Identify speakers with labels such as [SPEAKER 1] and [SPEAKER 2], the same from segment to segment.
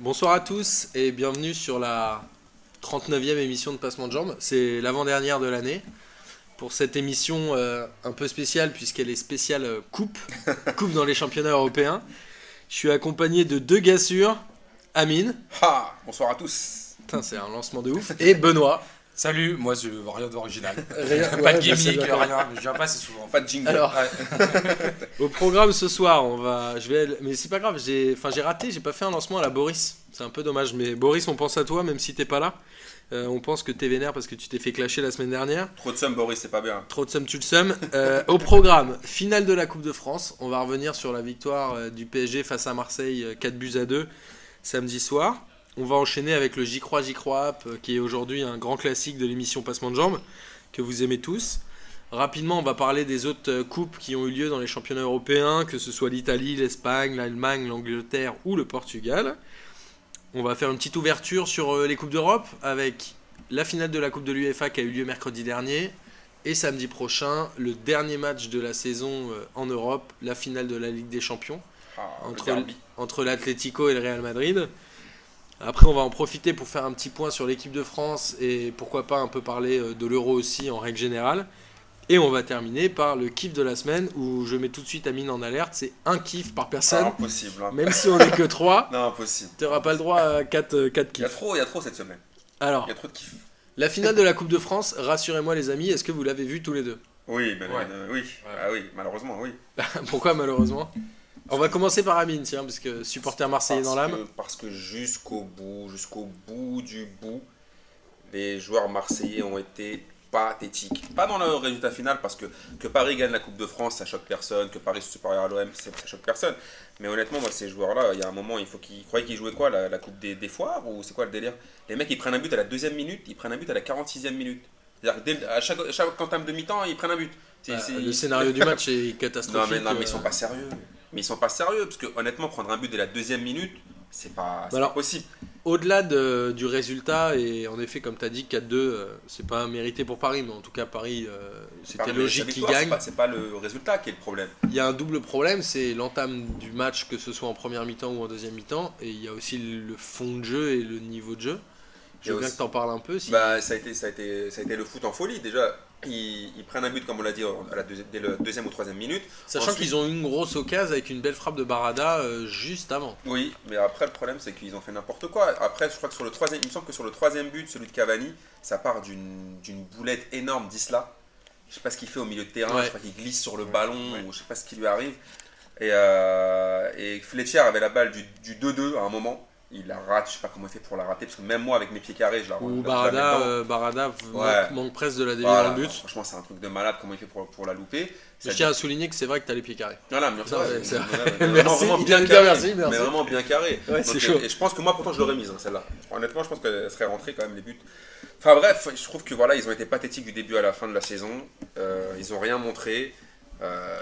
[SPEAKER 1] Bonsoir à tous et bienvenue sur la 39e émission de Passement de Jambes. C'est l'avant-dernière de l'année. Pour cette émission euh, un peu spéciale, puisqu'elle est spéciale euh, coupe, coupe dans les championnats européens. Je suis accompagné de deux gars sûrs, Amine,
[SPEAKER 2] Ha Bonsoir à tous.
[SPEAKER 1] Putain, c'est un lancement de ouf, et Benoît.
[SPEAKER 3] Salut, moi je vois rien d'original. Pas de
[SPEAKER 1] bah,
[SPEAKER 3] gimmick, rien, je viens pas assez souvent.
[SPEAKER 2] Pas de jingle.
[SPEAKER 1] Alors,
[SPEAKER 3] Ouais.
[SPEAKER 1] au programme ce soir, on va, je vais, mais c'est pas grave, j'ai, enfin j'ai raté, j'ai pas fait un lancement à la Boris. C'est un peu dommage, mais Boris, on pense à toi, même si t'es pas là. Euh, on pense que t'es vénère parce que tu t'es fait clasher la semaine dernière.
[SPEAKER 2] Trop de somme, Boris, c'est pas bien.
[SPEAKER 1] Trop de somme, tu le seum. Euh, au programme, finale de la Coupe de France. On va revenir sur la victoire euh, du PSG face à Marseille, euh, 4 buts à 2, samedi soir. On va enchaîner avec le J'y crois, J'y crois app, euh, qui est aujourd'hui un grand classique de l'émission Passement de Jambes, que vous aimez tous. Rapidement, on va parler des autres euh, coupes qui ont eu lieu dans les championnats européens, que ce soit l'Italie, l'Espagne, l'Allemagne, l'Angleterre ou le Portugal. On va faire une petite ouverture sur euh, les Coupes d'Europe avec la finale de la Coupe de l'UEFA qui a eu lieu mercredi dernier. Et samedi prochain, le dernier match de la saison en Europe, la finale de la Ligue des Champions,
[SPEAKER 2] Ah,
[SPEAKER 1] entre l'Atlético et le Real Madrid. Après, on va en profiter pour faire un petit point sur l'équipe de France et pourquoi pas un peu parler euh, de l'Euro aussi en règle générale. Et on va terminer par le kiff de la semaine où je mets tout de suite Amine en alerte. C'est un kiff par
[SPEAKER 2] Ah,
[SPEAKER 1] personne.
[SPEAKER 2] impossible. hein.
[SPEAKER 1] Même si on n'est que 3,
[SPEAKER 2] Non, impossible.
[SPEAKER 1] tu n'auras pas le droit à 4,
[SPEAKER 2] Il y a
[SPEAKER 1] kiffs.
[SPEAKER 2] trop, il y a trop cette semaine.
[SPEAKER 1] Alors,
[SPEAKER 2] Il y a trop de kiff.
[SPEAKER 1] la finale de la Coupe de France, rassurez-moi les amis, est-ce que vous l'avez vue tous les deux?
[SPEAKER 2] Oui, ben,
[SPEAKER 3] Ouais.
[SPEAKER 2] euh, oui. Ah oui, malheureusement, oui.
[SPEAKER 1] Pourquoi malheureusement? On va commencer par Amine, tiens, parce que supporter marseillais dans l'âme.
[SPEAKER 2] Parce que jusqu'au bout, jusqu'au bout du bout, les joueurs marseillais ont été pathétiques. Pas dans le résultat final, parce que que Paris gagne la Coupe de France, ça choque personne. Que Paris soit supérieur à l'OM, ça choque personne. Mais honnêtement, moi, ces joueurs-là, il y a un moment, il faut qu'ils croyaient qu'ils jouaient quoi la, la Coupe des, des Foires Ou c'est quoi le délire? Les mecs, ils prennent un but à la deuxième minute, ils prennent un but à la 46e minute. C'est-à-dire que dès- à chaque, chaque entame de mi-temps, ils prennent un but. C'est-
[SPEAKER 1] Euh,
[SPEAKER 2] c'est-
[SPEAKER 1] le scénario du match est
[SPEAKER 2] non
[SPEAKER 1] catastrophique.
[SPEAKER 2] mais, non, mais ils
[SPEAKER 1] euh.
[SPEAKER 2] sont pas sérieux. Mais ils sont pas sérieux, parce que honnêtement, prendre un but dès la deuxième minute, c'est pas,
[SPEAKER 1] alors,
[SPEAKER 2] pas possible.
[SPEAKER 1] Au-delà de- du résultat, et en effet, comme tu as dit, 4-2, euh, c'est pas mérité pour Paris, mais en tout cas, Paris, euh, c'était logique qu'il
[SPEAKER 2] victoire, c'est
[SPEAKER 1] gagne.
[SPEAKER 2] pas- pas, le résultat qui est le problème.
[SPEAKER 1] Il y a un double problème, c'est l'entame du match, que ce soit en première mi-temps ou en deuxième mi-temps, et il y a aussi le fond de jeu et le niveau de jeu. Je veux bien que tu en parles un peu. Si...
[SPEAKER 2] Bah, ça, a été, ça, a été, ça a été le foot en folie. Déjà, ils, ils prennent un but, comme on l'a dit, à la deuxi- dès la deuxième ou troisième minute.
[SPEAKER 1] Sachant
[SPEAKER 2] ensuite-
[SPEAKER 1] qu'ils ont eu une grosse occasion avec une belle frappe de Barada euh, juste avant.
[SPEAKER 2] Oui, mais après, le problème, c'est qu'ils ont fait n'importe quoi. Après, je crois que sur le troisième, il me semble que sur le troisième but, celui de Cavani, ça part d'une d'une boulette énorme d'Isla. Je sais pas ce qu'il fait au milieu de terrain,
[SPEAKER 1] Ouais.
[SPEAKER 2] je crois qu'il glisse sur le ballon,
[SPEAKER 3] ouais.
[SPEAKER 2] ou je sais pas ce qui lui arrive. Et, euh, et Fletcher avait la balle du du 2-2 à un moment. Il la rate, je sais pas comment il fait pour la rater, parce que même moi, avec mes pieds carrés, je la
[SPEAKER 1] Ou
[SPEAKER 2] je la
[SPEAKER 1] Barada, euh, Barada manque,
[SPEAKER 2] Ouais.
[SPEAKER 1] manque presque de la dévier
[SPEAKER 2] Voilà,
[SPEAKER 1] le but.
[SPEAKER 2] Franchement, c'est un truc de malade, comment il fait pour, pour la louper.
[SPEAKER 1] Je tiens à souligner que c'est vrai que tu as les pieds carrés.
[SPEAKER 2] Voilà, merci.
[SPEAKER 1] Merci,
[SPEAKER 2] bien carré.
[SPEAKER 1] merci, merci.
[SPEAKER 2] Mais vraiment bien carré.
[SPEAKER 1] Ouais,
[SPEAKER 2] Donc,
[SPEAKER 1] chaud.
[SPEAKER 2] Et je pense que moi, pourtant, je l'aurais mise, hein, celle-là. Honnêtement, je pense qu'elle serait rentrée quand même, les buts. Enfin bref, je trouve que voilà, ils ont été pathétiques du début à la fin de la saison. Euh, ils ont rien montré. Euh,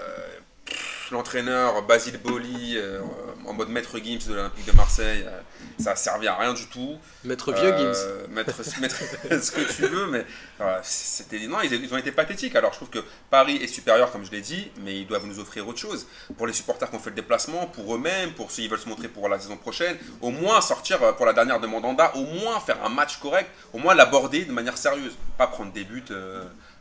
[SPEAKER 2] L'entraîneur Basile Boli, euh, en mode maître Gims de l'Olympique de Marseille, euh, ça a servi à rien du tout.
[SPEAKER 1] Maître vieux Gims.
[SPEAKER 2] Euh, Mettre, mettre ce que tu veux, mais voilà, c'était non, ils, ils ont été pathétiques. Alors je trouve que Paris est supérieur, comme je l'ai dit, mais ils doivent nous offrir autre chose. Pour les supporters qui ont fait le déplacement, pour eux-mêmes, pour ceux qui veulent se montrer pour la saison prochaine, au moins sortir euh, pour la dernière de Mandanda, au moins faire un match correct, au moins l'aborder de manière sérieuse, pas prendre des buts.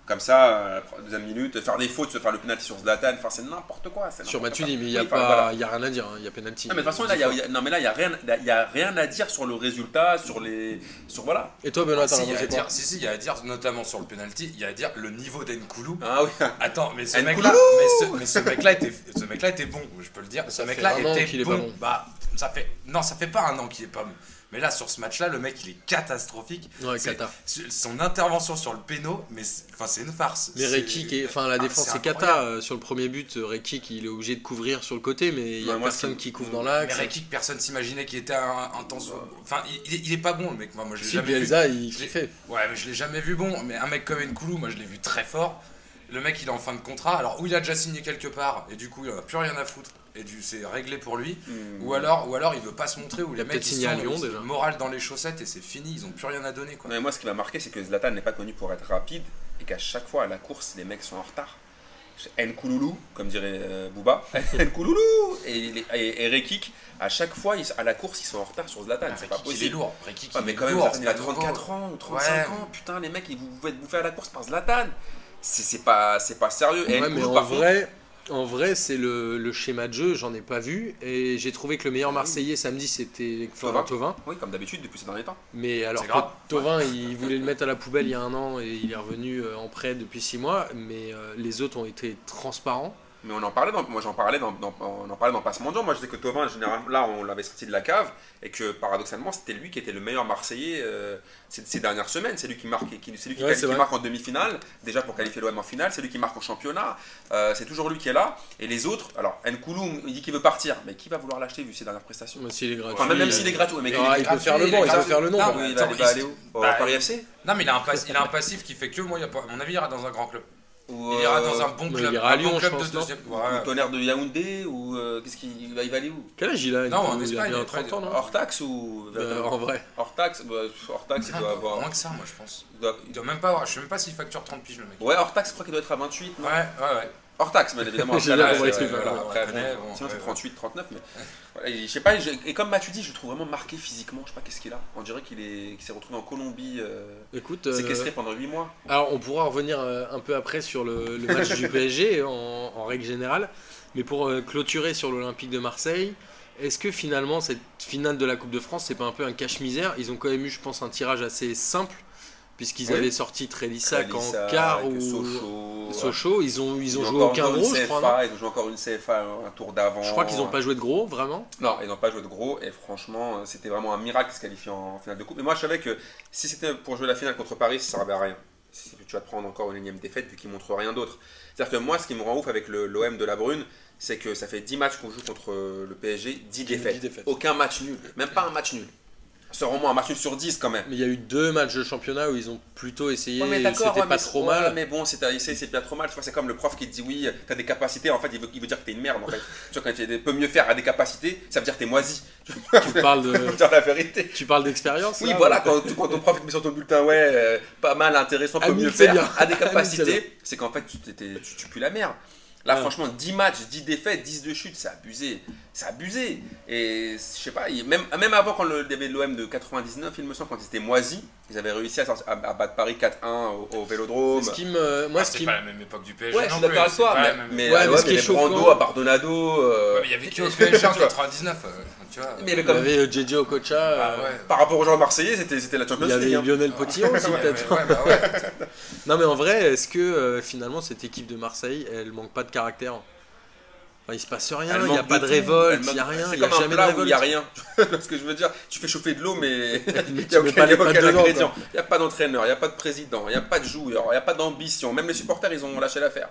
[SPEAKER 2] Euh, comme ça, euh, deuxième minute, faire des fautes, se faire le penalty sur Zlatan, enfin c'est n'importe quoi. c'est
[SPEAKER 1] Sur Matuidi, mais il n'y a,
[SPEAKER 2] Oui, enfin,
[SPEAKER 1] pas,
[SPEAKER 2] voilà.
[SPEAKER 1] il y a rien à dire, hein, il y a penalty.
[SPEAKER 2] Ah, mais de toute façon, là, il y a, il y a- non, mais là, il y a rien, il y a rien à dire sur le résultat, sur les, sur voilà.
[SPEAKER 1] Et toi, Benoît, t'en
[SPEAKER 3] si, il y a
[SPEAKER 1] pensé
[SPEAKER 3] à
[SPEAKER 1] quoi
[SPEAKER 3] dire, si, si, il y a à dire, notamment sur le penalty, il y a à dire le niveau d'Enkoulou.
[SPEAKER 2] Ah oui.
[SPEAKER 3] Attends, mais ce mec-là, mais ce, mais ce mec-là était, ce mec-là était bon, je peux le dire. Ce
[SPEAKER 1] Ça fait
[SPEAKER 3] mec-là
[SPEAKER 1] un an
[SPEAKER 3] était
[SPEAKER 1] qu'il est
[SPEAKER 3] bon.
[SPEAKER 1] pas bon.
[SPEAKER 3] Bah, ça fait, non, ça fait pas un an qu'il est pas bon. Mais là, sur ce match-là, le mec, il est catastrophique.
[SPEAKER 1] Ouais.
[SPEAKER 3] Son intervention sur le péno, mais enfin, c'est une farce.
[SPEAKER 1] Mais est- enfin la
[SPEAKER 3] Ah,
[SPEAKER 1] défense
[SPEAKER 3] c'est
[SPEAKER 1] c'est Kata. Euh, Sur le premier but, Rekik il est obligé de couvrir sur le côté, mais il n'y a
[SPEAKER 2] Ouais, moi,
[SPEAKER 1] personne qui couvre dans
[SPEAKER 3] Mais
[SPEAKER 1] l'axe.
[SPEAKER 3] Rekik, personne s'imaginait qu'il était un, un temps. Enfin, il, il est, il est pas bon, le mec. Moi, moi je l'ai
[SPEAKER 1] Si
[SPEAKER 3] jamais vu.
[SPEAKER 1] Bielsa, il
[SPEAKER 3] Je l'ai-
[SPEAKER 1] kiffait.
[SPEAKER 3] Ouais, mais je l'ai jamais vu bon. Mais un mec comme Nkoulou, moi je l'ai vu très fort. Le mec il est en fin de contrat. Alors, ou il a déjà signé quelque part et du coup il en a plus rien à foutre et du c'est réglé pour lui.
[SPEAKER 2] Hmm.
[SPEAKER 3] Ou alors, ou alors il veut pas se montrer. Ou
[SPEAKER 1] Il
[SPEAKER 3] les
[SPEAKER 1] a
[SPEAKER 3] mecs
[SPEAKER 1] peut-être
[SPEAKER 3] ils
[SPEAKER 1] à
[SPEAKER 3] sont
[SPEAKER 1] Lyon, déjà.
[SPEAKER 3] le moral dans les chaussettes et c'est fini. Ils ont plus rien à donner quoi.
[SPEAKER 2] Mais moi, ce qui m'a marqué, c'est que Zlatan n'est pas connu pour être rapide et qu'à chaque fois à la course, les mecs sont en retard. Nkouloulou, comme dirait euh, Booba. Nkouloulou et, et, et Rekik, à chaque fois, ils- à la course, ils sont en retard sur Zlatan. c'est pas
[SPEAKER 3] Rekik, il est
[SPEAKER 2] possible.
[SPEAKER 3] lourd. Rekik,
[SPEAKER 2] Ah,
[SPEAKER 3] il
[SPEAKER 2] mais quand même,
[SPEAKER 3] lourd,
[SPEAKER 2] Zlatan, il a
[SPEAKER 3] pas nouveau.
[SPEAKER 2] 34 ans ou 35
[SPEAKER 3] Ouais.
[SPEAKER 2] ans. Putain, les mecs, ils vous vous faites bouffer à la course par Zlatan. C'est pas, c'est pas sérieux. Et
[SPEAKER 1] Ouais, mais en
[SPEAKER 2] par contre,
[SPEAKER 1] vrai, en vrai, c'est le, le schéma de jeu, j'en ai pas vu. Et j'ai trouvé que le meilleur Marseillais samedi, c'était Florent Thauvin.
[SPEAKER 2] oui, comme d'habitude depuis ces derniers temps.
[SPEAKER 1] Mais alors. Thauvin, il voulait le mettre à la poubelle il y a un an et il est revenu euh, en prêt depuis 6 mois. Mais euh, les autres ont été transparents.
[SPEAKER 2] Mais on en parlait, dans, moi j'en parlais dans, dans- on en parlait dans Passe Mondial. Moi je disais que Tovin, généralement, là on l'avait sorti de la cave et que paradoxalement c'était lui qui était le meilleur Marseillais euh, ces, ces dernières semaines. C'est lui qui marque, qui, c'est lui qui,
[SPEAKER 1] Ouais,
[SPEAKER 2] quali-
[SPEAKER 1] c'est
[SPEAKER 2] qui
[SPEAKER 1] vrai.
[SPEAKER 2] marque en demi-finale, déjà pour qualifier l'OM en finale. C'est lui qui marque en championnat. Euh, c'est toujours lui qui est là. Et les autres, alors Nkoulou il dit qu'il veut partir, mais qui va vouloir l'acheter vu ses dernières prestations?
[SPEAKER 1] Même s'il est gratuit.
[SPEAKER 2] Enfin, même, même s'il est gratuit, mais
[SPEAKER 1] il,
[SPEAKER 2] il,
[SPEAKER 1] il peut faire le banc, il peut faire le
[SPEAKER 3] Non,
[SPEAKER 1] nombre.
[SPEAKER 2] il
[SPEAKER 3] mais
[SPEAKER 2] va,
[SPEAKER 3] attends,
[SPEAKER 2] il va aller où
[SPEAKER 3] bah,
[SPEAKER 2] Paris FC
[SPEAKER 3] Non, mais il a un, passif qui fait que moi, il a pas- à mon avis, il ira dans un grand club.
[SPEAKER 2] Ou,
[SPEAKER 3] Il ira
[SPEAKER 2] euh,
[SPEAKER 3] dans un bon club.
[SPEAKER 1] il ira à
[SPEAKER 3] un bon
[SPEAKER 1] Lyon,
[SPEAKER 3] club
[SPEAKER 1] je
[SPEAKER 3] de
[SPEAKER 1] pense,
[SPEAKER 3] deuxième.
[SPEAKER 2] ou
[SPEAKER 3] Ouais.
[SPEAKER 2] Tonnerre de Yaoundé ou euh, qu'est-ce qu'il il va, il va aller où?
[SPEAKER 1] Quel âge il a?
[SPEAKER 3] Non, en
[SPEAKER 1] Nkoulou Il a
[SPEAKER 3] Espagne,
[SPEAKER 1] bien
[SPEAKER 3] après,
[SPEAKER 1] 30 ans, non?
[SPEAKER 2] Hors taxe ou
[SPEAKER 1] Euh, En vrai.
[SPEAKER 2] Hors taxe, bah, hors taxe, il
[SPEAKER 3] Ah,
[SPEAKER 2] doit
[SPEAKER 3] bah,
[SPEAKER 2] avoir.
[SPEAKER 3] Moins que ça, moi, je pense.
[SPEAKER 2] il doit-
[SPEAKER 3] Il doit même pas avoir. Je sais même pas s'il facture 30 piges, le mec.
[SPEAKER 2] Ouais, hors taxe, je crois qu'il doit être à 28. non?
[SPEAKER 3] Ouais, ouais, ouais.
[SPEAKER 2] Hors taxe, bien évidemment.
[SPEAKER 1] J'ai
[SPEAKER 2] Après, là,
[SPEAKER 1] tu
[SPEAKER 2] voilà,
[SPEAKER 3] veux.
[SPEAKER 2] après,
[SPEAKER 3] connaît,
[SPEAKER 2] bon, Sinon, c'est
[SPEAKER 3] ouais,
[SPEAKER 2] 38, 39. Mais voilà, je sais pas, je- et comme Mathieu dit, je le trouve vraiment marqué physiquement. Je sais pas qu'est-ce qu'il a. On dirait qu'il est- qu'il s'est retrouvé en Colombie, euh,
[SPEAKER 1] Écoute, euh,
[SPEAKER 2] séquestré pendant 8 mois.
[SPEAKER 1] alors on pourra revenir euh, un peu après sur le, le match du PSG en, en règle générale. Mais pour euh, clôturer sur l'Olympique de Marseille, est-ce que finalement cette finale de la Coupe de France, c'est pas un peu un cache-misère? Ils ont quand même eu, je pense, un tirage assez simple, puisqu'ils
[SPEAKER 2] Oui.
[SPEAKER 1] avaient sorti Trélissac en quart ou
[SPEAKER 2] Sochaux.
[SPEAKER 1] Sochaux. Ils ont, ils ont joué
[SPEAKER 2] encore
[SPEAKER 1] aucun gros, je crois.
[SPEAKER 2] CFA, Ils ont joué encore une CFA un tour d'avant.
[SPEAKER 1] Je crois qu'ils n'ont pas joué de gros, vraiment.
[SPEAKER 2] Non, ils n'ont pas joué de gros et franchement, c'était vraiment un miracle de se qualifier en finale de coupe. Mais moi, je savais que si c'était pour jouer la finale contre Paris, ça servait à rien. Si tu vas te prendre encore une énième défaite vu qu'ils montrent rien d'autre. C'est-à-dire que moi, ce qui me rend ouf avec le- l'OM de la Brune, c'est que ça fait 10 matchs qu'on joue contre le PSG, 10 défaites.
[SPEAKER 1] 10 défaites.
[SPEAKER 2] Aucun match nul, même pas un match nul. Sors-moi un match sur 10 quand même.
[SPEAKER 1] Mais il y a eu deux matchs de championnat où ils ont plutôt essayé.
[SPEAKER 2] Ouais, mais
[SPEAKER 1] et c'était
[SPEAKER 2] ouais,
[SPEAKER 1] pas
[SPEAKER 2] mais-
[SPEAKER 1] trop
[SPEAKER 2] ouais,
[SPEAKER 1] mal.
[SPEAKER 2] Mais bon, c'est à essayer, c'est pas trop mal. Tu vois, c'est comme le prof qui te dit oui, t'as des capacités. En fait, il veut, il veut dire que t'es une merde. En fait, tu vois, quand il peut mieux faire à des capacités, ça veut dire que t'es moisi.
[SPEAKER 1] Tu parles de,
[SPEAKER 2] dire la vérité.
[SPEAKER 1] tu parles d'expérience.
[SPEAKER 2] Oui,
[SPEAKER 1] là,
[SPEAKER 2] voilà, quand, tu- quand ton prof te met sur ton bulletin, ouais, euh, pas mal, intéressant, peut mieux faire,
[SPEAKER 1] bien.
[SPEAKER 2] à des capacités, c'est qu'en fait, tu, tu, tu pues la merde. Là,
[SPEAKER 1] Ouais.
[SPEAKER 2] franchement, 10 matchs, 10 défaites, 10 de chute, c'est abusé. C'est abusé. Et je sais pas, même, même avant, quand le, il y avait l'OM de 99, il me semble, quand ils étaient moisis, ils avaient réussi à, sortir- à- à battre Paris 4-1 au, au Vélodrome.
[SPEAKER 1] Ce qui me, moi,
[SPEAKER 3] Ah,
[SPEAKER 1] ce
[SPEAKER 3] c'est
[SPEAKER 1] qui
[SPEAKER 3] pas la même époque du PSG.
[SPEAKER 2] Ouais, je
[SPEAKER 3] non
[SPEAKER 2] suis d'accord avec toi,
[SPEAKER 3] pas
[SPEAKER 2] mais,
[SPEAKER 1] Ouais,
[SPEAKER 2] euh, il y
[SPEAKER 1] est
[SPEAKER 2] avait Brando à Bardonado. euh,
[SPEAKER 3] Ouais, mais il y avait qui au PSG en 99 euh, Tu vois
[SPEAKER 2] Mais il y avait
[SPEAKER 1] il y
[SPEAKER 2] comme-
[SPEAKER 1] avait euh, JJ Okocha.
[SPEAKER 3] Ah
[SPEAKER 1] euh,
[SPEAKER 3] ouais.
[SPEAKER 2] Par rapport aux joueurs marseillais, c'était c'était la Champions
[SPEAKER 1] Il y avait
[SPEAKER 2] hein.
[SPEAKER 1] Lionel Potillon aussi, peut-être.
[SPEAKER 3] bah.
[SPEAKER 1] Non, mais en vrai, est-ce que euh, finalement cette équipe de Marseille, elle manque pas de caractère? Enfin, Il se passe rien, il n'y a pas
[SPEAKER 2] de
[SPEAKER 1] révolte, il n'y a rien, il n'y a
[SPEAKER 2] comme un
[SPEAKER 1] jamais de
[SPEAKER 2] où il n'y a
[SPEAKER 1] révolte.
[SPEAKER 2] rien. Ce que je veux dire, tu fais chauffer de l'eau, mais il n'y a aucun, ingrédient. Il n'y a pas d'entraîneur, il n'y a pas de président, il n'y a pas de joueur, il n'y a pas d'ambition. Même les supporters, ils ont lâché l'affaire.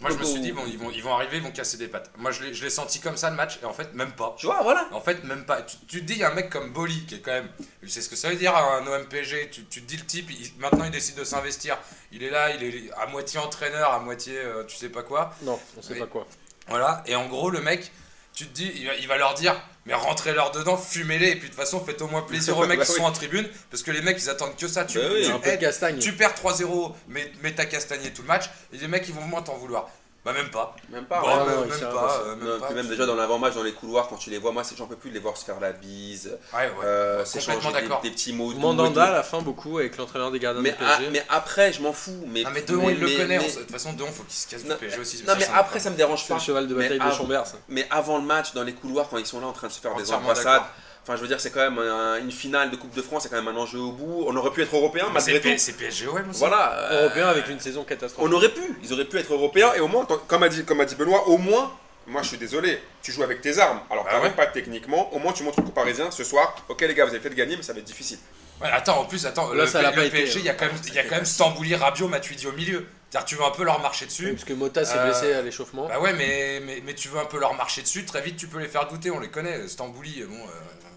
[SPEAKER 3] Moi, je me suis dit, bon, ils, vont, ils vont arriver, ils vont casser des pattes. Moi, je l'ai je l'ai senti comme ça le match, et en fait, même pas.
[SPEAKER 2] Tu vois, voilà.
[SPEAKER 3] En fait, même pas. Tu, tu te dis, il y a un mec comme Boli qui est quand même. Tu sais ce que ça veut dire un OM PSG. Tu, tu te dis, le type, il- maintenant il décide de s'investir. Il est là, il est à moitié entraîneur, à moitié euh, tu sais pas quoi.
[SPEAKER 1] Non, on sait pas quoi.
[SPEAKER 3] Voilà. Et en gros, le mec, tu te dis, il va, il va leur dire, mais rentrez-leur dedans, fumez-les. Et puis de toute façon, faites au moins plaisir aux mecs
[SPEAKER 2] Bah
[SPEAKER 3] qui
[SPEAKER 2] oui.
[SPEAKER 3] sont en tribune. Parce que les mecs, ils attendent que ça. Tu,
[SPEAKER 2] Bah oui,
[SPEAKER 3] tu
[SPEAKER 1] un peu de
[SPEAKER 3] aides,
[SPEAKER 1] castagne.
[SPEAKER 3] tu perds 3-0, mais, mais t'as castagné tout le match. Et les mecs, ils vont moins t'en vouloir. Bah, même pas.
[SPEAKER 2] Même pas.
[SPEAKER 3] Bon, même,
[SPEAKER 1] non,
[SPEAKER 3] même
[SPEAKER 1] c'est
[SPEAKER 3] pas.
[SPEAKER 1] impossible.
[SPEAKER 3] euh, même
[SPEAKER 2] Non,
[SPEAKER 3] pas.
[SPEAKER 2] puis même déjà dans l'avant-match, dans les couloirs, quand tu les vois, moi, c'est- j'en peux plus de les voir se faire la bise,
[SPEAKER 3] Ouais, ouais.
[SPEAKER 2] euh,
[SPEAKER 3] Ouais,
[SPEAKER 2] s'échanger
[SPEAKER 3] complètement
[SPEAKER 2] des,
[SPEAKER 3] d'accord.
[SPEAKER 2] des petits mots.
[SPEAKER 1] Mandanda à la fin beaucoup avec l'entraîneur des gardiens
[SPEAKER 2] Mais, ah,
[SPEAKER 1] PSG.
[SPEAKER 2] mais après, je m'en fous. Mais,
[SPEAKER 3] Non mais Deon il le
[SPEAKER 2] mais-
[SPEAKER 3] connaît,
[SPEAKER 2] mais-
[SPEAKER 3] on s- de toute façon Deon faut qu'il se casse
[SPEAKER 2] Non,
[SPEAKER 3] du PSG aussi.
[SPEAKER 2] Non, mais après, ça me dérange pas.
[SPEAKER 1] le cheval de
[SPEAKER 2] Mais
[SPEAKER 1] bataille de
[SPEAKER 2] avant-
[SPEAKER 1] Chambert, ça.
[SPEAKER 2] Mais avant le match, dans les couloirs, quand ils sont là en train de se faire des embrassades. Enfin, je veux dire, c'est quand même un- une finale de Coupe de France, c'est quand même un enjeu au bout. On aurait pu être européen,
[SPEAKER 3] Mais c'est
[SPEAKER 2] malgré tout.
[SPEAKER 3] c'est PSG aussi.
[SPEAKER 2] Voilà. euh,
[SPEAKER 1] Européen avec une saison catastrophique.
[SPEAKER 2] On aurait pu, ils auraient pu être européens et au moins, comme a dit, comme a dit Benoît, au moins, moi je suis désolé, tu joues avec tes armes. Alors
[SPEAKER 3] Ah ouais.
[SPEAKER 2] pas techniquement, au moins tu montres aux Parisiens ce soir, ok les gars, vous avez peut-être gagné, mais ça va être difficile.
[SPEAKER 3] Ouais, attends, en plus, attends,
[SPEAKER 1] Là,
[SPEAKER 3] le,
[SPEAKER 1] ça l'a
[SPEAKER 3] le
[SPEAKER 1] pas été,
[SPEAKER 3] PSG, il y a quand même, y a quand même Stambouli, Rabiot, Matuidi au milieu. C'est-à-dire tu veux un peu leur marcher dessus.
[SPEAKER 1] Parce que Mota s'est
[SPEAKER 3] Euh,
[SPEAKER 1] blessé à l'échauffement.
[SPEAKER 3] Bah ouais, mais, mais, mais tu veux un peu leur marcher dessus, très vite tu peux les faire douter, on les connaît. Stambouli, bon, euh,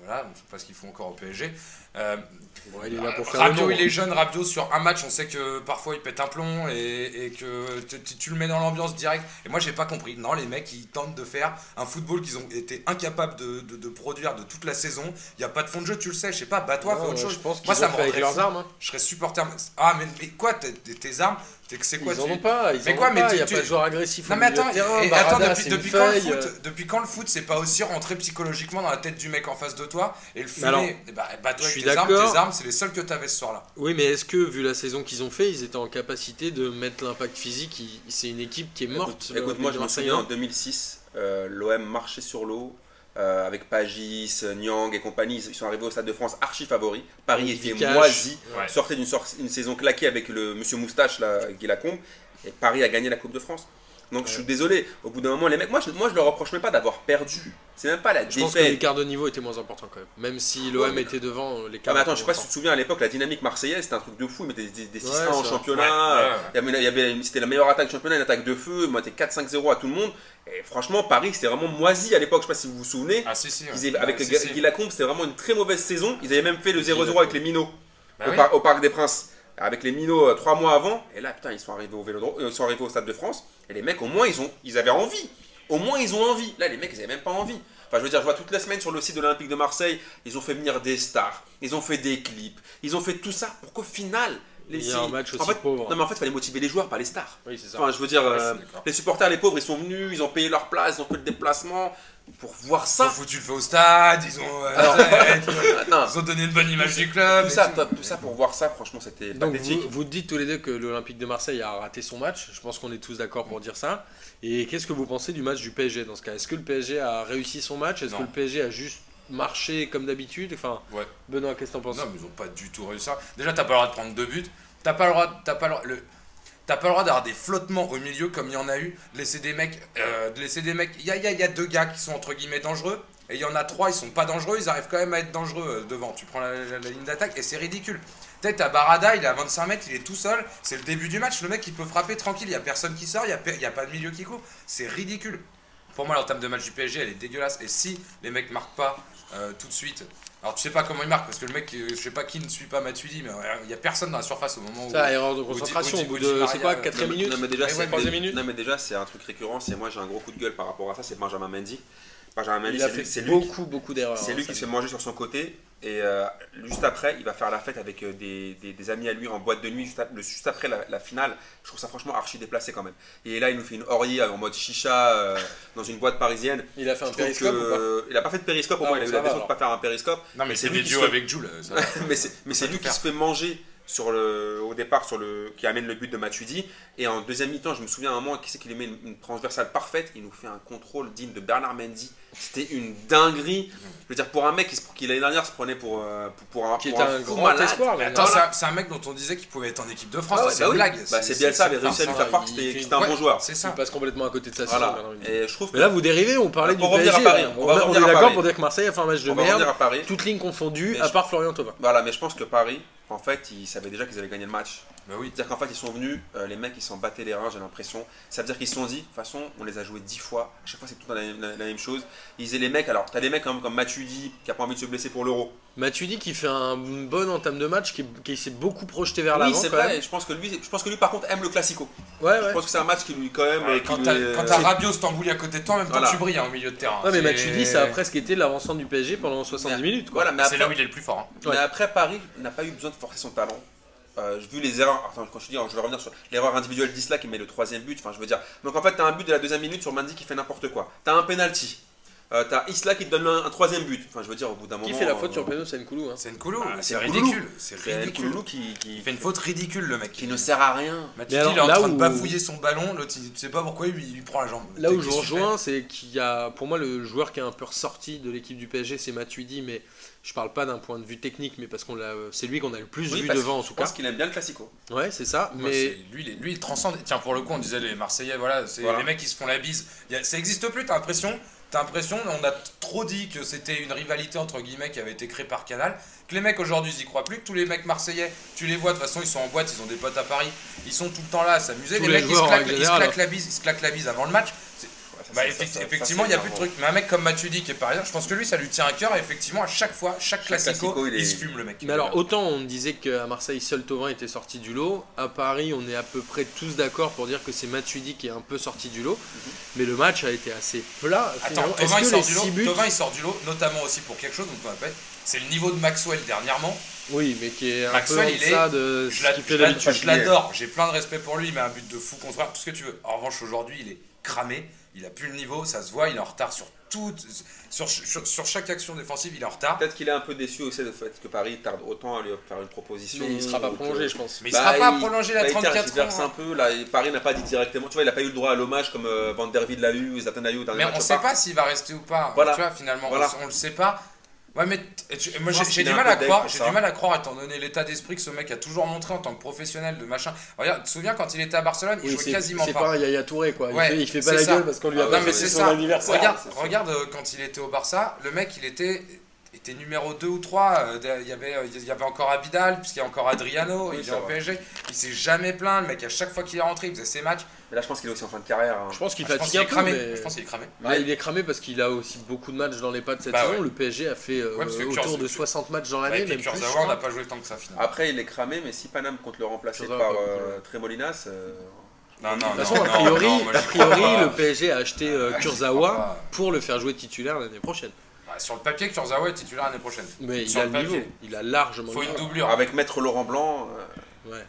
[SPEAKER 3] voilà, on sait pas ce qu'ils font encore au PSG. Euh,
[SPEAKER 1] Bon, il est là pour faire le
[SPEAKER 3] Rabiot, il est jeune, Rabiot sur un match, on sait que parfois il pète un plomb et, et que tu, le mets dans l'ambiance direct. Et moi j'ai pas compris. Non, les mecs ils tentent de faire un football qu'ils ont été incapables de, de- de produire de toute la saison. Il y a pas de fond de jeu, tu le sais. Je sais pas, bats-toi, fais autre
[SPEAKER 1] ouais,
[SPEAKER 3] chose.
[SPEAKER 1] Je pense
[SPEAKER 3] Moi, ça me
[SPEAKER 1] avec leurs armes. hein.
[SPEAKER 3] Je serais supporter. Ah, mais, mais quoi, tes armes? C'est que c'est quoi
[SPEAKER 1] Ils en
[SPEAKER 3] tu-
[SPEAKER 1] ont pas, ils
[SPEAKER 3] Mais
[SPEAKER 1] en
[SPEAKER 3] quoi,
[SPEAKER 1] ont
[SPEAKER 3] mais
[SPEAKER 1] pas,
[SPEAKER 3] tu-
[SPEAKER 1] il y a
[SPEAKER 3] tu-
[SPEAKER 1] pas de joueur agressif
[SPEAKER 3] Non mais attends,
[SPEAKER 1] de terrain,
[SPEAKER 3] et- et
[SPEAKER 1] Barada,
[SPEAKER 3] attends,
[SPEAKER 1] c'est
[SPEAKER 3] depuis, quand le foot, depuis quand le foot c'est pas aussi rentré psychologiquement dans la tête du mec en face de toi et le fumer, eh bah, bah, toi
[SPEAKER 1] je
[SPEAKER 3] avec
[SPEAKER 1] suis
[SPEAKER 3] tes armes,
[SPEAKER 1] d'accord.
[SPEAKER 3] tes armes c'est les seules que t'avais ce soir-là.
[SPEAKER 1] Oui, mais est-ce que, vu la saison qu'ils ont fait, ils étaient en capacité de mettre l'impact physique C'est une équipe qui est morte.
[SPEAKER 2] Écoute, moi je me souviens en
[SPEAKER 1] hein.
[SPEAKER 2] 2006, euh, l'OM marchait sur l'eau. Euh, avec Pagis, Nyang et compagnie, ils sont arrivés au Stade de France archi favoris. Paris était moisi,
[SPEAKER 3] Ouais.
[SPEAKER 2] sortait d'une saison claquée avec le monsieur Moustache, là, Guy Lacombe, et Paris a gagné la Coupe de France. Donc je suis désolé, au bout d'un moment, les mecs, moi je, moi, je leur reproche même pas d'avoir perdu. C'est même pas la
[SPEAKER 1] Je pense que
[SPEAKER 2] défaite.
[SPEAKER 1] l'écart de niveau était moins important quand même. Même si l'OM
[SPEAKER 2] mais-
[SPEAKER 1] était devant,
[SPEAKER 2] Ah,
[SPEAKER 1] l'écart
[SPEAKER 2] mais attends, je sais pas si tu te souviens à l'époque, la dynamique marseillaise, c'était un truc de fou. Ils mettaient des, des 6-1
[SPEAKER 1] Ouais,
[SPEAKER 2] en
[SPEAKER 1] c'est
[SPEAKER 2] championnat.
[SPEAKER 3] vrai. Ouais, ouais,
[SPEAKER 2] Il y avait- il y avait- c'était la meilleure attaque du championnat, une attaque de feu. Ils mettaient 4-5-0 à tout le monde. Et franchement, Paris, c'était vraiment moisi à l'époque. Je sais pas si vous vous souvenez.
[SPEAKER 3] Ah si si. ouais.
[SPEAKER 2] Ils avaient- avec
[SPEAKER 3] Ouais, si,
[SPEAKER 2] Guy
[SPEAKER 3] si.
[SPEAKER 2] Guy Lacombe, c'était vraiment une très mauvaise saison. Ils avaient même fait le 0-0 avec les Minots
[SPEAKER 3] Bah
[SPEAKER 2] au,
[SPEAKER 3] oui.
[SPEAKER 2] par- au Parc des Princes. Avec les Minots euh, trois mois avant. Et là, putain, ils sont arrivés au, Vélodrome, euh, sont arrivés au Stade de France. Et les mecs, au moins, ils, ont, ils avaient envie. Au moins, ils ont envie. Là, les mecs, ils avaient même pas envie. Enfin, je veux dire, je vois toute la semaine sur le site de l'Olympique de Marseille, ils ont fait venir des stars, ils ont fait des clips, ils ont fait tout ça pour qu'au final, les
[SPEAKER 1] Il y a un match
[SPEAKER 2] en
[SPEAKER 1] aussi
[SPEAKER 2] fait,
[SPEAKER 1] pauvre.
[SPEAKER 2] Non, mais en fait, il fallait motiver les joueurs, pas les stars.
[SPEAKER 1] Oui, c'est ça.
[SPEAKER 2] Enfin, je veux dire,
[SPEAKER 3] Ouais,
[SPEAKER 2] euh, les supporters, les pauvres, ils sont venus, ils ont payé leur place, ils ont fait le déplacement pour voir
[SPEAKER 3] Ils ont
[SPEAKER 2] ça.
[SPEAKER 3] foutu le feu au stade, ils ont, euh,
[SPEAKER 2] Alors-
[SPEAKER 3] ouais,
[SPEAKER 2] non,
[SPEAKER 3] ils ont donné une bonne image du club.
[SPEAKER 2] tout ça,
[SPEAKER 3] tout.
[SPEAKER 2] tout ça pour voir ça, franchement, c'était
[SPEAKER 1] Donc
[SPEAKER 2] pathétique.
[SPEAKER 1] vous, vous dites tous les deux que l'Olympique de Marseille a raté son match. Je pense qu'on est tous d'accord pour dire ça. Et qu'est-ce que vous pensez du match du PSG dans ce cas? Est-ce que le PSG a réussi son match? Est-ce que le PSG a juste marché comme d'habitude Enfin,
[SPEAKER 3] Ouais.
[SPEAKER 1] Benoît, qu'est-ce que t'en penses?
[SPEAKER 3] Non, mais ils ont pas du tout réussi ça. Déjà, t'as pas le droit de prendre deux buts. T'as pas le droit, t'as pas le, le- t'as pas le droit d'avoir des flottements au milieu comme il y en a eu. De laisser des mecs, euh, de laisser des mecs. Il y a, y a- y a deux gars qui sont entre guillemets dangereux. Et il y en a trois, ils sont pas dangereux, ils arrivent quand même à être dangereux euh, devant. Tu prends la, la- la ligne d'attaque et c'est ridicule. Peut-être t'as Barada, il est à 25 mètres, il est tout seul. C'est le début du match, le mec il peut frapper tranquille, il y a personne qui sort, il y a, a pas de milieu qui court. C'est ridicule. Pour moi, l'entame de match du PSG, elle est dégueulasse. Et si les mecs marquent pas euh, tout de suite, alors tu sais pas comment ils marquent parce que le mec, euh, je sais pas qui ne suit pas Matuidi, mais euh, il y a personne dans la surface au moment où.
[SPEAKER 1] Ça, erreur de concentration au bout de, c'est quoi,
[SPEAKER 3] euh,
[SPEAKER 1] 4
[SPEAKER 2] Non, mais-
[SPEAKER 1] minutes
[SPEAKER 2] non, mais déjà,
[SPEAKER 3] ouais,
[SPEAKER 2] non, mais déjà, c'est un truc récurrent. C'est moi, j'ai un gros coup de gueule par rapport à ça. C'est Benjamin Mendy. Mendy,
[SPEAKER 1] Il a
[SPEAKER 2] lui, qui-
[SPEAKER 1] beaucoup, beaucoup d'erreurs.
[SPEAKER 2] C'est
[SPEAKER 1] hein,
[SPEAKER 2] lui qui
[SPEAKER 1] ça.
[SPEAKER 2] se fait manger sur son côté et euh, juste après, il va faire la fête avec euh, des, des- des amis à lui en boîte de nuit juste, ap- le- juste après la, la finale. Je trouve ça franchement archi déplacé quand même. Et là, il nous fait une oreille en mode chicha euh, dans une boîte parisienne.
[SPEAKER 1] Il a fait un périscope ou pas?
[SPEAKER 2] il a pas fait de périscope, au
[SPEAKER 1] Ah,
[SPEAKER 2] moins il a eu la de pas faire un périscope.
[SPEAKER 3] Non, mais
[SPEAKER 2] c'est
[SPEAKER 3] des
[SPEAKER 2] qui
[SPEAKER 3] duos avec Jules.
[SPEAKER 2] mais c'est lui qui se fait manger sur le, au départ sur le, qui amène le but de Matuidi. Et en deuxième mi-temps, je me souviens à un moment qui c'est qui lui met une, une transversale parfaite? Il nous fait un contrôle digne de Bernard Mendy. C'était une dinguerie. Je veux dire, pour un mec qui, se- qui l'année dernière se prenait pour, euh, pour, pour un,
[SPEAKER 1] Qui
[SPEAKER 2] pour
[SPEAKER 1] est
[SPEAKER 2] un
[SPEAKER 1] un
[SPEAKER 2] fou
[SPEAKER 1] grand
[SPEAKER 2] malade.
[SPEAKER 1] espoir. mais
[SPEAKER 3] Attends, c'est un- mec dont on disait qu'il pouvait être en équipe de France.
[SPEAKER 2] Ah ouais,
[SPEAKER 3] c'est
[SPEAKER 2] bah oui.
[SPEAKER 3] blague.
[SPEAKER 2] Bah, c'est Bielsa avait réussi à lui
[SPEAKER 1] ça,
[SPEAKER 2] faire croire que
[SPEAKER 1] il
[SPEAKER 2] c'était
[SPEAKER 1] fait-
[SPEAKER 2] que c'était un
[SPEAKER 3] Ouais,
[SPEAKER 2] bon joueur.
[SPEAKER 3] C'est
[SPEAKER 1] Il
[SPEAKER 3] ça.
[SPEAKER 1] passe complètement à côté de sa.
[SPEAKER 2] Voilà. Et je trouve que
[SPEAKER 1] Mais là, vous dérivez, on parlait du PSG.
[SPEAKER 2] à Paris,
[SPEAKER 1] là.
[SPEAKER 2] on
[SPEAKER 1] est d'accord pour dire que Marseille a fait un match de merde. Toutes lignes confondues, à part Florian Thauvin.
[SPEAKER 2] Voilà, mais je pense que Paris, en fait, ils savaient déjà qu'ils avaient gagné le match.
[SPEAKER 3] Bah oui.
[SPEAKER 2] C'est-à-dire qu'en fait, ils sont venus, euh, les mecs, ils s'en battaient les reins, j'ai l'impression. Ça veut dire qu'ils se sont dit, de toute façon, on les a joués 10 fois, à chaque fois, c'est tout le temps la, la- la même chose. Ils disaient les mecs, alors, t'as des mecs comme, comme Matuidi, qui a pas envie de se blesser pour l'euro.
[SPEAKER 1] Matuidi qui fait un bon entame de match, qui, qui s'est beaucoup projeté vers
[SPEAKER 2] Oui,
[SPEAKER 1] l'avant.
[SPEAKER 2] c'est vrai,
[SPEAKER 1] même.
[SPEAKER 2] je pense, que lui, je pense que lui, par contre, aime le classico.
[SPEAKER 1] Ouais,
[SPEAKER 2] Je
[SPEAKER 1] ouais.
[SPEAKER 2] pense que c'est un match qui lui, quand même.
[SPEAKER 3] Ouais, Quand t'as
[SPEAKER 2] euh,
[SPEAKER 3] quand t'as Rabiot, Stambouli à côté de toi, en même temps
[SPEAKER 2] Voilà.
[SPEAKER 3] tu brilles hein, au milieu de terrain.
[SPEAKER 1] Ouais, mais
[SPEAKER 3] C'est-
[SPEAKER 1] Matuidi, ça a presque été l'avancement du PSG pendant 70
[SPEAKER 2] Mais-
[SPEAKER 1] minutes. Quoi.
[SPEAKER 2] Voilà, mais
[SPEAKER 3] C'est là où il est le plus fort. hein.
[SPEAKER 2] mais après, Paris n'a pas eu besoin de forcer son talent. Euh, j'ai vu les erreurs, enfin quand je dis, je vais revenir sur l'erreur individuelle d'Isla qui met le troisième but, enfin je veux dire, donc en fait t'as un but de la deuxième minute sur Mandy qui fait n'importe quoi, t'as un penalty, euh, t'as Isla qui te donne un, un troisième but, enfin je veux dire au bout d'un moment...
[SPEAKER 1] Qui fait la faute
[SPEAKER 2] euh,
[SPEAKER 1] sur le péno C'est Nkoulou. Hein.
[SPEAKER 3] C'est une colo,
[SPEAKER 2] Ah,
[SPEAKER 3] c'est ridicule. C'est ridicule.
[SPEAKER 2] Nkoulou qui, qui,
[SPEAKER 3] Il fait une faute ridicule le mec.
[SPEAKER 2] qui ne sert à rien.
[SPEAKER 3] Matuidi,
[SPEAKER 1] Mais alors,
[SPEAKER 3] il est en train de
[SPEAKER 1] où-
[SPEAKER 3] bafouiller son ballon, l'autre tu sais pas pourquoi il lui, il lui prend la jambe.
[SPEAKER 1] Là où je rejoins, c'est qu'il y a, pour moi, le joueur qui est un peu ressorti de l'équipe du PSG, c'est Matuidi, mais je parle pas d'un point de vue technique, mais parce qu'on l'a, c'est lui qu'on a le plus
[SPEAKER 2] Oui,
[SPEAKER 1] vu
[SPEAKER 2] parce
[SPEAKER 1] devant en tout
[SPEAKER 2] Je pense
[SPEAKER 1] cas.
[SPEAKER 2] qu'il aime bien le classico.
[SPEAKER 1] Ouais, c'est ça. Mais
[SPEAKER 3] lui, il est- lui, il transcende. Tiens, pour le coup, on disait les Marseillais, voilà, c'est
[SPEAKER 2] Voilà.
[SPEAKER 3] les mecs qui se font la bise. A- ça existe plus, t'as l'impression. T'as l'impression, on a trop dit que c'était une rivalité entre guillemets qui avait été créée par Canal. Que les mecs aujourd'hui ils y croient plus, que tous les mecs marseillais, tu les vois, de toute façon ils sont en boîte, ils ont des potes à Paris, ils sont tout le temps là à s'amuser. Les
[SPEAKER 1] les
[SPEAKER 3] mecs ils se, claquent, ils claquent la bise, ils se claquent la bise avant le match. Bah,
[SPEAKER 2] ça-
[SPEAKER 3] effecti-
[SPEAKER 2] ça- ça,
[SPEAKER 3] effectivement, il n'y a plus de truc. Mais un mec comme Matuidi qui est parisien, je pense que lui, ça lui tient à cœur. Et effectivement, à chaque fois, chaque,
[SPEAKER 2] Chaque
[SPEAKER 3] classico,
[SPEAKER 2] classico, il
[SPEAKER 3] se fume le mec.
[SPEAKER 1] Mais alors, autant on disait qu'à Marseille, seul Thauvin était sorti du lot, à Paris, on est à peu près tous d'accord pour dire que c'est Matuidi qui est un peu sorti du lot, mais le match a été assez plat.
[SPEAKER 3] Attends. Thauvin il, sort du lot,
[SPEAKER 1] 6 buts,
[SPEAKER 3] Thauvin, il sort du lot, notamment aussi pour quelque chose, donc on appelle, c'est le niveau de Maxwell dernièrement.
[SPEAKER 1] oui, mais qui est un
[SPEAKER 3] Maxwell,
[SPEAKER 1] peu
[SPEAKER 3] il est-
[SPEAKER 1] de
[SPEAKER 3] Je
[SPEAKER 1] ce
[SPEAKER 3] l'a-
[SPEAKER 1] qu'il
[SPEAKER 3] je
[SPEAKER 1] fait
[SPEAKER 3] l'a-
[SPEAKER 1] d'habitude.
[SPEAKER 3] je l'adore, j'ai plein de respect pour lui, il met un but de fou contre tout ce que tu veux. En revanche, aujourd'hui, il est cramé, il a plus le niveau, ça se voit, il est en retard sur tout, sur, sur, sur chaque action défensive, il est en retard.
[SPEAKER 2] Peut-être qu'il est un peu déçu aussi du fait que Paris tarde autant à lui faire une proposition.
[SPEAKER 1] Mais il sera pas
[SPEAKER 2] que-
[SPEAKER 1] prolongé, je pense.
[SPEAKER 3] Mais il
[SPEAKER 2] Bah,
[SPEAKER 3] sera pas
[SPEAKER 2] il-
[SPEAKER 3] prolongé la
[SPEAKER 2] bah, il
[SPEAKER 3] 34
[SPEAKER 2] tergiverse
[SPEAKER 3] ans.
[SPEAKER 2] un peu. Là, et Paris n'a pas dit directement. Tu vois, il n'a pas eu le droit à l'hommage comme euh, Van der Vide l'a eu, Zlatan l'a eu
[SPEAKER 3] Mais
[SPEAKER 2] match
[SPEAKER 3] on
[SPEAKER 2] au
[SPEAKER 3] sait pas s'il va rester ou pas.
[SPEAKER 2] Voilà.
[SPEAKER 3] Tu vois, finalement,
[SPEAKER 2] Voilà.
[SPEAKER 3] on, on le sait pas. Ouais, mais tu- moi j'ai du mal à croire, j'ai du mal à croire étant donné l'état d'esprit que ce mec a toujours montré en tant que professionnel de machin. Regarde, tu te souviens quand il était à Barcelone, il
[SPEAKER 1] Oui,
[SPEAKER 3] jouait
[SPEAKER 1] c'est
[SPEAKER 3] quasiment
[SPEAKER 1] c'est
[SPEAKER 3] pas.
[SPEAKER 1] pas un Yaya Touré, quoi. Il,
[SPEAKER 3] Ouais,
[SPEAKER 1] fait, il fait pas
[SPEAKER 3] c'est
[SPEAKER 1] la
[SPEAKER 3] ça.
[SPEAKER 1] gueule parce qu'on lui a
[SPEAKER 2] Ah,
[SPEAKER 1] pas
[SPEAKER 3] non
[SPEAKER 1] fait
[SPEAKER 3] mais c'est
[SPEAKER 1] son
[SPEAKER 3] ça.
[SPEAKER 1] anniversaire.
[SPEAKER 3] Regarde,
[SPEAKER 2] c'est
[SPEAKER 3] regarde euh, quand il était au Barça, le mec il était était numéro 2 ou 3, il y avait euh, il y avait encore Abidal, puisqu'il y a encore Adriano,
[SPEAKER 2] Oui,
[SPEAKER 3] il
[SPEAKER 2] c'est
[SPEAKER 3] est en. PSG, il s'est jamais plaint, le mec à chaque fois qu'il est rentré, il faisait ses matchs.
[SPEAKER 2] Mais là, je pense qu'il est aussi en fin de carrière. hein.
[SPEAKER 1] Je pense qu'il
[SPEAKER 3] Ah, je pense
[SPEAKER 1] fatigue
[SPEAKER 3] qu'il
[SPEAKER 1] un
[SPEAKER 3] est
[SPEAKER 1] peu,
[SPEAKER 3] cramé.
[SPEAKER 1] mais...
[SPEAKER 3] Je pense qu'il est cramé.
[SPEAKER 1] Ah, il est cramé parce qu'il a aussi beaucoup de matchs dans les pattes cette
[SPEAKER 3] Bah
[SPEAKER 1] saison.
[SPEAKER 3] ouais.
[SPEAKER 1] Le PSG a fait euh,
[SPEAKER 3] Ouais, parce que
[SPEAKER 1] autour de 60 matchs dans l'année,
[SPEAKER 3] et puis
[SPEAKER 1] même plus. je
[SPEAKER 3] Kurzawa, on n'a pas joué tant que ça finalement.
[SPEAKER 2] Après, il est cramé, mais si Paname compte le remplacer par euh. Tremolinas, euh,
[SPEAKER 3] Non, non,
[SPEAKER 1] De toute façon, a priori, a le PSG a acheté euh,
[SPEAKER 3] Ah,
[SPEAKER 1] Kurzawa
[SPEAKER 3] crois pas.
[SPEAKER 1] pour le faire jouer titulaire l'année prochaine.
[SPEAKER 3] Bah, sur le papier, Kurzawa est titulaire l'année prochaine.
[SPEAKER 1] Mais il
[SPEAKER 3] Sur
[SPEAKER 1] a
[SPEAKER 3] le
[SPEAKER 1] le niveau,
[SPEAKER 3] papier.
[SPEAKER 1] il a largement
[SPEAKER 3] Faut
[SPEAKER 1] le
[SPEAKER 3] une
[SPEAKER 1] niveau.
[SPEAKER 3] doublure.
[SPEAKER 2] avec Maître Laurent Blanc. euh,
[SPEAKER 1] Ouais.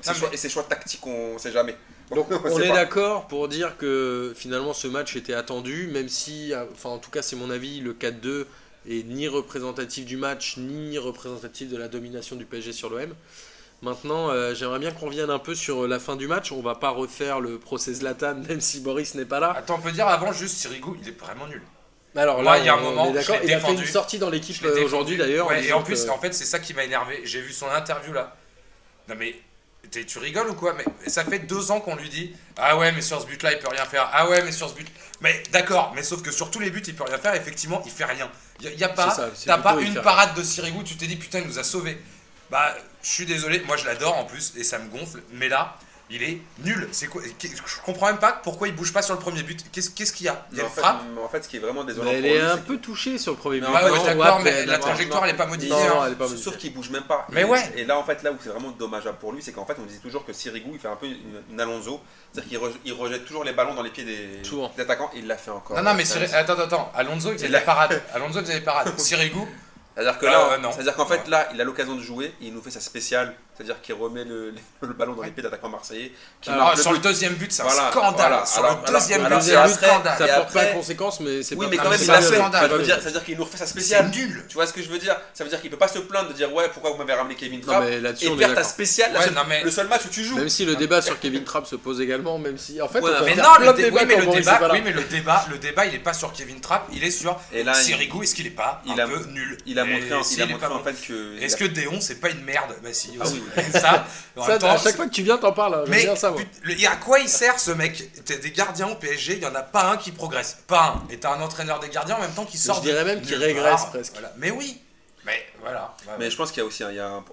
[SPEAKER 2] ses
[SPEAKER 3] Non,
[SPEAKER 2] choix-
[SPEAKER 3] mais-
[SPEAKER 2] Et ses choix tactiques, on ne sait jamais.
[SPEAKER 1] Donc
[SPEAKER 2] On
[SPEAKER 1] est d'accord pour dire que finalement ce match était attendu, même si, enfin en tout cas c'est mon avis, le 4-2 est ni représentatif du match, ni représentatif de la domination du PSG sur l'OM. Maintenant, euh, j'aimerais bien qu'on revienne un peu sur la fin du match. On va pas refaire le procès Zlatan, même si Boris n'est pas là.
[SPEAKER 3] Attends, on peut dire avant juste Sirigu, il est vraiment nul.
[SPEAKER 1] Alors
[SPEAKER 3] Moi,
[SPEAKER 1] là,
[SPEAKER 3] il y a un moment, je
[SPEAKER 1] Il a fait
[SPEAKER 3] défendu.
[SPEAKER 1] une sortie dans l'équipe euh,
[SPEAKER 3] défendu.
[SPEAKER 1] aujourd'hui d'ailleurs.
[SPEAKER 3] Ouais, et en plus,
[SPEAKER 1] que-
[SPEAKER 3] en fait, c'est ça qui m'a énervé. J'ai vu son interview là. Non mais tu rigoles ou quoi? Mais ça fait deux ans qu'on lui dit Ah ouais, mais sur ce but-là, il peut rien faire. Ah ouais, mais sur ce but. Mais d'accord, mais sauf que sur tous les buts, il peut rien faire. Effectivement, il fait rien. Y a, y a pas. T'as pas
[SPEAKER 1] il
[SPEAKER 3] une parade de Sirigu. Tu t'es dit putain, il nous a sauvés. Bah, je suis désolé. Moi, je l'adore en plus et ça me gonfle. Mais là. Il est nul. C'est quoi Je comprends même pas pourquoi il bouge pas sur le premier but. Qu'est-ce qu'il y a Il y
[SPEAKER 2] Mais
[SPEAKER 3] a
[SPEAKER 2] en
[SPEAKER 3] une
[SPEAKER 2] fait,
[SPEAKER 3] frappe.
[SPEAKER 2] en fait, ce qui est vraiment désolant
[SPEAKER 1] Mais elle
[SPEAKER 2] pour
[SPEAKER 1] est
[SPEAKER 2] lui,
[SPEAKER 1] un peu touchée sur le premier but.
[SPEAKER 2] Mais en
[SPEAKER 3] Ouais,
[SPEAKER 2] fait,
[SPEAKER 3] ouais,
[SPEAKER 2] non,
[SPEAKER 3] d'accord, mais la trajectoire, elle est pas modifiée.
[SPEAKER 1] Non,
[SPEAKER 3] hein.
[SPEAKER 1] non, elle est pas
[SPEAKER 2] Sauf qu'il bouge même pas.
[SPEAKER 3] Mais
[SPEAKER 2] Et-
[SPEAKER 3] ouais.
[SPEAKER 2] Et là, en fait, là où c'est vraiment dommageable pour lui, c'est qu'en fait, on disait toujours que Sirigu, il fait un peu une, une Alonso. C'est-à-dire qu'il re- il rejette toujours les ballons dans les pieds des, attaquants. Il l'a fait encore.
[SPEAKER 3] Non, non, mais attends, attends, attends. Alonso, il faisait des
[SPEAKER 2] a-
[SPEAKER 3] parades. Alonso faisait des parades. Sirigu,
[SPEAKER 2] C'est-à-dire que
[SPEAKER 3] Ah,
[SPEAKER 2] là,
[SPEAKER 3] non.
[SPEAKER 2] c'est-à-dire qu'en fait, là, il a l'occasion de jouer. Et il nous fait sa spéciale. C'est-à-dire qu'il remet le, le ballon dans les pieds d'attaquants marseillais. Qui
[SPEAKER 1] Alors,
[SPEAKER 2] marque
[SPEAKER 3] sur le
[SPEAKER 2] but.
[SPEAKER 3] deuxième but, c'est un
[SPEAKER 2] Voilà,
[SPEAKER 3] scandale.
[SPEAKER 2] voilà.
[SPEAKER 3] Sur
[SPEAKER 2] Alors-
[SPEAKER 3] le deuxième
[SPEAKER 2] alors-
[SPEAKER 3] but, c'est un
[SPEAKER 2] après,
[SPEAKER 3] scandale.
[SPEAKER 1] Ça porte pas
[SPEAKER 2] après-
[SPEAKER 1] conséquence, mais c'est
[SPEAKER 2] Oui,
[SPEAKER 1] pas
[SPEAKER 2] mais quand même, il l'a
[SPEAKER 3] c'est
[SPEAKER 2] fait.
[SPEAKER 3] un scandale.
[SPEAKER 2] Ça veut dire, ça veut dire qu'il nous refait sa
[SPEAKER 3] C'est
[SPEAKER 2] spéciale.
[SPEAKER 3] nul.
[SPEAKER 2] Tu vois ce que je veux dire? Ça veut dire qu'il peut pas se plaindre de dire ouais pourquoi vous m'avez ramené Kevin
[SPEAKER 1] Non,
[SPEAKER 2] Trapp et faire ta spéciale la
[SPEAKER 3] Ouais,
[SPEAKER 2] seule-
[SPEAKER 3] non, mais-
[SPEAKER 2] le seul match où tu joues.
[SPEAKER 1] Même si le débat sur Kevin Trapp se pose également, même si en fait,
[SPEAKER 2] Ouais,
[SPEAKER 1] on peut
[SPEAKER 3] Mais non, le, oui, mais le débat, oui, mais le débat, le débat, il est pas sur Kevin Trapp, il est sur Sirigu. Est-ce qu'il est pas un
[SPEAKER 2] a-
[SPEAKER 3] peu nul?
[SPEAKER 2] Il a montré, en- a fait que.
[SPEAKER 3] Est-ce que Déon, c'est pas une merde? Bah si. Ça, en
[SPEAKER 1] Ça,
[SPEAKER 3] temps,
[SPEAKER 1] à chaque fois que tu viens, t'en parles. hein,
[SPEAKER 3] Mais
[SPEAKER 1] bien ça, moi.
[SPEAKER 3] put- le- et à quoi il sert ce mec? T'as des gardiens au PSG, il y en a pas un qui progresse. Pas un. Et t'as un entraîneur des gardiens en même temps qui sort.
[SPEAKER 1] Je dirais même qu'il régresse
[SPEAKER 3] part.
[SPEAKER 1] presque.
[SPEAKER 3] Voilà. Mais oui. Mais voilà.
[SPEAKER 2] Mais je pense qu'il y a aussi un, il y a un-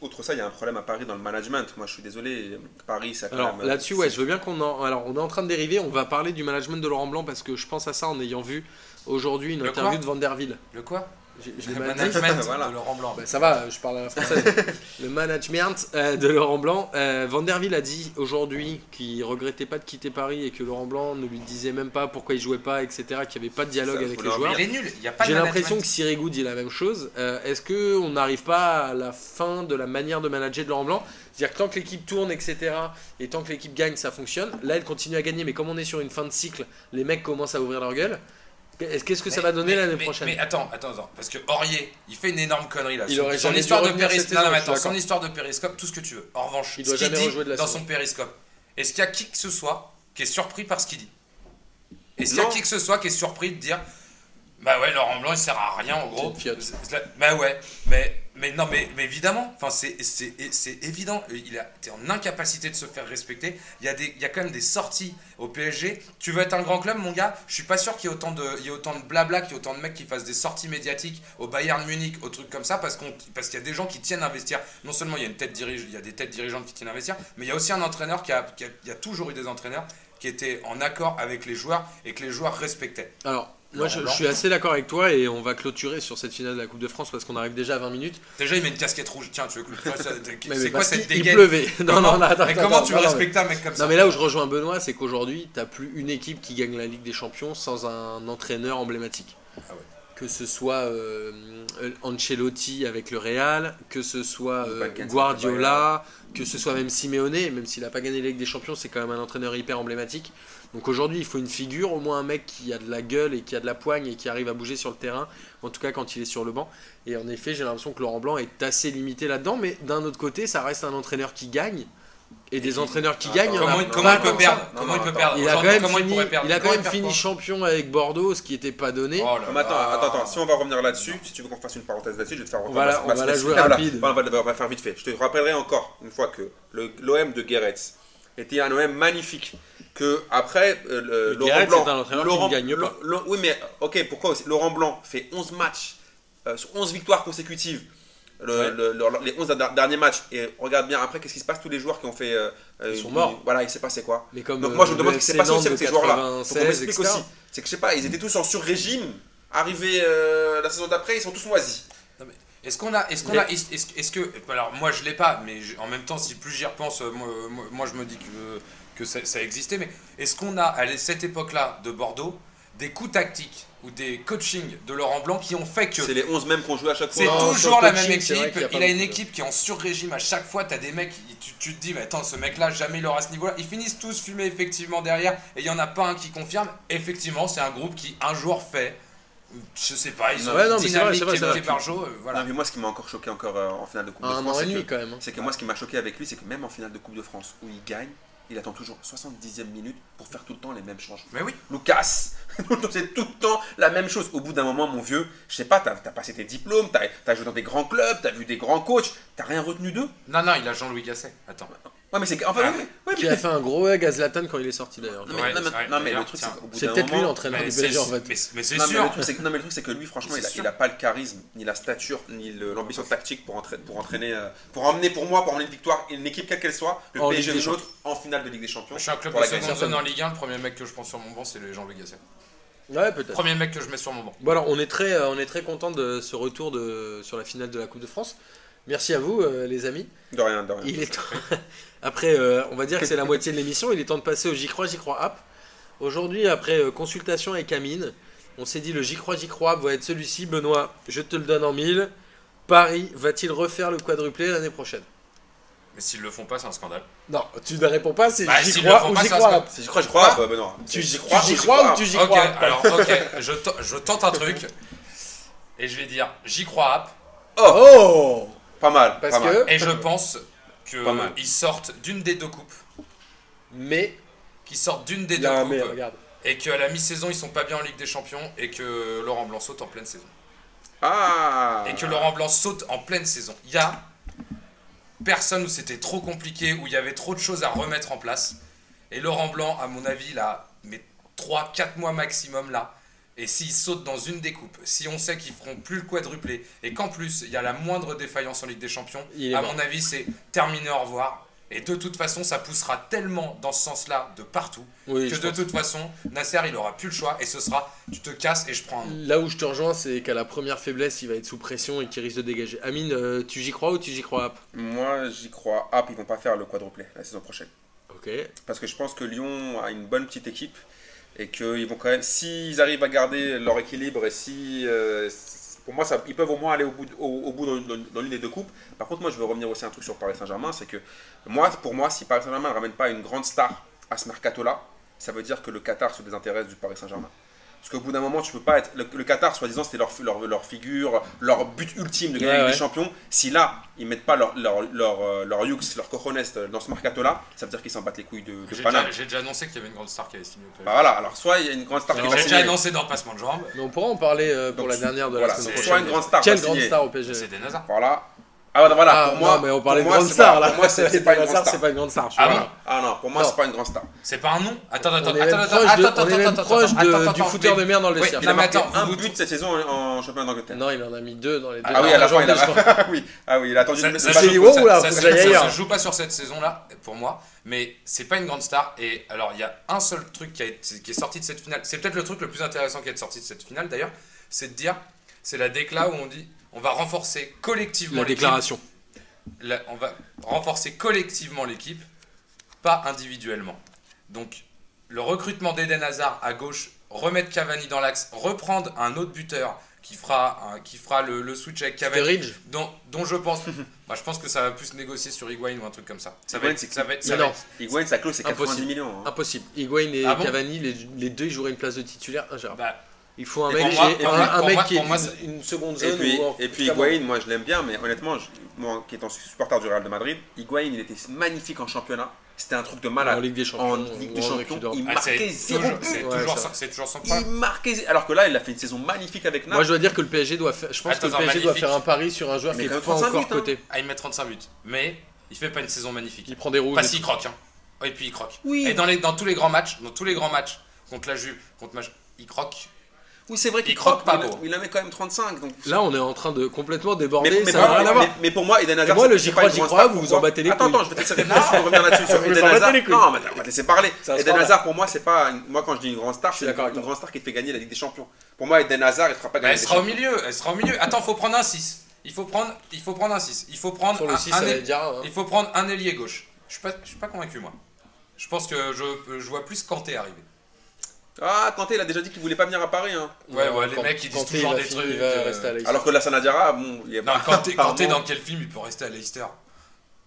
[SPEAKER 2] autre ça, il y a un problème à Paris dans le management. Moi, je suis désolé, Paris, ça.
[SPEAKER 1] Alors
[SPEAKER 2] même,
[SPEAKER 1] là-dessus, ouais, je veux bien qu'on en. Alors, on est en train de dériver. On va parler du management de Laurent Blanc parce que je pense à ça en ayant vu aujourd'hui une
[SPEAKER 3] Le
[SPEAKER 1] interview de Van der Ville.
[SPEAKER 3] Le quoi? Le management
[SPEAKER 2] Voilà.
[SPEAKER 3] de Laurent Blanc.
[SPEAKER 1] Bah, ça va, je parle à la française. le management euh, de Laurent Blanc. Euh, Van der Ville a dit aujourd'hui qu'il regrettait pas de quitter Paris et que Laurent Blanc ne lui disait même pas pourquoi il jouait pas, etc. Qu'il n'y avait pas de dialogue
[SPEAKER 2] ça,
[SPEAKER 1] avec les joueurs.
[SPEAKER 3] Il est nul. Il y a pas de
[SPEAKER 1] J'ai l'impression que Sirigu dit la même chose. Euh, Est-ce que on n'arrive pas à la fin de la manière de manager de Laurent Blanc? C'est-à-dire que tant que l'équipe tourne, etc., et tant que l'équipe gagne, ça fonctionne. Là, elle continue à gagner, mais comme on est sur une fin de cycle, les mecs commencent à ouvrir leur gueule. Est-ce- Qu'est-ce que ça va donner l'année prochaine
[SPEAKER 3] Mais attends, attends, attends. Parce que Aurier, il fait une énorme connerie là.
[SPEAKER 1] Il
[SPEAKER 3] Son- son histoire de périscope. Non, non, mais attends, son histoire de périscope, tout ce que tu veux. En revanche,
[SPEAKER 1] Il doit jamais
[SPEAKER 3] dit
[SPEAKER 1] de la
[SPEAKER 3] dans
[SPEAKER 1] saison.
[SPEAKER 3] son périscope, est-ce qu'il y a qui que ce soit qui est surpris par ce qu'il dit? Est-ce qu'il y a qui que ce soit qui est surpris de dire Bah ouais, Laurent Blanc il sert à rien en gros. Bah ouais, mais, mais non, mais, mais évidemment, enfin c'est c'est- c'est évident. Il a été en incapacité de se faire respecter. Il y, a des, il y a quand même des sorties au PSG. Tu veux être un grand club, mon gars? Je suis pas sûr qu'il y ait autant de, il y ait autant de blabla, qu'il y ait autant de mecs qui fassent des sorties médiatiques au Bayern Munich, au truc comme ça, parce qu'on parce qu'il y a des gens qui tiennent à investir. Non seulement il y a une tête dirige, il y a des têtes dirigeantes qui tiennent à investir, mais il y a aussi un entraîneur qui a, qui a, il y a toujours eu des entraîneurs qui était en accord avec les joueurs et que les joueurs respectaient.
[SPEAKER 1] Alors, moi, je, suis assez d'accord avec toi et on va clôturer sur cette finale de la Coupe de France parce qu'on arrive déjà à 20 minutes.
[SPEAKER 3] Déjà, il met une casquette rouge. Tiens, tu veux que
[SPEAKER 1] mais
[SPEAKER 3] C'est quoi cette
[SPEAKER 1] qu'il- Il
[SPEAKER 3] dégaine
[SPEAKER 1] pleuvait. Non, non, non, attends,
[SPEAKER 3] Mais comment
[SPEAKER 1] attends,
[SPEAKER 3] tu veux respecter un mec comme ça
[SPEAKER 1] Non mais là où je rejoins Benoît, c'est qu'aujourd'hui, t'as plus une équipe qui gagne la Ligue des Champions sans un entraîneur emblématique.
[SPEAKER 3] Ah ouais.
[SPEAKER 1] Que ce soit euh, Ancelotti avec le Real, que ce soit euh, Guardiola, que ce soit même Simeone, même s'il n'a pas gagné la Ligue des Champions, c'est quand même un entraîneur hyper emblématique. Donc aujourd'hui, il faut une figure, au moins un mec qui a de la gueule et qui a de la poigne et qui arrive à bouger sur le terrain, en tout cas quand il est sur le banc. Et en effet, j'ai l'impression que Laurent Blanc est assez limité là-dedans, mais d'un autre côté, ça reste un entraîneur qui gagne. Et des
[SPEAKER 2] qui-
[SPEAKER 1] entraîneurs qui gagnent,
[SPEAKER 3] Comment, il- comment peut perdre
[SPEAKER 1] ça.
[SPEAKER 2] Non,
[SPEAKER 3] Comment
[SPEAKER 2] non,
[SPEAKER 3] il peut
[SPEAKER 2] attends.
[SPEAKER 3] perdre
[SPEAKER 1] Il a quand même
[SPEAKER 3] il
[SPEAKER 1] fini, il a quand même champion avec Bordeaux, ce qui n'était pas donné.
[SPEAKER 3] Oh là
[SPEAKER 2] attends, attends, attends, si on va revenir là-dessus, si tu veux qu'on fasse une parenthèse là-dessus, je vais te faire
[SPEAKER 1] On va la- on va la jouer rapide.
[SPEAKER 2] on, va, on va faire vite fait. Je te rappellerai encore une fois que le- l'OM de Guéretz était un OM magnifique. Que après, euh, le-
[SPEAKER 1] Le
[SPEAKER 2] Laurent Blanc.
[SPEAKER 1] est un entraîneur qui
[SPEAKER 2] Laurent-
[SPEAKER 1] ne gagne pas.
[SPEAKER 2] Lo- oui, mais ok, pourquoi aussi? Laurent Blanc fait 11 matchs, euh, sur 11 victoires consécutives. le-
[SPEAKER 1] Ouais.
[SPEAKER 2] le- le- les 11 der- derniers matchs et regarde bien après qu'est-ce qui se passe? Tous les joueurs qui ont fait euh, euh,
[SPEAKER 1] Ils sont
[SPEAKER 2] une-
[SPEAKER 1] morts.
[SPEAKER 2] voilà il s'est passé quoi?
[SPEAKER 1] Mais comme
[SPEAKER 2] donc moi je me
[SPEAKER 1] euh,
[SPEAKER 2] demande
[SPEAKER 1] le
[SPEAKER 2] ce qui s'est passé aussi avec ces joueurs là
[SPEAKER 1] 96,
[SPEAKER 2] qu'on m'explique aussi c'est que je sais pas ils étaient tous en sur-régime arrivés euh, la saison d'après ils sont tous moisis
[SPEAKER 3] Est-ce qu'on a, est-ce qu'on a, est-ce est-ce- est-ce que, alors moi je l'ai pas, mais je- en même temps si plus j'y repense, euh, moi, moi- moi, je me dis que que ça, ça existait, mais est-ce qu'on a à cette époque-là de Bordeaux des coups tactiques ou des coachings de Laurent Blanc qui ont fait que
[SPEAKER 2] c'est les 11 mêmes qu'on joue à chaque fois
[SPEAKER 3] c'est
[SPEAKER 1] Non,
[SPEAKER 3] toujours la même équipe.
[SPEAKER 1] a
[SPEAKER 3] Il a une
[SPEAKER 1] de-
[SPEAKER 3] équipe qui est en sur-régime à chaque fois. T'as des mecs, tu, tu te dis, mais attends, ce mec-là, jamais il aura ce niveau-là. Ils finissent tous fumés effectivement derrière. Et il y en a pas un qui confirme. Effectivement, c'est un groupe qui un jour fait, je sais pas, ils ont
[SPEAKER 1] Ouais, non, mais c'est vrai,
[SPEAKER 3] dynamique
[SPEAKER 1] c'est vrai,
[SPEAKER 3] par jour. euh, voilà.
[SPEAKER 2] Non, mais moi ce qui m'a encore choqué encore euh, en finale de Coupe de France
[SPEAKER 1] an et
[SPEAKER 2] c'est
[SPEAKER 1] demi
[SPEAKER 2] que,
[SPEAKER 1] quand même. hein.
[SPEAKER 2] c'est que moi ce qui m'a choqué avec lui c'est que même en finale de Coupe de France où il gagne il attend toujours 70e minute pour faire tout le temps les mêmes changements
[SPEAKER 3] Mais oui.
[SPEAKER 2] Lucas, c'est tout le temps la même chose. Au bout d'un moment, mon vieux, je sais pas, t'as as passé tes diplômes, t'as as joué dans des grands clubs, t'as vu des grands coachs, t'as rien retenu d'eux?
[SPEAKER 3] Non, non, il a Jean-Louis Gasset. Attends.
[SPEAKER 2] Ouais, mais c'est enfin,
[SPEAKER 3] Ah.
[SPEAKER 2] ouais, ouais, ouais,
[SPEAKER 1] Qui
[SPEAKER 2] mais-
[SPEAKER 1] a fait un gros egg à Zlatan quand il est sorti d'ailleurs.
[SPEAKER 2] non, mais,
[SPEAKER 3] Ouais,
[SPEAKER 2] non, mais-
[SPEAKER 3] c'est vrai,
[SPEAKER 2] non, mais
[SPEAKER 3] d'ailleurs,
[SPEAKER 2] le truc, c'est
[SPEAKER 3] tiens.
[SPEAKER 2] qu'au bout
[SPEAKER 1] C'est
[SPEAKER 2] d'un
[SPEAKER 1] peut-être lui l'entraîneur du PSG en fait.
[SPEAKER 3] mais- mais c'est sûr.
[SPEAKER 2] le truc, c'est que- non, mais le truc, c'est que lui, franchement, il a,
[SPEAKER 3] sûr.
[SPEAKER 2] il a pas le charisme, ni la stature, ni l'ambition tactique pour, entraîner, pour entraîner, euh, pour emmener pour moi, pour emmener une victoire, une équipe quelle qu'elle soit, le
[SPEAKER 1] En
[SPEAKER 2] PSG ou l'autre, en finale de Ligue des Champions.
[SPEAKER 3] Je suis un club de seconde zone en Ligue 1. Le premier mec que je pense sur mon banc, c'est le Jean-Louis Gasset.
[SPEAKER 1] Ouais, peut-être.
[SPEAKER 3] Premier mec que je mets sur mon banc.
[SPEAKER 1] Bon alors, on est très, euh, on est très content de ce retour de, sur la finale de la Coupe de France. Merci à vous, euh, les amis.
[SPEAKER 2] De rien, de rien.
[SPEAKER 1] Il est temps- Après, euh, on va dire que c'est la moitié de l'émission. Il est temps de passer au J'y crois, J'y crois app. Aujourd'hui, après euh, consultation avec Amine, on s'est dit le J'y crois, J'y crois app va être celui-ci. Benoît, je te le donne en mille. Paris va-t-il refaire le quadruplé l'année prochaine?
[SPEAKER 3] Mais s'ils le font pas, c'est un scandale.
[SPEAKER 1] Non, tu ne réponds pas, c'est
[SPEAKER 3] Bah,
[SPEAKER 1] J'y
[SPEAKER 3] s'ils le
[SPEAKER 1] crois
[SPEAKER 3] font
[SPEAKER 1] ou
[SPEAKER 3] pas,
[SPEAKER 1] J'y crois app.
[SPEAKER 2] Si j'y crois, j'y crois, bah, non.
[SPEAKER 1] Tu
[SPEAKER 2] J'y
[SPEAKER 1] tu
[SPEAKER 2] crois,
[SPEAKER 1] j'y
[SPEAKER 2] j'y
[SPEAKER 1] crois ou tu j'y
[SPEAKER 3] Ok,
[SPEAKER 1] crois
[SPEAKER 3] alors ok, je, te- je tente un truc et je vais dire j'y crois app
[SPEAKER 1] Oh
[SPEAKER 2] Pas mal,
[SPEAKER 1] Parce
[SPEAKER 2] pas mal.
[SPEAKER 1] que.
[SPEAKER 3] et je pense qu'ils sortent d'une des deux coupes,
[SPEAKER 1] Mais.
[SPEAKER 3] qu'ils sortent d'une des deux coupes
[SPEAKER 1] mais, regarde.
[SPEAKER 3] et qu'à la mi-saison ils sont pas bien en Ligue des Champions et que Laurent Blanc saute en pleine saison.
[SPEAKER 2] Ah
[SPEAKER 3] Et que Laurent Blanc saute en pleine saison. Il y a personne où c'était trop compliqué, où il y avait trop de choses à remettre en place. Et Laurent Blanc, à mon avis, là, mais 3-4 mois maximum là. Et s'il saute dans une des coupes, si on sait qu'ils feront plus le quadruplé, et qu'en plus il y a la moindre défaillance en Ligue des Champions, à mon avis c'est terminé, au revoir. Et de toute façon, ça poussera tellement dans ce sens-là de partout
[SPEAKER 1] Oui,
[SPEAKER 3] que de toute façon, Nasser il aura plus le choix et ce sera tu te casses et je prends un nom.
[SPEAKER 1] Là où je te rejoins, c'est qu'à la première faiblesse, il va être sous pression et qu'il risque de dégager. Amine, euh, tu j'y crois ou tu j'y crois app
[SPEAKER 2] Moi, j'y crois. Puis ils vont pas faire le quadruplé la saison prochaine.
[SPEAKER 1] Ok.
[SPEAKER 2] Parce que je pense que Lyon a une bonne petite équipe et qu'ils vont quand même, s'ils arrivent à garder leur équilibre et si, euh, pour moi, ça, ils peuvent au moins aller au bout, dans l'une des deux coupes. Par contre, moi, je veux revenir aussi à un truc sur Paris Saint-Germain, c'est que moi, pour moi, si Paris Saint-Germain ne ramène pas une grande star à ce mercato-là, ça veut dire que le Qatar se désintéresse du Paris Saint-Germain. Parce qu'au bout d'un moment, tu peux pas être. Le, le Qatar, soi-disant, c'était leur, leur, leur figure, leur but ultime de gagner
[SPEAKER 1] Ouais,
[SPEAKER 2] des Champions. Si là, ils mettent pas leur, leur, leur, euh, leur yux, leur cojones dans ce mercato-là, ça veut dire qu'ils s'en battent les couilles de, de
[SPEAKER 3] J'ai déjà, j'ai déjà annoncé qu'il y avait une grande star qui avait signé au PSG.
[SPEAKER 2] Bah voilà, alors soit il y a une grande star qui va
[SPEAKER 3] J'ai déjà
[SPEAKER 2] signer.
[SPEAKER 3] annoncé dans le passement de jambes.
[SPEAKER 1] Mais on pourra en parler euh, pour
[SPEAKER 2] Donc,
[SPEAKER 1] la dernière de
[SPEAKER 2] voilà,
[SPEAKER 1] la semaine
[SPEAKER 3] c'est
[SPEAKER 1] prochaine.
[SPEAKER 2] soit une grande star
[SPEAKER 1] Quelle grande
[SPEAKER 2] signer.
[SPEAKER 1] star au PSG
[SPEAKER 3] C'est des nazars.
[SPEAKER 2] Voilà. Ah voilà,
[SPEAKER 1] Ah,
[SPEAKER 2] pour moi,
[SPEAKER 1] non, mais on parlait de grande star là.
[SPEAKER 2] Pour moi, c'est pas une grande star.
[SPEAKER 1] c'est pas une grande star.
[SPEAKER 3] Ah bon
[SPEAKER 2] Ah non, pour moi,
[SPEAKER 1] Non.
[SPEAKER 2] c'est pas une grande star.
[SPEAKER 3] C'est pas un nom Attends, attends, attends, attends, attends,
[SPEAKER 1] proche
[SPEAKER 3] attends,
[SPEAKER 1] de-
[SPEAKER 3] attends,
[SPEAKER 1] du
[SPEAKER 3] attends,
[SPEAKER 1] fouteur de merde dans le
[SPEAKER 3] Oui,
[SPEAKER 1] vestiaire.
[SPEAKER 2] Il
[SPEAKER 3] Non,
[SPEAKER 2] a marqué
[SPEAKER 3] attends,
[SPEAKER 2] un but cette saison en championnat d'Angleterre.
[SPEAKER 1] Non, il en a mis deux dans les deux.
[SPEAKER 2] Ah oui, à la fin, il a. ah oui, il a attendu le
[SPEAKER 3] ça se- joue pas sur cette saison-là, pour moi, mais c'est pas une grande star. Et alors, il y a un seul truc qui, a été- qui est sorti de cette finale. C'est peut-être le truc le plus intéressant qui est sorti de cette finale d'ailleurs. C'est de dire, c'est la décla où on dit, on va renforcer collectivement
[SPEAKER 1] La
[SPEAKER 3] l'équipe.
[SPEAKER 1] déclaration.
[SPEAKER 3] La- on va renforcer collectivement l'équipe, pas individuellement. Donc, le recrutement d'Eden Hazard à gauche, remettre Cavani dans l'axe, reprendre un autre buteur qui fera, un- qui fera le, le switch avec Cavani dont, dont je pense, bah, je pense que ça va plus se négocier sur Higuain ou un truc comme ça. Ça va être,
[SPEAKER 2] c'est
[SPEAKER 3] ça va être,
[SPEAKER 1] non.
[SPEAKER 3] être-
[SPEAKER 2] Higuain, sa clause, c'est 90
[SPEAKER 1] Impossible.
[SPEAKER 2] millions. hein.
[SPEAKER 1] Impossible. Higuain et
[SPEAKER 3] Ah bon
[SPEAKER 1] Cavani, les, les deux, ils joueraient une place de titulaire ingérable.
[SPEAKER 3] bah,
[SPEAKER 1] Il faut un mec qui
[SPEAKER 3] moi-
[SPEAKER 1] est,
[SPEAKER 3] pour
[SPEAKER 1] un,
[SPEAKER 3] moi-
[SPEAKER 1] un
[SPEAKER 3] pour
[SPEAKER 1] mec
[SPEAKER 3] moi-
[SPEAKER 1] qui est
[SPEAKER 3] pour moi,
[SPEAKER 1] une- seconde
[SPEAKER 2] Et
[SPEAKER 1] zone.
[SPEAKER 2] puis,
[SPEAKER 1] ou
[SPEAKER 2] et puis
[SPEAKER 1] cas,
[SPEAKER 2] Higuain, moi je l'aime bien, mais honnêtement, je- moi qui étant supporter du Real de Madrid, Higuain il était magnifique en championnat. C'était un truc de malade.
[SPEAKER 1] En Ligue des Champions,
[SPEAKER 2] En
[SPEAKER 1] ou
[SPEAKER 2] Ligue des Champions, il
[SPEAKER 3] ah,
[SPEAKER 2] marquait zéro
[SPEAKER 3] c'est toujours, son-
[SPEAKER 2] Il marquait. Alors que là, il a fait une saison magnifique avec
[SPEAKER 1] Moi,
[SPEAKER 2] Naples.
[SPEAKER 1] je dois dire que le PSG doit faire. Je pense que le PSG doit faire un pari sur un joueur
[SPEAKER 2] Mais
[SPEAKER 1] qui est pas
[SPEAKER 2] même 35
[SPEAKER 1] encore
[SPEAKER 2] buts, hein.
[SPEAKER 1] coté.
[SPEAKER 3] Ah, il met 35 buts, mais il fait pas une saison magnifique.
[SPEAKER 1] Il prend des rouges.
[SPEAKER 3] Pas
[SPEAKER 1] et
[SPEAKER 3] s'il croque, hein. Et puis il croque. Et dans, les, dans tous les grands matchs, dans tous les grands matchs contre la Juve, contre il croque.
[SPEAKER 2] Oui, c'est vrai qu'il
[SPEAKER 3] Il croque
[SPEAKER 2] croque,
[SPEAKER 3] pas
[SPEAKER 2] mais
[SPEAKER 3] beau.
[SPEAKER 2] il en met quand même 35. Donc...
[SPEAKER 1] Là, on est en train de complètement déborder.
[SPEAKER 2] mais
[SPEAKER 1] ça
[SPEAKER 2] pour
[SPEAKER 1] n'a rien
[SPEAKER 2] moi,
[SPEAKER 1] à voir.
[SPEAKER 2] mais- mais pour moi, Eden Hazard.
[SPEAKER 1] Et moi, le
[SPEAKER 2] c'est
[SPEAKER 1] j'y
[SPEAKER 2] pas
[SPEAKER 1] crois, j'y crois, vous vous en battez les
[SPEAKER 2] Attends,
[SPEAKER 1] couilles.
[SPEAKER 2] attends, je vais te laisser je vais revenir là-dessus sur Eden Hazard. Non, mais on va te laisser parler. Eden Hazard, pour moi, c'est pas. Moi, quand je dis une grande star,
[SPEAKER 1] suis
[SPEAKER 2] c'est
[SPEAKER 1] d'accord avec
[SPEAKER 2] une grande star qui te fait gagner la Ligue des Champions. Pour moi, Eden Hazard, il ne fera pas
[SPEAKER 3] Bah,
[SPEAKER 2] gagner
[SPEAKER 3] elle
[SPEAKER 2] la Ligue
[SPEAKER 3] sera au
[SPEAKER 2] des Champions.
[SPEAKER 3] milieu, elle sera au milieu. Attends, faut prendre un 6. Il faut prendre, il faut prendre un 6. Il faut prendre
[SPEAKER 1] Sur le
[SPEAKER 3] un,
[SPEAKER 1] 6,
[SPEAKER 3] un
[SPEAKER 1] hein.
[SPEAKER 3] il faut prendre un ailier gauche. Je suis pas, je suis pas convaincu moi. Je pense que je, je vois plus Kanté arriver.
[SPEAKER 2] Ah, Kanté, il a déjà dit qu'il voulait pas venir à Paris. hein.
[SPEAKER 3] Ouais, ouais, les mecs, ils disent
[SPEAKER 1] Kanté,
[SPEAKER 3] toujours des trucs, euh.
[SPEAKER 2] Alors que la Sanadiara, bon, il est
[SPEAKER 3] Non, Kanté, dans quel film il peut rester à Leicester?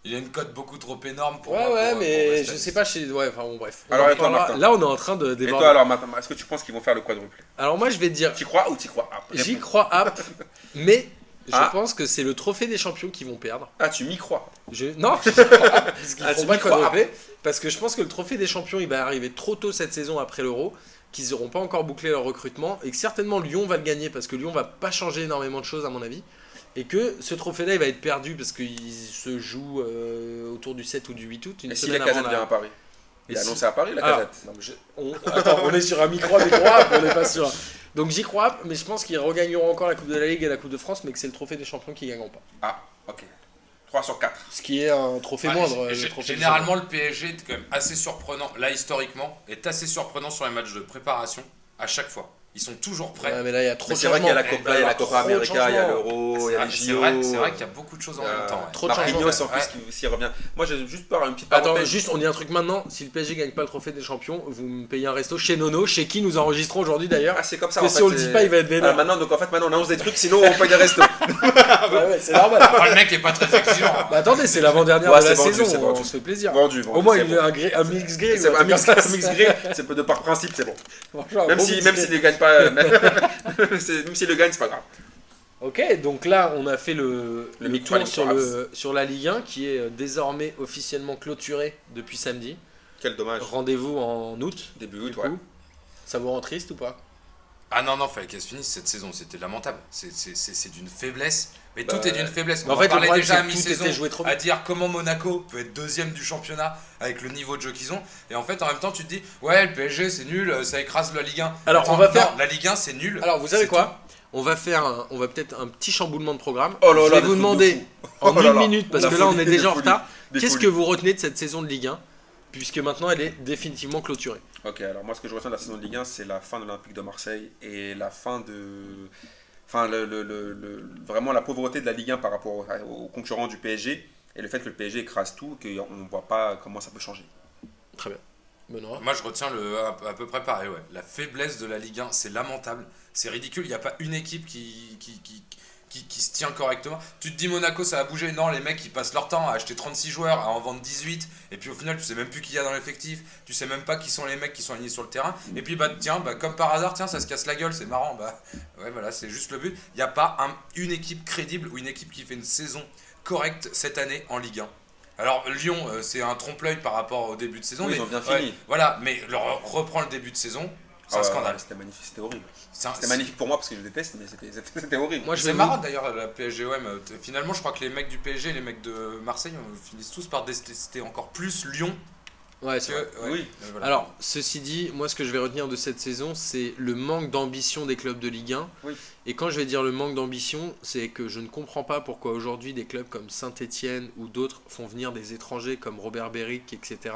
[SPEAKER 3] Il a une cote beaucoup trop énorme pour
[SPEAKER 1] Ouais,
[SPEAKER 3] moi,
[SPEAKER 1] ouais,
[SPEAKER 3] pour-
[SPEAKER 1] mais je sais pas chez. Ouais, enfin bon, bref. On
[SPEAKER 2] Alors, et toi. Martin?
[SPEAKER 1] Là, on est en train de
[SPEAKER 2] Et
[SPEAKER 1] déborder.
[SPEAKER 2] toi, alors, Martin, est-ce que tu penses qu'ils vont faire le quadruple?
[SPEAKER 1] Alors, moi, je vais te dire.
[SPEAKER 2] T'y crois ou t'y crois Ah,
[SPEAKER 1] J'y crois app, mais je
[SPEAKER 2] Ah.
[SPEAKER 1] pense que c'est le trophée des champions qui vont perdre.
[SPEAKER 2] Ah, tu m'y crois?
[SPEAKER 1] Je... Non, j'y crois app, parce qu'ils
[SPEAKER 2] Ah,
[SPEAKER 1] font
[SPEAKER 2] tu
[SPEAKER 1] pas
[SPEAKER 2] crois
[SPEAKER 1] quadruplé, parce que je pense que le trophée des champions il va arriver trop tôt cette saison après l'Euro, qu'ils n'auront pas encore bouclé leur recrutement, et que certainement Lyon va le gagner, parce que Lyon va pas changer énormément de choses à mon avis, et que ce trophée-là il va être perdu parce qu'il se joue euh, autour du 7 ou du 8 août, une
[SPEAKER 2] Et si la casette
[SPEAKER 1] la-
[SPEAKER 2] vient à Paris Il est
[SPEAKER 1] si-
[SPEAKER 2] annoncé à Paris, la
[SPEAKER 1] Ah,
[SPEAKER 2] casette
[SPEAKER 1] je- on... Attends, on est sur un micro avec on n'est pas sûr. Donc j'y crois, mais je pense qu'ils regagneront encore la Coupe de la Ligue et la Coupe de France, mais que c'est le trophée des champions qui gagneront pas.
[SPEAKER 2] Ah, ok. 3 sur 4.
[SPEAKER 1] Ce qui est un trophée
[SPEAKER 3] Ouais,
[SPEAKER 1] moindre. le trophée
[SPEAKER 3] généralement, le PSG est quand même assez surprenant, là historiquement, est assez surprenant sur les matchs de préparation à chaque fois. Ils sont toujours prêts.
[SPEAKER 1] Ouais, mais là il y a trop
[SPEAKER 2] Mais
[SPEAKER 1] de
[SPEAKER 2] c'est vrai qu'il y a la. Copa, il y a la
[SPEAKER 1] Trop
[SPEAKER 2] Copa
[SPEAKER 1] de
[SPEAKER 2] América, il y a l'Euro, il y a les
[SPEAKER 3] C'est
[SPEAKER 2] JO.
[SPEAKER 3] vrai, c'est vrai qu'il y a beaucoup de choses en même temps.
[SPEAKER 1] trop de
[SPEAKER 2] Marquinhos,
[SPEAKER 1] changements.
[SPEAKER 2] en plus, qui s'y revient. Moi, j'ai juste peur une petite
[SPEAKER 1] Attends,
[SPEAKER 2] parenthèse.
[SPEAKER 1] juste on dit un truc maintenant. Si le PSG gagne pas le trophée des champions, vous me payez un resto chez Nono, chez qui nous enregistrons aujourd'hui d'ailleurs.
[SPEAKER 2] Ah, c'est comme ça.
[SPEAKER 1] Parce que si on le dit pas, il va être
[SPEAKER 2] Ah,
[SPEAKER 1] vénère.
[SPEAKER 2] maintenant, donc en fait, maintenant on annonce des trucs, sinon on paye des restos.
[SPEAKER 1] Ah, ouais, c'est normal.
[SPEAKER 3] Le mec est pas très exigeant.
[SPEAKER 1] Bah attendez, c'est l'avant-dernière de la saison, on se fait plaisir.
[SPEAKER 2] vendu.
[SPEAKER 1] Au moins il
[SPEAKER 2] bon.
[SPEAKER 1] a un, mix gré.
[SPEAKER 2] Un mix, gré, c'est de par principe, c'est bon. Même s'il ne gagne pas, même s'il le gagne, c'est pas grave.
[SPEAKER 1] Ok, donc là on a fait le,
[SPEAKER 2] Le
[SPEAKER 1] le
[SPEAKER 2] Big
[SPEAKER 1] tour sur, le, sur la Ligue 1 qui est euh, désormais officiellement clôturée depuis samedi.
[SPEAKER 2] Quel dommage.
[SPEAKER 1] Rendez-vous en août.
[SPEAKER 2] Début août, ouais.
[SPEAKER 1] Ça vous rend triste ou pas?
[SPEAKER 3] Ah non, non, fallait qu'elle se finisse cette saison, c'était lamentable. C'est- C'est c'est- c'est d'une faiblesse. Mais
[SPEAKER 2] Bah,
[SPEAKER 3] tout est d'une faiblesse. On
[SPEAKER 1] en fait,
[SPEAKER 3] parlait déjà à mi-saison à dire comment Monaco peut être deuxième du championnat avec le niveau de jeu qu'ils ont. Et en fait, en même temps, tu te dis, ouais, le PSG c'est nul, ça écrase la Ligue 1.
[SPEAKER 1] Alors,
[SPEAKER 3] Attends,
[SPEAKER 1] on va
[SPEAKER 3] non,
[SPEAKER 1] faire-
[SPEAKER 3] La Ligue 1 c'est nul.
[SPEAKER 1] Alors vous savez quoi On va faire, un- on va peut-être un petit chamboulement de programme.
[SPEAKER 2] Oh là
[SPEAKER 1] Je
[SPEAKER 2] là,
[SPEAKER 1] vais
[SPEAKER 2] des
[SPEAKER 1] vous
[SPEAKER 2] de
[SPEAKER 1] demander en
[SPEAKER 2] Oh là
[SPEAKER 1] une
[SPEAKER 2] là.
[SPEAKER 1] minute parce
[SPEAKER 2] La
[SPEAKER 1] que là on est déjà en retard. Qu'est-ce que vous retenez de cette saison de Ligue 1 puisque maintenant elle est définitivement clôturée?
[SPEAKER 2] Ok, alors moi ce que je retiens de la saison de Ligue 1, c'est la fin de l'Olympique de Marseille et la fin de. Enfin, le, le- le- le- vraiment la pauvreté de la Ligue 1 par rapport au- aux concurrents du PSG et le fait que le PSG écrase tout, qu'on ne voit pas comment ça peut changer.
[SPEAKER 1] Très bien. Benoît?
[SPEAKER 3] Moi, je retiens le, à, à peu près pareil. Ouais. La faiblesse de la Ligue 1, c'est lamentable. C'est ridicule. Il n'y a pas une équipe qui, qui, qui, qui, qui se tient correctement. Tu te dis Monaco, ça a bougé. Non, les mecs, ils passent leur temps à acheter 36 joueurs, à en vendre 18. Et puis au final, tu sais même plus qui y a dans l'effectif. Tu sais même pas qui sont les mecs qui sont alignés sur le terrain. Et puis, bah, tiens, bah, comme par hasard, tiens, ça se casse la gueule. C'est marrant. Bah, ouais, voilà, c'est juste le but. Il n'y a pas un- une équipe crédible ou une équipe qui fait une saison correcte cette année en Ligue 1. Alors Lyon, euh, c'est un trompe-l'œil par rapport au début de saison.
[SPEAKER 2] Oui,
[SPEAKER 3] mais,
[SPEAKER 2] ils ont bien
[SPEAKER 3] ouais,
[SPEAKER 2] fini.
[SPEAKER 3] voilà, mais leur reprend le début de saison. C'est un
[SPEAKER 2] Ah
[SPEAKER 3] scandale.
[SPEAKER 2] ouais, C'était magnifique, c'était horrible. C'était magnifique pour moi parce que je déteste, mais c'était- horrible.
[SPEAKER 1] Moi, je
[SPEAKER 3] C'est
[SPEAKER 1] vais
[SPEAKER 3] marrant d'ailleurs la PSG-OM. euh, Finalement, je crois que les mecs du PSG, les mecs de Marseille, finissent tous par détester encore plus Lyon
[SPEAKER 1] Ouais,
[SPEAKER 3] que.
[SPEAKER 1] c'est vrai.
[SPEAKER 3] ouais,
[SPEAKER 2] Oui.
[SPEAKER 3] euh, voilà.
[SPEAKER 1] Alors, ceci dit, moi ce que je vais retenir de cette saison, c'est le manque d'ambition des clubs de Ligue 1.
[SPEAKER 2] Oui.
[SPEAKER 1] Et quand je vais dire le manque d'ambition, c'est que je ne comprends pas pourquoi aujourd'hui des clubs comme Saint-Etienne ou d'autres font venir des étrangers comme Robert Beric, etc.,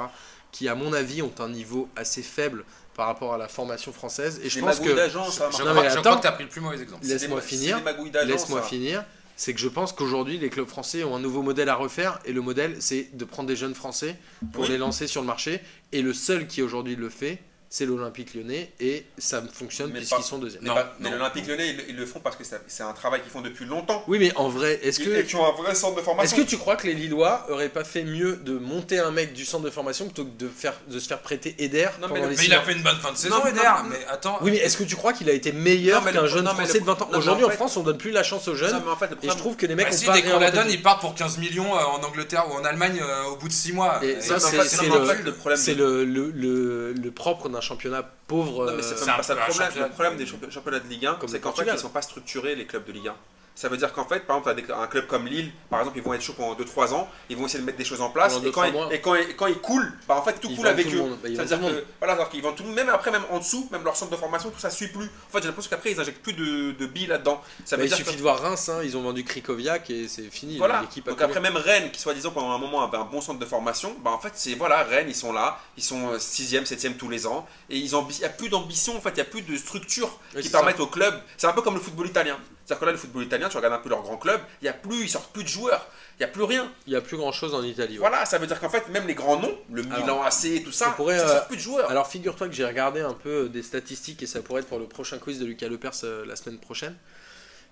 [SPEAKER 1] qui à mon avis ont un niveau assez faible par rapport à la formation française. Et je pense que...
[SPEAKER 2] ça
[SPEAKER 3] je crois, je que t'as pris le plus mauvais exemple.
[SPEAKER 1] Laisse-moi finir. Laisse-moi finir. C'est que je pense qu'aujourd'hui, les clubs français ont un nouveau modèle à refaire. Et le modèle, c'est de prendre des jeunes français pour
[SPEAKER 2] Oui.
[SPEAKER 1] les lancer sur le marché. Et le seul qui aujourd'hui le fait, c'est l'Olympique lyonnais. Et ça fonctionne puisqu'ils sont deuxième.
[SPEAKER 2] Mais,
[SPEAKER 3] Non,
[SPEAKER 2] mais l'Olympique Lyonnais, ils, ils le font parce que c'est un travail qu'ils font depuis longtemps.
[SPEAKER 1] Oui, mais en vrai, est-ce
[SPEAKER 2] Et
[SPEAKER 1] que,
[SPEAKER 2] qui ont un vrai centre de
[SPEAKER 1] est-ce
[SPEAKER 2] formation.
[SPEAKER 1] que tu crois que les Lillois auraient pas fait mieux de monter un mec du centre de formation plutôt que de, faire, de se faire prêter Eder
[SPEAKER 2] Non, mais
[SPEAKER 1] pendant
[SPEAKER 2] le-
[SPEAKER 1] les
[SPEAKER 3] Mais
[SPEAKER 1] six
[SPEAKER 3] il a fait une bonne fin de saison,
[SPEAKER 2] Non,
[SPEAKER 3] Eder.
[SPEAKER 2] non.
[SPEAKER 3] Mais attends.
[SPEAKER 1] Oui, mais est-ce que tu crois qu'il a été meilleur qu'un jeune français
[SPEAKER 2] le-
[SPEAKER 1] de 20 ans Aujourd'hui,
[SPEAKER 2] en
[SPEAKER 1] France, on donne plus la chance aux jeunes.
[SPEAKER 2] Non, mais en fait, le
[SPEAKER 1] Et je trouve que les mecs
[SPEAKER 3] Bah
[SPEAKER 1] ont
[SPEAKER 3] si,
[SPEAKER 1] pas
[SPEAKER 3] dès qu'on la donne, ils partent pour 15 millions euh, en Angleterre ou en Allemagne euh, au bout de 6 mois.
[SPEAKER 1] Et
[SPEAKER 3] Et
[SPEAKER 1] c'est le,
[SPEAKER 2] problème
[SPEAKER 1] c'est le propre d'un championnat pauvre.
[SPEAKER 2] Non, mais c'est
[SPEAKER 1] euh,
[SPEAKER 2] pas ça
[SPEAKER 3] peu
[SPEAKER 2] le problème. Le problème des champi- championnats de Ligue 1,
[SPEAKER 1] Comme
[SPEAKER 2] c'est qu'en fait, ils sont pas structurés, les clubs de Ligue 1. Ça veut dire qu'en fait, par exemple, un club comme Lille, par exemple, ils vont être chauds pendant 2-3 ans, ils vont essayer de mettre des choses en place, et quand,
[SPEAKER 1] 2-3
[SPEAKER 2] ils,
[SPEAKER 1] mois.
[SPEAKER 2] et, quand, ils- et quand ils coulent, bah en fait, tout
[SPEAKER 1] Ils
[SPEAKER 2] coule avec
[SPEAKER 1] tout
[SPEAKER 2] eux.
[SPEAKER 1] Bah,
[SPEAKER 2] que, voilà, alors qu'ils vendent tout, même après, même en dessous, même leur centre de formation, tout ça suit plus. En fait, j'ai l'impression qu'après, ils injectent plus de, de billes là-dedans. Ça
[SPEAKER 1] bah,
[SPEAKER 2] veut
[SPEAKER 1] il
[SPEAKER 2] dire
[SPEAKER 1] suffit
[SPEAKER 2] que-
[SPEAKER 1] de voir Reims, hein, ils ont vendu Krikoviak et c'est fini.
[SPEAKER 2] Voilà. Donc après même Rennes, qui soi-disant pendant un moment avait un bon centre de formation, bah en fait c'est voilà Rennes, ils sont là, ils sont 6e, 7e tous les ans, et il n'y a plus d'ambition, en fait il n'y a plus de structure
[SPEAKER 1] Oui,
[SPEAKER 2] qui permettent au club. C'est un peu comme le football italien. C'est-à-dire que là le football italien, tu regardes un peu leur grand club, il y a plus, ils sortent plus de joueurs, il n'y a plus rien.
[SPEAKER 1] Il y a plus grand chose en Italie. ouais.
[SPEAKER 2] Voilà, ça veut dire qu'en fait même les grands noms, le
[SPEAKER 1] Alors,
[SPEAKER 2] Milan AC, tout ça,
[SPEAKER 1] pourrait,
[SPEAKER 2] ça
[SPEAKER 1] euh,
[SPEAKER 2] sort plus de joueurs.
[SPEAKER 1] Alors figure-toi que j'ai regardé un peu des statistiques et ça pourrait être pour le prochain quiz de Lucas Lepers euh, la semaine prochaine.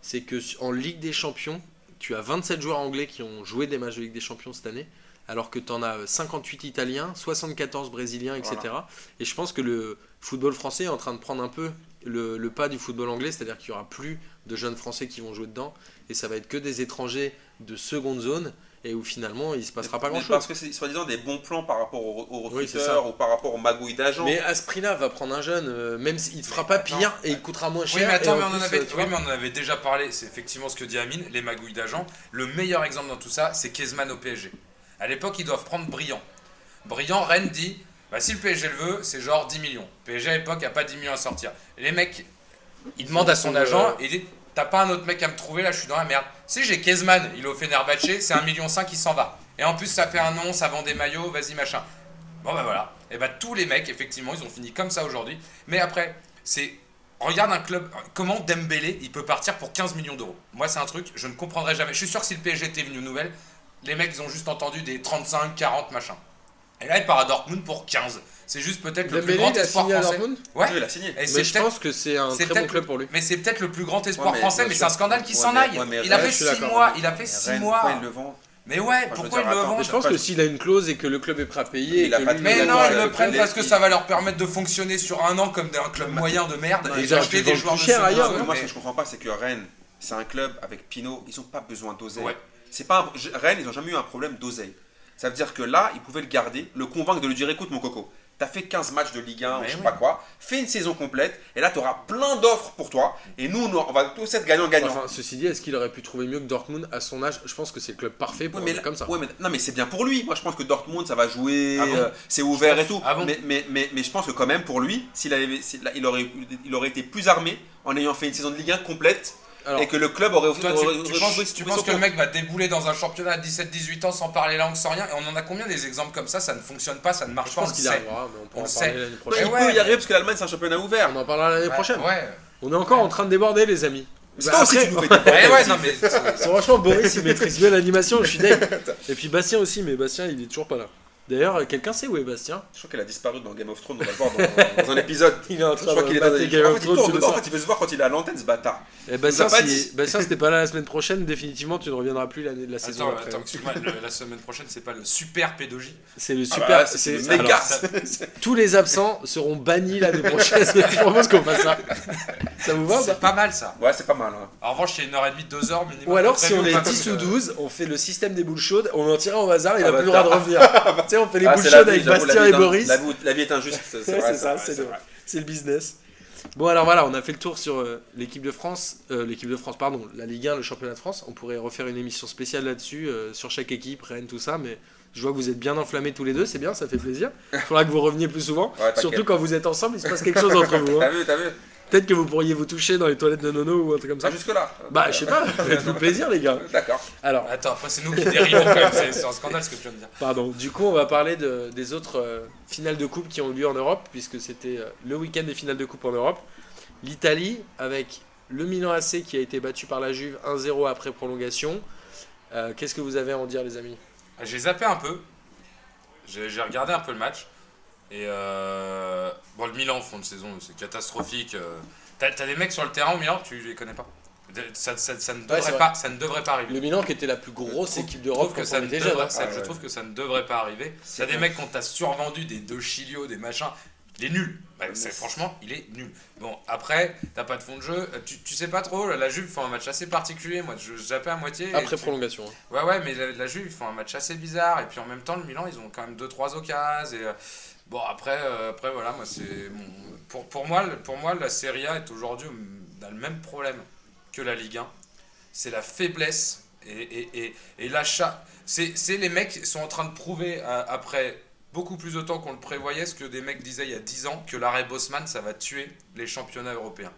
[SPEAKER 1] C'est que en Ligue des Champions, tu as 27 joueurs anglais qui ont joué des matchs de Ligue des Champions cette année, alors que tu en as euh, 58 Italiens, 74 Brésiliens, etc. Et je pense que le football français est en train de prendre un peu le, le pas du football anglais, c'est-à-dire qu'il n'y aura plus de jeunes Français qui vont jouer dedans, et ça va être que des étrangers de seconde zone, et où finalement il se passera pas grand-chose.
[SPEAKER 2] Parce que c'est soi-disant des bons plans par rapport aux, aux
[SPEAKER 1] Oui,
[SPEAKER 2] recruteurs
[SPEAKER 1] ça.
[SPEAKER 2] ou par rapport aux magouilles d'agents.
[SPEAKER 1] Mais à ce prix-là, va prendre un jeune, euh, même s'il ne fera pas
[SPEAKER 3] attends.
[SPEAKER 1] pire et il coûtera moins cher.
[SPEAKER 3] Oui, mais attends, on,
[SPEAKER 1] plus,
[SPEAKER 3] avait,
[SPEAKER 1] euh,
[SPEAKER 3] oui, mais on en avait déjà parlé. C'est effectivement ce que dit Amine, les magouilles d'agents. Le meilleur exemple dans tout ça, c'est Kezman au PSG. À l'époque, ils doivent prendre Brillant. Brillant, Rennes dit bah, si le PSG le veut, c'est genre 10 millions. PSG à l'époque, il n'y a pas 10 millions à sortir. Les mecs, il demande à son
[SPEAKER 1] Euh,
[SPEAKER 3] agent, il dit T'as pas un autre mec à me trouver, là je suis dans la merde. Si j'ai Kezman, il est au Fenerbahçe, c'est 1,5 million, il s'en va. Et en plus, ça fait un nom, ça vend des maillots, vas-y machin. Bon bah voilà. Et bah tous les mecs, effectivement, ils ont fini comme ça aujourd'hui. Mais après, c'est. Regarde un club, comment Dembélé, il peut partir pour 15 millions d'euros. Moi, c'est un truc, je ne comprendrai jamais. Je suis sûr que si le PSG était venu aux nouvelles, les mecs, ils ont juste entendu des 35, 40, machin. Et là, il part à Dortmund pour 15. C'est juste peut-être le plus grand
[SPEAKER 1] il
[SPEAKER 3] espoir français. Ouais.
[SPEAKER 2] Oui, il a signé.
[SPEAKER 3] Et
[SPEAKER 1] Mais je pense que c'est un très bon club pour lui.
[SPEAKER 3] mais c'est peut-être le plus grand espoir français, mais c'est un scandale qu'il s'en aille. il a
[SPEAKER 2] Rennes,
[SPEAKER 3] fait
[SPEAKER 1] je suis
[SPEAKER 3] 6
[SPEAKER 1] d'accord.
[SPEAKER 3] mois, il a fait
[SPEAKER 2] Mais
[SPEAKER 3] 6
[SPEAKER 2] Rennes,
[SPEAKER 3] mois.
[SPEAKER 2] pourquoi ils le vendent
[SPEAKER 3] Mais ouais, pourquoi ils le vendent
[SPEAKER 1] Mais je pense que s'il a une clause et que le club est prêt à payer,
[SPEAKER 2] Il a pas
[SPEAKER 3] Mais
[SPEAKER 1] il
[SPEAKER 3] non, ils
[SPEAKER 2] le
[SPEAKER 3] prennent
[SPEAKER 2] club,
[SPEAKER 3] parce que
[SPEAKER 2] il-
[SPEAKER 3] ça va leur permettre de fonctionner sur un an comme un club moyen de merde
[SPEAKER 1] Ouais,
[SPEAKER 3] et d'acheter des joueurs
[SPEAKER 1] plus cher ailleurs,
[SPEAKER 2] Non, moi, ce que je comprends pas, c'est que Rennes, c'est un club avec Pinot, ils ont pas besoin d'oseille.
[SPEAKER 3] Ouais.
[SPEAKER 2] C'est pas un- Rennes, ils ont jamais eu un problème d'oseille. Ça veut dire que là, ils pouvaient le garder, le convaincre de lui dire écoute, mon coco, t'as fait 15 matchs de Ligue 1 ou je sais
[SPEAKER 3] oui.
[SPEAKER 2] pas quoi, fais une saison complète, et là, tu auras plein d'offres pour toi, et nous, on va tous être gagnant-gagnant.
[SPEAKER 1] Enfin, ceci dit, est-ce qu'il aurait pu trouver mieux que Dortmund à son âge? Je pense que c'est le club parfait pour
[SPEAKER 2] mais,
[SPEAKER 1] mec comme ça.
[SPEAKER 2] mais- non mais c'est bien pour lui. Moi je pense que Dortmund ça va jouer,
[SPEAKER 3] Ah bon?
[SPEAKER 2] euh, c'est ouvert et tout.
[SPEAKER 3] Ah bon?
[SPEAKER 2] Mais, mais, mais, mais je pense que quand même pour lui, s'il avait, il aurait, il aurait été plus armé en ayant fait une saison de Ligue 1 complète
[SPEAKER 1] Alors,
[SPEAKER 2] et que le club aurait, aurait-
[SPEAKER 3] tu,
[SPEAKER 2] aurait
[SPEAKER 3] tu penses, tu penses que le mec va débouler dans un championnat à 17-18 ans sans parler langue, sans rien Et on en a combien des exemples comme ça Ça ne fonctionne pas, ça ne marche
[SPEAKER 1] je
[SPEAKER 3] pas, on
[SPEAKER 1] pense
[SPEAKER 3] le
[SPEAKER 1] qu'il
[SPEAKER 3] sait.
[SPEAKER 1] arrivera, mais on pourra
[SPEAKER 3] On
[SPEAKER 1] en
[SPEAKER 3] sait.
[SPEAKER 1] l'année prochaine.
[SPEAKER 2] il
[SPEAKER 3] Ouais,
[SPEAKER 2] peut y
[SPEAKER 3] mais-
[SPEAKER 2] arriver parce que l'Allemagne c'est un championnat ouvert.
[SPEAKER 1] On en parlera l'année
[SPEAKER 3] Ouais,
[SPEAKER 1] prochaine.
[SPEAKER 3] Ouais.
[SPEAKER 1] On est encore en train de déborder, les amis.
[SPEAKER 2] C'est
[SPEAKER 1] Bah,
[SPEAKER 2] toi aussi tu nous fais
[SPEAKER 3] ouais, non mais.
[SPEAKER 1] Franchement, Boris, il maîtrise bien l'animation, je suis dingue. Et puis Bastien aussi, mais Bastien, il est toujours pas là. D'ailleurs, quelqu'un sait où est Bastien
[SPEAKER 2] Je crois qu'elle a disparu dans Game of Thrones, on va le voir dans, dans un épisode.
[SPEAKER 1] Il est en
[SPEAKER 2] Je crois qu'il est dans
[SPEAKER 1] Game
[SPEAKER 2] en
[SPEAKER 1] of
[SPEAKER 2] fait, il
[SPEAKER 1] Thrones, tu le
[SPEAKER 2] dedans, en fait, il veut se voir quand il est à l'antenne ce bâtard.
[SPEAKER 1] Eh, Bastien, si...
[SPEAKER 2] dit.
[SPEAKER 1] Bastien, c'était pas là la semaine prochaine, définitivement, tu ne reviendras plus l'année de la saison
[SPEAKER 3] Attends,
[SPEAKER 1] après.
[SPEAKER 3] attends, excuse-moi, la semaine prochaine, c'est pas le super pédogie.
[SPEAKER 1] C'est le
[SPEAKER 2] Ah
[SPEAKER 1] super.
[SPEAKER 2] bah,
[SPEAKER 1] c'est
[SPEAKER 2] c'est
[SPEAKER 1] tous les absents seront bannis l'année prochaine. je propose qu'on fasse ça. Ça vous va
[SPEAKER 3] C'est
[SPEAKER 1] pas
[SPEAKER 3] mal ça.
[SPEAKER 2] Ouais, c'est pas mal. hein.
[SPEAKER 3] En revanche, il y a une heure et demie, deux heures minimum.
[SPEAKER 1] Ou alors, si on est
[SPEAKER 3] pas
[SPEAKER 1] 10 ou
[SPEAKER 3] comme, euh,
[SPEAKER 1] 12, on fait le système des boules chaudes, on en tire un au hasard, il
[SPEAKER 2] Ah
[SPEAKER 1] a
[SPEAKER 2] bah,
[SPEAKER 1] plus le droit de revenir. on fait les
[SPEAKER 2] Ah, vie,
[SPEAKER 1] avec Bastien et Boris.
[SPEAKER 2] La vie, la vie est injuste, c'est
[SPEAKER 1] ça, c'est le, business. Bon, alors voilà, on a fait le tour sur euh, l'équipe de France, euh, l'équipe de France, pardon, la Ligue 1, le championnat de France. On pourrait refaire une émission spéciale là-dessus, euh, sur chaque équipe, Rennes, tout ça, mais je vois que vous êtes bien enflammés tous les deux, c'est bien, ça fait plaisir. Il faudra que vous reveniez plus souvent,
[SPEAKER 2] Ouais,
[SPEAKER 1] surtout quand vous êtes ensemble, il se passe quelque chose entre vous. hein.
[SPEAKER 2] T'as vu, t'as vu
[SPEAKER 1] Peut-être que vous pourriez vous toucher dans les toilettes de Nono ou un truc comme ça.
[SPEAKER 2] Ça jusque-là
[SPEAKER 1] Bah, je sais pas, faites-vous plaisir, les gars.
[SPEAKER 2] D'accord.
[SPEAKER 1] Alors,
[SPEAKER 3] Attends, après, c'est nous qui dérivons quand même. C'est un scandale ce que tu viens de dire.
[SPEAKER 1] Pardon. Du coup, on va parler de- des autres euh, finales de coupe qui ont eu lieu en Europe, puisque c'était euh, le week-end des finales de coupe en Europe. L'Italie, avec le Milan AC qui a été battu par la Juve 1-0 après prolongation. Euh, Qu'est-ce que vous avez à en dire, les amis?
[SPEAKER 3] Ah, J'ai zappé un peu. J'ai regardé un peu le match. Et euh, bon, le Milan, fond de saison, c'est catastrophique. euh. T'as des mecs sur le terrain au Milan, tu les connais pas? Ça, ça- ça ne
[SPEAKER 1] vrai.
[SPEAKER 3] pas, ça ne devrait pas arriver.
[SPEAKER 1] Le Milan qui était la plus grosse équipe d'Europe
[SPEAKER 3] que ça ne
[SPEAKER 1] jeune.
[SPEAKER 3] devrait-
[SPEAKER 1] hein.
[SPEAKER 2] Ah
[SPEAKER 3] je
[SPEAKER 2] ouais.
[SPEAKER 3] trouve que ça ne devrait pas arriver. T'as des mecs qu'on t'a survendu des deux Chilio, des machins. Il est nul. Bah, franchement, il est nul. Bon, après, t'as pas de fond de jeu. Euh, Tu, tu sais pas trop, la Juve fait un match assez particulier. Moi, je zappais à moitié.
[SPEAKER 1] Après
[SPEAKER 3] tu-
[SPEAKER 1] prolongation. hein.
[SPEAKER 3] Ouais, ouais, mais la, la Juve, ils font un match assez bizarre. Et puis en même temps, le Milan, ils ont quand même 2-3 occasions. Et bon, après, euh, après voilà, moi, c'est. pour, pour, moi, pour moi, la Serie A est aujourd'hui dans le même problème que la Ligue 1. C'est la faiblesse et, et, et, et l'achat. C'est c'est les mecs qui sont en train de prouver, euh, après beaucoup plus de temps qu'on le prévoyait, ce que des mecs disaient il y a 10 ans, que l'arrêt Bosman, ça va tuer les championnats européens.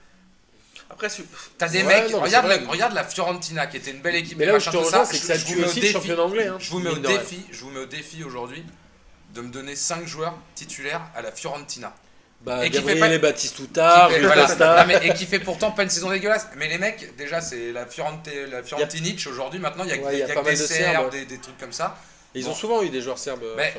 [SPEAKER 2] Après, c'est-
[SPEAKER 3] T'as des
[SPEAKER 1] Ouais,
[SPEAKER 3] mecs,
[SPEAKER 1] non,
[SPEAKER 3] regarde,
[SPEAKER 1] vrai.
[SPEAKER 3] regarde la Fiorentina, qui était une belle équipe.
[SPEAKER 1] Mais là où je
[SPEAKER 3] machin,
[SPEAKER 1] te rejoins,
[SPEAKER 3] ça.
[SPEAKER 1] c'est que ça tue aussi le
[SPEAKER 3] défi-
[SPEAKER 1] championnat anglais. hein,
[SPEAKER 3] je vous mets au défi, je vous mets au défi aujourd'hui de me donner 5 joueurs titulaires à la Fiorentina.
[SPEAKER 1] Bah,
[SPEAKER 3] Et qui fait pas- Qui fait- voilà.
[SPEAKER 1] Costa.
[SPEAKER 3] Non, mais- et qui fait pourtant pas une saison dégueulasse. Mais les mecs, déjà, c'est la, Fiorente, la Fiorentinic aujourd'hui. Maintenant, il y a,
[SPEAKER 1] Ouais, y a
[SPEAKER 3] il y a
[SPEAKER 1] pas
[SPEAKER 3] que
[SPEAKER 1] mal
[SPEAKER 3] des
[SPEAKER 1] de
[SPEAKER 3] Serbes,
[SPEAKER 1] Serbes.
[SPEAKER 3] des, des trucs comme ça.
[SPEAKER 1] Ils
[SPEAKER 3] Bon.
[SPEAKER 1] ont souvent eu des joueurs serbes. euh,
[SPEAKER 3] Mais-.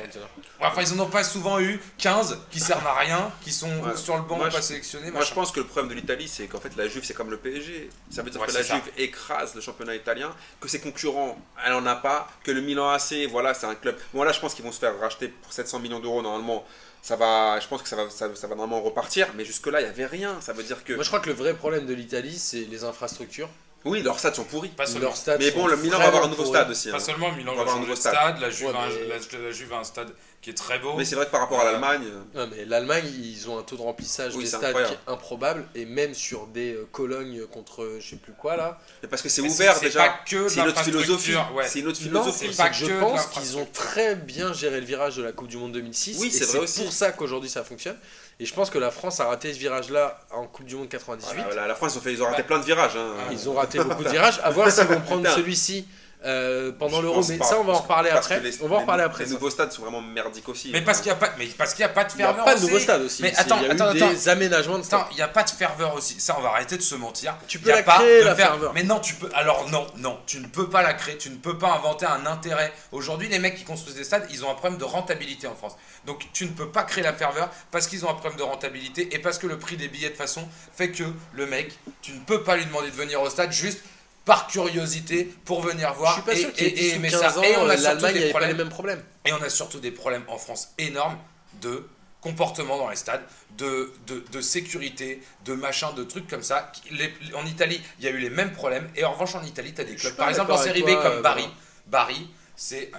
[SPEAKER 3] Enfin, ils en ont pas souvent eu 15 qui servent à rien, qui sont
[SPEAKER 2] Ouais.
[SPEAKER 3] sur le banc,
[SPEAKER 2] Moi,
[SPEAKER 3] pas
[SPEAKER 2] je-
[SPEAKER 3] sélectionnés.
[SPEAKER 2] Moi, je pense que le problème de l'Italie, c'est qu'en fait, la Juve, c'est comme le PSG. Ça veut dire
[SPEAKER 3] Ouais,
[SPEAKER 2] que la
[SPEAKER 3] ça.
[SPEAKER 2] Juve écrase le championnat italien, que ses concurrents, elle en a pas, que le Milan AC, voilà, c'est un club. Bon, là, je pense qu'ils vont se faire racheter pour 700 millions d'euros, normalement. Ça va, je pense que ça va, ça, ça va normalement repartir, mais jusque-là, il n'y avait rien. Ça veut dire que.
[SPEAKER 1] Moi, je crois que le vrai problème de l'Italie, c'est les infrastructures.
[SPEAKER 2] Oui, leurs stades sont pourris.
[SPEAKER 3] Pas seulement.
[SPEAKER 1] Leurs stades
[SPEAKER 2] Mais bon, le Milan va avoir un nouveau stade aussi.
[SPEAKER 3] Pas
[SPEAKER 2] hein.
[SPEAKER 3] seulement, Milan
[SPEAKER 2] On va avoir un nouveau
[SPEAKER 3] de
[SPEAKER 2] stade.
[SPEAKER 3] stade, la Juve,
[SPEAKER 1] Ouais, mais-
[SPEAKER 3] la, la Juve a un stade qui est très beau.
[SPEAKER 2] Mais c'est vrai que par rapport à l'Allemagne. euh,
[SPEAKER 1] Non, mais l'Allemagne, ils ont un taux de remplissage
[SPEAKER 2] Oui,
[SPEAKER 1] des
[SPEAKER 2] c'est
[SPEAKER 1] stades
[SPEAKER 2] incroyable.
[SPEAKER 1] qui est improbable, et même sur des euh, Colognes contre euh, je sais plus quoi là.
[SPEAKER 2] mais parce que c'est ouvert
[SPEAKER 3] c'est
[SPEAKER 2] déjà.
[SPEAKER 3] pas que de
[SPEAKER 2] C'est une autre philosophie.
[SPEAKER 3] ouais.
[SPEAKER 2] C'est une autre
[SPEAKER 1] Non,
[SPEAKER 2] philosophie.
[SPEAKER 1] c'est
[SPEAKER 3] c'est pas
[SPEAKER 1] que je pense qu'ils ont très bien géré le virage de la Coupe du Monde 2006.
[SPEAKER 2] Oui, c'est vrai aussi.
[SPEAKER 1] pour ça qu'aujourd'hui ça fonctionne. Et je pense que la France a raté ce virage-là en Coupe du Monde 98.
[SPEAKER 2] Voilà, la, la France, ils ont, fait, ils ont raté
[SPEAKER 3] Bah,
[SPEAKER 2] plein de virages. hein.
[SPEAKER 1] Ils ont raté beaucoup de virages. À voir s'ils vont prendre celui-ci euh, pendant l'Euro. Mais
[SPEAKER 2] pas,
[SPEAKER 1] ça, on va en reparler après.
[SPEAKER 2] les-
[SPEAKER 1] On va en
[SPEAKER 2] les-
[SPEAKER 1] reparler après.
[SPEAKER 2] Les nouveaux stades sont vraiment merdiques aussi.
[SPEAKER 3] Mais parce qu'il n'y a, pas- mais parce qu'il y a pas de
[SPEAKER 1] Il n'y a
[SPEAKER 3] ferveur.
[SPEAKER 1] pas de
[SPEAKER 3] aussi.
[SPEAKER 1] nouveau stade aussi.
[SPEAKER 3] Mais attends,
[SPEAKER 1] il y a
[SPEAKER 3] attends,
[SPEAKER 1] eu
[SPEAKER 3] attends.
[SPEAKER 1] des aménagements de stade.
[SPEAKER 3] Attends, il n'y a pas de ferveur aussi. Ça, on va arrêter de se mentir.
[SPEAKER 1] Tu
[SPEAKER 3] Y
[SPEAKER 1] peux
[SPEAKER 3] a
[SPEAKER 1] la
[SPEAKER 3] pas
[SPEAKER 1] créer,
[SPEAKER 3] de
[SPEAKER 1] la
[SPEAKER 3] fer-
[SPEAKER 1] ferveur.
[SPEAKER 3] Mais non, tu peux. Alors non, non, tu ne peux pas la créer. Tu ne peux pas inventer un intérêt. Aujourd'hui, les mecs qui construisent des stades, ils ont un problème de rentabilité en France. Donc tu ne peux pas créer la ferveur parce qu'ils ont un problème de rentabilité et parce que le prix des billets de façon fait que le mec, tu ne peux pas lui demander de venir au stade juste par curiosité pour venir
[SPEAKER 1] Je
[SPEAKER 3] voir
[SPEAKER 1] suis pas
[SPEAKER 3] et, et-
[SPEAKER 1] dit
[SPEAKER 3] et
[SPEAKER 1] sous
[SPEAKER 3] aimer
[SPEAKER 1] 15
[SPEAKER 3] ça.
[SPEAKER 1] ans,
[SPEAKER 3] Et on a
[SPEAKER 1] euh,
[SPEAKER 3] surtout des
[SPEAKER 1] pas les
[SPEAKER 3] problèmes
[SPEAKER 1] mêmes problèmes.
[SPEAKER 3] et on a surtout des problèmes en France énormes de comportement dans les stades, de, de, de sécurité, de machin, de trucs comme ça. Les- en Italie, il y a eu les mêmes problèmes. Et en revanche, en Italie, tu as des
[SPEAKER 1] Je
[SPEAKER 3] clubs. Par exemple, en série B, comme
[SPEAKER 1] euh,
[SPEAKER 3] Bari. Bari, c'est.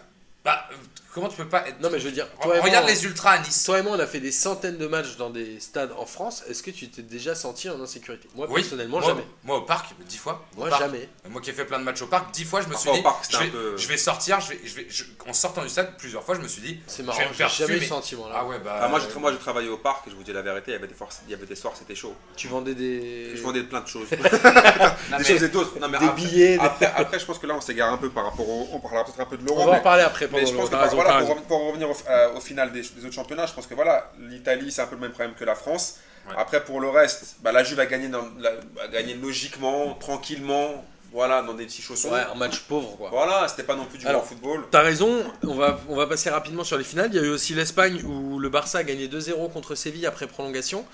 [SPEAKER 3] Bah, comment tu peux pas être.
[SPEAKER 1] Non, mais je veux dire, toi et
[SPEAKER 3] Regarde
[SPEAKER 1] moi,
[SPEAKER 3] les Ultras à Nice.
[SPEAKER 1] Toi et moi, on a fait des centaines de matchs dans des stades en France. Est-ce que tu t'es déjà senti en insécurité? Moi,
[SPEAKER 3] Oui,
[SPEAKER 1] personnellement,
[SPEAKER 3] moi,
[SPEAKER 1] jamais.
[SPEAKER 3] Moi, au parc, dix fois.
[SPEAKER 1] Moi,
[SPEAKER 3] parc.
[SPEAKER 1] jamais.
[SPEAKER 3] Moi qui ai fait plein de matchs au parc, dix fois, je me suis
[SPEAKER 2] Parfois,
[SPEAKER 3] dit.
[SPEAKER 2] parc,
[SPEAKER 3] je, vais,
[SPEAKER 2] peu-
[SPEAKER 3] je vais sortir, je vais, je vais, je- en sortant du stade, plusieurs fois, je me suis dit.
[SPEAKER 1] C'est
[SPEAKER 3] Je
[SPEAKER 1] marrant,
[SPEAKER 3] vais faire
[SPEAKER 1] jamais eu ce sentiment-là.
[SPEAKER 3] Ah ouais, bah.
[SPEAKER 2] Ah, moi, j'ai moi, j'ai travaillé au parc et je vous dis la vérité, il y avait des, forces- il y avait des soirs, c'était chaud.
[SPEAKER 1] Tu vendais des.
[SPEAKER 2] Je vendais plein de choses.
[SPEAKER 3] Non,
[SPEAKER 2] des
[SPEAKER 3] mais-
[SPEAKER 2] choses et d'autres.
[SPEAKER 1] Des billets,
[SPEAKER 2] Après, je pense que là, on s'égare un peu par rapport au. On parlera peut-être un peu de
[SPEAKER 1] On
[SPEAKER 2] l'euro.
[SPEAKER 1] va en reparler après. Pendant
[SPEAKER 2] voilà, pour, revenir au, euh, au final des, des autres championnats, je pense que voilà, l'Italie c'est un peu le même problème que la France.
[SPEAKER 3] Ouais.
[SPEAKER 2] Après pour le reste, bah, la Juve a gagné, dans, la- a gagné logiquement, tranquillement, voilà, dans des petits chaussons.
[SPEAKER 1] Ouais, un match pauvre quoi.
[SPEAKER 2] Voilà, c'était pas non plus du
[SPEAKER 1] Alors,
[SPEAKER 2] grand football.
[SPEAKER 1] T'as raison, on va, on va passer rapidement sur les finales. Il y a eu aussi l'Espagne où le Barça a gagné 2-0 contre Séville après prolongation.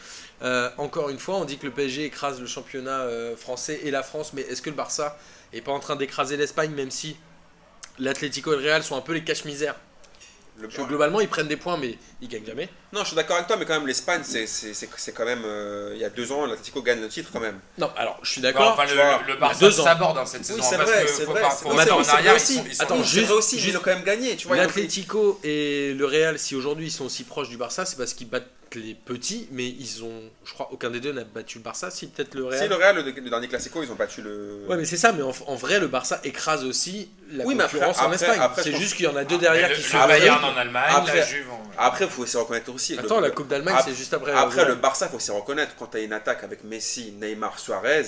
[SPEAKER 1] Euh, encore une fois, on dit que le PSG écrase le championnat euh, français et la France, mais est-ce que le Barça est pas en train d'écraser l'Espagne, même si l'Atlético et le Real sont un peu les caches-misères
[SPEAKER 2] Le-
[SPEAKER 1] Parce que globalement, ils prennent des points, mais ils gagnent jamais.
[SPEAKER 2] Non, je suis d'accord avec toi, mais quand même l'Espagne, c'est- c'est c'est- c'est quand même. euh, il y a deux ans, l'Atlético gagne le titre quand même.
[SPEAKER 1] Non, alors je suis
[SPEAKER 3] Bah,
[SPEAKER 1] d'accord.
[SPEAKER 3] enfin,
[SPEAKER 2] tu
[SPEAKER 3] le,
[SPEAKER 2] vois,
[SPEAKER 3] Barça
[SPEAKER 1] a deux ans.
[SPEAKER 3] s'aborde hein, cette saison.
[SPEAKER 2] c'est
[SPEAKER 3] parce
[SPEAKER 2] vrai,
[SPEAKER 3] que
[SPEAKER 2] c'est
[SPEAKER 3] faut
[SPEAKER 2] vrai,
[SPEAKER 3] pas-
[SPEAKER 2] c'est
[SPEAKER 3] faut
[SPEAKER 2] vrai,
[SPEAKER 1] c'est
[SPEAKER 3] en
[SPEAKER 1] vrai
[SPEAKER 3] arrière,
[SPEAKER 1] aussi.
[SPEAKER 3] ils sont- ils sont-
[SPEAKER 1] Attends,
[SPEAKER 2] Oui,
[SPEAKER 1] juste-
[SPEAKER 2] c'est vrai aussi, mais
[SPEAKER 1] juste-
[SPEAKER 2] ils ont quand même gagné, tu vois. ils ont pris-
[SPEAKER 1] L'Atlético et le Real, si aujourd'hui ils sont aussi proches du Barça, c'est parce qu'ils battent les petits, mais ils ont, je crois, aucun des deux n'a battu le Barça, si peut-être le
[SPEAKER 2] Si
[SPEAKER 1] Real.
[SPEAKER 2] le Real, le, le dernier Classico, ils ont battu le.
[SPEAKER 1] Ouais, mais c'est ça, mais en, en vrai, le Barça écrase aussi la
[SPEAKER 2] Oui, après-
[SPEAKER 1] concurrence en
[SPEAKER 2] après-
[SPEAKER 1] Espagne. c'est juste qu'il y en a deux
[SPEAKER 3] Mais
[SPEAKER 1] derrière
[SPEAKER 3] le,
[SPEAKER 1] qui
[SPEAKER 3] le
[SPEAKER 1] sont
[SPEAKER 3] Bayern
[SPEAKER 1] aveugles.
[SPEAKER 3] en Allemagne,
[SPEAKER 2] Après-
[SPEAKER 3] la Juve en...
[SPEAKER 2] Après, il faut se reconnaître aussi.
[SPEAKER 1] Attends,
[SPEAKER 2] le-
[SPEAKER 1] la Coupe d'Allemagne, c'est juste après.
[SPEAKER 2] Après, le Barça, il faut se reconnaître, quand tu as une attaque avec Messi, Neymar, Suarez,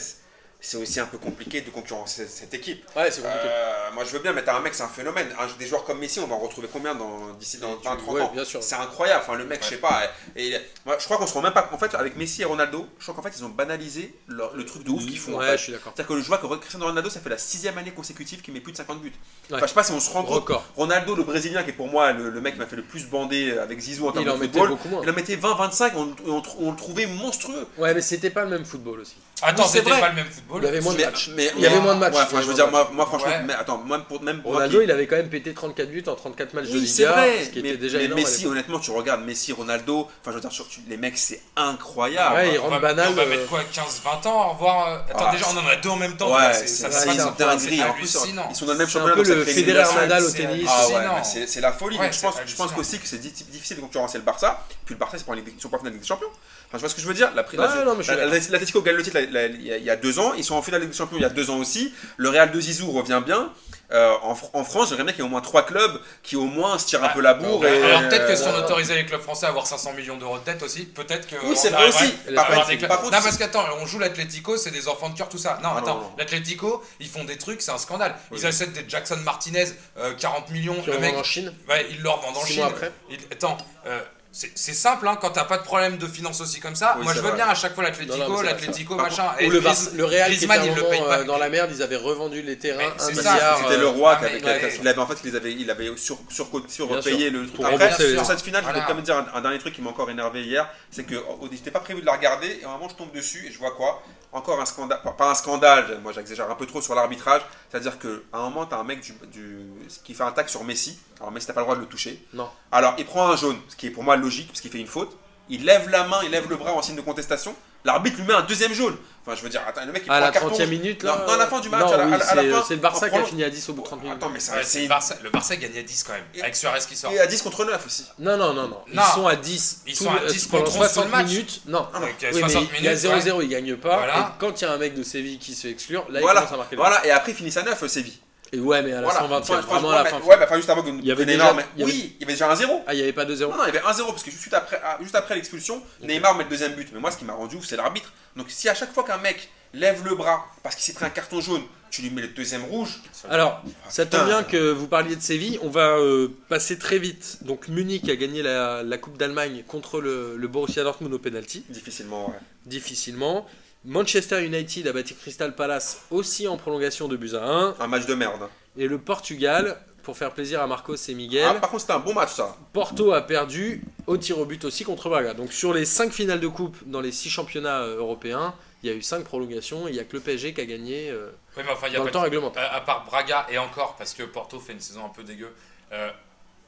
[SPEAKER 2] c'est aussi un peu compliqué de concurrencer cette équipe.
[SPEAKER 1] Ouais, c'est compliqué.
[SPEAKER 2] Euh, moi, je veux bien, mais t'as un mec, c'est un phénomène. Un- des joueurs comme Messi, on va en retrouver combien dans- d'ici dans 20-30
[SPEAKER 1] Ouais,
[SPEAKER 2] ans?
[SPEAKER 1] bien sûr.
[SPEAKER 2] C'est incroyable. Enfin, le mec, je sais pas. Et, et- moi, je crois qu'on se rend même pas. En fait, avec Messi et Ronaldo, je crois qu'en fait, ils ont banalisé leur- le truc de ouf qu'ils font. en
[SPEAKER 1] Ouais,
[SPEAKER 2] fait.
[SPEAKER 1] je suis d'accord.
[SPEAKER 2] C'est-à-dire que je vois que Cristiano Ronaldo, ça fait la sixième année consécutive qu'il met plus de 50 buts.
[SPEAKER 1] Ouais.
[SPEAKER 2] Enfin, je sais pas si on se rend compte.
[SPEAKER 1] Record.
[SPEAKER 2] Ronaldo, le Brésilien, qui est pour moi le, le mec qui m'a fait le plus bander avec Zizou en termes
[SPEAKER 1] Il en
[SPEAKER 2] de
[SPEAKER 1] mettait
[SPEAKER 2] football,
[SPEAKER 1] beaucoup moins.
[SPEAKER 2] il en mettait 20-25 et on, on, on le trouvait monstrueux.
[SPEAKER 1] Ouais, mais c'était pas le même football aussi.
[SPEAKER 3] Attends, c'était pas le même football.
[SPEAKER 1] Il y avait moins de matchs.
[SPEAKER 2] mais-
[SPEAKER 1] Il y avait moins de matchs.
[SPEAKER 2] Je veux dire, moi, moi franchement,
[SPEAKER 3] Ouais.
[SPEAKER 2] mais attends, même pour, même
[SPEAKER 1] Ronaldo,
[SPEAKER 2] qui-
[SPEAKER 1] il avait quand même pété 34 buts en 34 matchs de
[SPEAKER 2] Oui, c'est
[SPEAKER 1] Liga,
[SPEAKER 2] vrai.
[SPEAKER 1] ce qui
[SPEAKER 2] mais,
[SPEAKER 1] était déjà
[SPEAKER 2] mais
[SPEAKER 1] énorme.
[SPEAKER 2] Messi, honnêtement, tu regardes Messi, Ronaldo, enfin, je veux dire, sur- tu- les mecs, c'est incroyable.
[SPEAKER 1] Ouais, ils
[SPEAKER 3] on
[SPEAKER 1] rentrent
[SPEAKER 3] va,
[SPEAKER 1] banal.
[SPEAKER 3] on va
[SPEAKER 1] euh,
[SPEAKER 3] mettre quoi 15-20 ans à revoir euh, Attends,
[SPEAKER 2] Ah,
[SPEAKER 3] déjà, on en a deux en même temps.
[SPEAKER 2] Ouais, c'est c'est une
[SPEAKER 3] de
[SPEAKER 2] dinguerie.
[SPEAKER 3] C'est
[SPEAKER 2] ils sont dans le même
[SPEAKER 1] C'est un
[SPEAKER 2] championnat.
[SPEAKER 1] peu le Federer. Nadal au
[SPEAKER 3] c'est
[SPEAKER 1] tennis.
[SPEAKER 2] Ah c'est c'est la folie. Je
[SPEAKER 3] c'est
[SPEAKER 2] pense, qu'aussi que c'est di- difficile de concurrencer le Barça. Puis le Barça, ils sont pas en Ligue des- ils sont pas en finale de Ligue des Champions. Enfin, je vois ce que je veux dire. L'Atletico gagne le titre il y, a- deux ans. Ils sont en finale de Ligue des Champions il y a deux ans aussi. Le Real de Zizou revient bien. Euh, en, Fr- en France, j'aimerais bien qu'il y ait au moins trois clubs qui au moins se tirent un
[SPEAKER 3] Ah,
[SPEAKER 2] peu la bourre.
[SPEAKER 3] Ouais,
[SPEAKER 2] et,
[SPEAKER 3] Alors peut-être que
[SPEAKER 2] euh,
[SPEAKER 3] si on autorisait les clubs français à avoir 500 millions d'euros de dette aussi, peut-être que.
[SPEAKER 2] Oui, c'est vrai aussi.
[SPEAKER 1] Par
[SPEAKER 2] contre- par contre,
[SPEAKER 3] non, parce qu'attends, on joue l'Atlético, c'est des enfants de cœur, tout ça. Non,
[SPEAKER 2] Ah,
[SPEAKER 3] attends, l'Atlético, ils font des trucs, c'est un scandale. Ils
[SPEAKER 2] Oui.
[SPEAKER 3] achètent des Jackson Martinez, euh, 40 millions,
[SPEAKER 1] Qui
[SPEAKER 3] le mec,
[SPEAKER 1] en Chine.
[SPEAKER 3] ouais, ils leur vendent en
[SPEAKER 1] Six
[SPEAKER 3] Chine.
[SPEAKER 1] mois après.
[SPEAKER 3] Il- Attends, euh, c'est simple, hein, quand t'as pas de problème de finances aussi comme ça.
[SPEAKER 2] Oui,
[SPEAKER 3] moi, je veux
[SPEAKER 2] vrai.
[SPEAKER 3] bien à chaque fois
[SPEAKER 1] non,
[SPEAKER 3] l'Atlético, machin.
[SPEAKER 1] Ou
[SPEAKER 3] Et
[SPEAKER 1] le, Real qui était
[SPEAKER 3] Griezmann,
[SPEAKER 1] un moment euh, dans la merde, ils avaient revendu les terrains.
[SPEAKER 2] C'était
[SPEAKER 1] euh,
[SPEAKER 2] le roi
[SPEAKER 3] ah,
[SPEAKER 2] qui avait, avait en fait il avait, il avait sur, sur, sur,
[SPEAKER 1] Bien
[SPEAKER 2] repayé
[SPEAKER 1] sûr.
[SPEAKER 2] le truc. Après, sur cette finale, je voulais quand même dire un, un dernier truc qui m'a encore énervé hier, c'est que oh, j'étais pas prévu de la regarder et à un moment je tombe dessus et je vois quoi? Encore un scandale, pas- un scandale, moi j'exagère un peu trop sur l'arbitrage, c'est-à-dire qu'à un moment tu as un mec du, du- qui fait un tac sur Messi, alors Messi t'as pas le droit de le toucher,
[SPEAKER 1] Non.
[SPEAKER 2] alors il prend un jaune, ce qui est pour moi logique parce qu'il fait une faute, il lève la main, il lève le bras en signe de contestation, l'arbitre lui met un deuxième jaune. Enfin je veux dire, attends, le mec il
[SPEAKER 1] À
[SPEAKER 2] prend
[SPEAKER 1] la
[SPEAKER 2] un carton
[SPEAKER 1] 30 e
[SPEAKER 2] rouge.
[SPEAKER 1] minute,
[SPEAKER 2] Non,
[SPEAKER 1] là.
[SPEAKER 2] non, à la fin du match,
[SPEAKER 1] non,
[SPEAKER 2] à la-
[SPEAKER 1] oui,
[SPEAKER 2] à la- à la
[SPEAKER 1] c'est-
[SPEAKER 2] fin,
[SPEAKER 1] C'est le Barça
[SPEAKER 2] en
[SPEAKER 1] qui a
[SPEAKER 2] prenant-
[SPEAKER 1] fini à 10 au bout de 30 minutes.
[SPEAKER 2] Attends mais ça c'est
[SPEAKER 3] c'est le Barça, le Barça gagne à 10 quand même,
[SPEAKER 2] Et-
[SPEAKER 3] avec Suarez qui sort.
[SPEAKER 2] Et à 10 contre 9 aussi.
[SPEAKER 1] Non, non, non, non. Ils
[SPEAKER 3] Non.
[SPEAKER 1] sont à 10.
[SPEAKER 3] Ils
[SPEAKER 1] tout
[SPEAKER 3] sont à
[SPEAKER 1] le-
[SPEAKER 3] 10
[SPEAKER 1] pendant
[SPEAKER 3] contre 11 tout
[SPEAKER 1] 60
[SPEAKER 3] le match.
[SPEAKER 1] minutes. Non.
[SPEAKER 3] Avec euh,
[SPEAKER 1] Oui,
[SPEAKER 3] 60
[SPEAKER 1] mais il y a
[SPEAKER 3] minutes,
[SPEAKER 1] 0-0,
[SPEAKER 3] ouais.
[SPEAKER 1] ils gagnent pas.
[SPEAKER 3] Voilà.
[SPEAKER 1] Et quand il y a un mec de Séville qui se fait exclure, là, il
[SPEAKER 2] Voilà,
[SPEAKER 1] commence à marquer le
[SPEAKER 2] voilà, et après ils finissent à 9 Séville.
[SPEAKER 1] Et ouais, mais à la
[SPEAKER 2] Voilà.
[SPEAKER 1] 120
[SPEAKER 2] Enfin,
[SPEAKER 1] vraiment à la fin.
[SPEAKER 2] Ouais, enfin juste avant que
[SPEAKER 1] Il y avait
[SPEAKER 2] Neymar
[SPEAKER 1] déjà- il y avait-
[SPEAKER 2] Oui, il y avait déjà un 0.
[SPEAKER 1] Ah, il n'y avait pas 2-0
[SPEAKER 2] Non, non, il y avait un 0 parce que juste après, ah, juste après l'expulsion, Neymar met le deuxième but. Mais moi, ce qui m'a rendu ouf, c'est l'arbitre. Donc, si à chaque fois qu'un mec lève le bras parce qu'il s'est pris un carton jaune, tu lui mets le deuxième rouge.
[SPEAKER 1] Alors, ça tombe bien que vous parliez de Séville. On va euh, passer très vite. Donc, Munich a gagné la, la Coupe d'Allemagne contre le, le Borussia Dortmund au penalty,
[SPEAKER 2] Difficilement, ouais.
[SPEAKER 1] difficilement. Manchester United a battu Crystal Palace aussi en prolongation de buts à 1.
[SPEAKER 2] Un match de merde.
[SPEAKER 1] Et le Portugal, pour faire plaisir à Marcos et Miguel,
[SPEAKER 2] Ah, par contre, c'était un bon match, ça.
[SPEAKER 1] Porto a perdu au tir au but aussi contre Braga. Donc sur les 5 finales de coupe dans les 6 championnats euh, européens, il y a eu 5 prolongations et il n'y a que le PSG qui a gagné euh,
[SPEAKER 3] Oui, mais enfin, il y a
[SPEAKER 1] dans le temps
[SPEAKER 3] de-
[SPEAKER 1] réglementaire.
[SPEAKER 3] Euh, à part Braga et encore, parce que Porto fait une saison un peu dégueu, euh,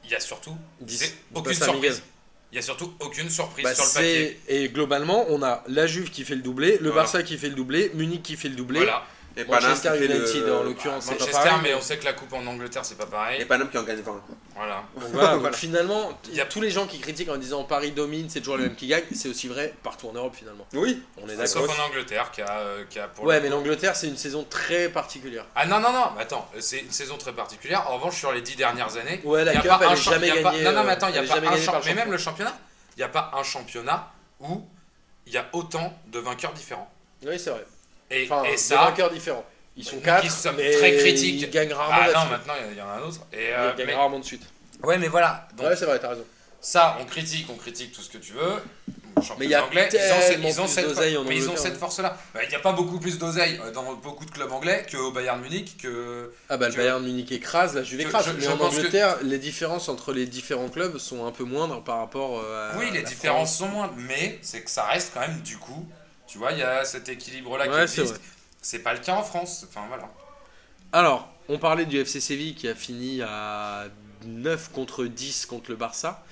[SPEAKER 3] il y a surtout aucune surprise. Il y a surtout aucune surprise
[SPEAKER 1] Bah,
[SPEAKER 3] sur le papier.
[SPEAKER 1] et globalement, on a la Juve qui fait le doublé, le
[SPEAKER 3] Voilà.
[SPEAKER 1] Barça qui fait le doublé, Munich qui fait le doublé,
[SPEAKER 3] Voilà.
[SPEAKER 2] Et Panam qui
[SPEAKER 1] Manchester
[SPEAKER 2] fait
[SPEAKER 1] United
[SPEAKER 2] le...
[SPEAKER 1] en l'occurrence, pas
[SPEAKER 3] Manchester,
[SPEAKER 1] pareil.
[SPEAKER 3] mais on sait que la coupe en Angleterre, c'est pas pareil.
[SPEAKER 2] Et Panam qui en gagne 20.
[SPEAKER 3] Voilà.
[SPEAKER 1] Donc voilà, donc
[SPEAKER 2] Voilà.
[SPEAKER 1] finalement,
[SPEAKER 3] Il y a-
[SPEAKER 1] tous les gens qui critiquent en disant Paris domine, c'est toujours le même qui gagne, c'est aussi vrai partout en Europe finalement.
[SPEAKER 2] Oui.
[SPEAKER 1] On est
[SPEAKER 3] Sauf
[SPEAKER 1] d'accord.
[SPEAKER 3] en Angleterre, qui a, euh, qui a pour
[SPEAKER 1] Ouais, mais l'Angleterre, c'est une saison très particulière.
[SPEAKER 3] Ah non, non, non, mais attends, c'est une saison très particulière. En revanche, sur les dix dernières années,
[SPEAKER 1] Ouais, la
[SPEAKER 3] y a
[SPEAKER 1] Cup,
[SPEAKER 3] pas
[SPEAKER 1] elle
[SPEAKER 3] un
[SPEAKER 1] est
[SPEAKER 3] champ-
[SPEAKER 1] jamais
[SPEAKER 3] y a pas-
[SPEAKER 1] gagnée.
[SPEAKER 3] Non, non, mais
[SPEAKER 1] euh,
[SPEAKER 3] attends, il n'y a pas
[SPEAKER 1] jamais
[SPEAKER 3] un
[SPEAKER 1] gagnée
[SPEAKER 3] champ-
[SPEAKER 1] par le
[SPEAKER 3] Mais même le championnat, il n'y a pas un championnat où il y a autant de vainqueurs différents.
[SPEAKER 1] Oui, c'est vrai.
[SPEAKER 3] Et,
[SPEAKER 1] Enfin,
[SPEAKER 3] et
[SPEAKER 1] des
[SPEAKER 3] ça,
[SPEAKER 1] vainqueurs différents. Ils sont quatre,
[SPEAKER 3] qui sommes
[SPEAKER 1] mais
[SPEAKER 3] très critiques.
[SPEAKER 1] ils gagnent rarement
[SPEAKER 3] ah non, maintenant il y en a un autre. Et, euh,
[SPEAKER 1] Ils gagnent
[SPEAKER 3] mais-
[SPEAKER 1] rarement de suite.
[SPEAKER 3] Ouais, mais voilà. Donc,
[SPEAKER 1] ouais, c'est vrai, t'as raison.
[SPEAKER 3] ça, on critique, on critique tout ce que tu veux.
[SPEAKER 1] Mais il y a
[SPEAKER 3] anglais, ils ont, cette- ils mais ils ont
[SPEAKER 1] hein.
[SPEAKER 3] force-là. Bah, Il n'y a pas beaucoup plus d'oseille euh, dans beaucoup de clubs anglais qu'au Bayern Munich. Que...
[SPEAKER 1] Ah bah le Bayern Munich écrase, la Juve écrase. mais en Angleterre, les différences entre les différents clubs sont un peu moindres par rapport euh, à
[SPEAKER 3] Oui, les différences sont moindres, mais c'est que ça reste quand même du coup. Tu vois, il y a cet équilibre-là
[SPEAKER 1] Ouais,
[SPEAKER 3] qui
[SPEAKER 1] c'est
[SPEAKER 3] existe. C'est pas le cas en France. Enfin voilà.
[SPEAKER 1] Alors, on parlait du FC Séville qui a fini à 9 contre 10 contre le Barça.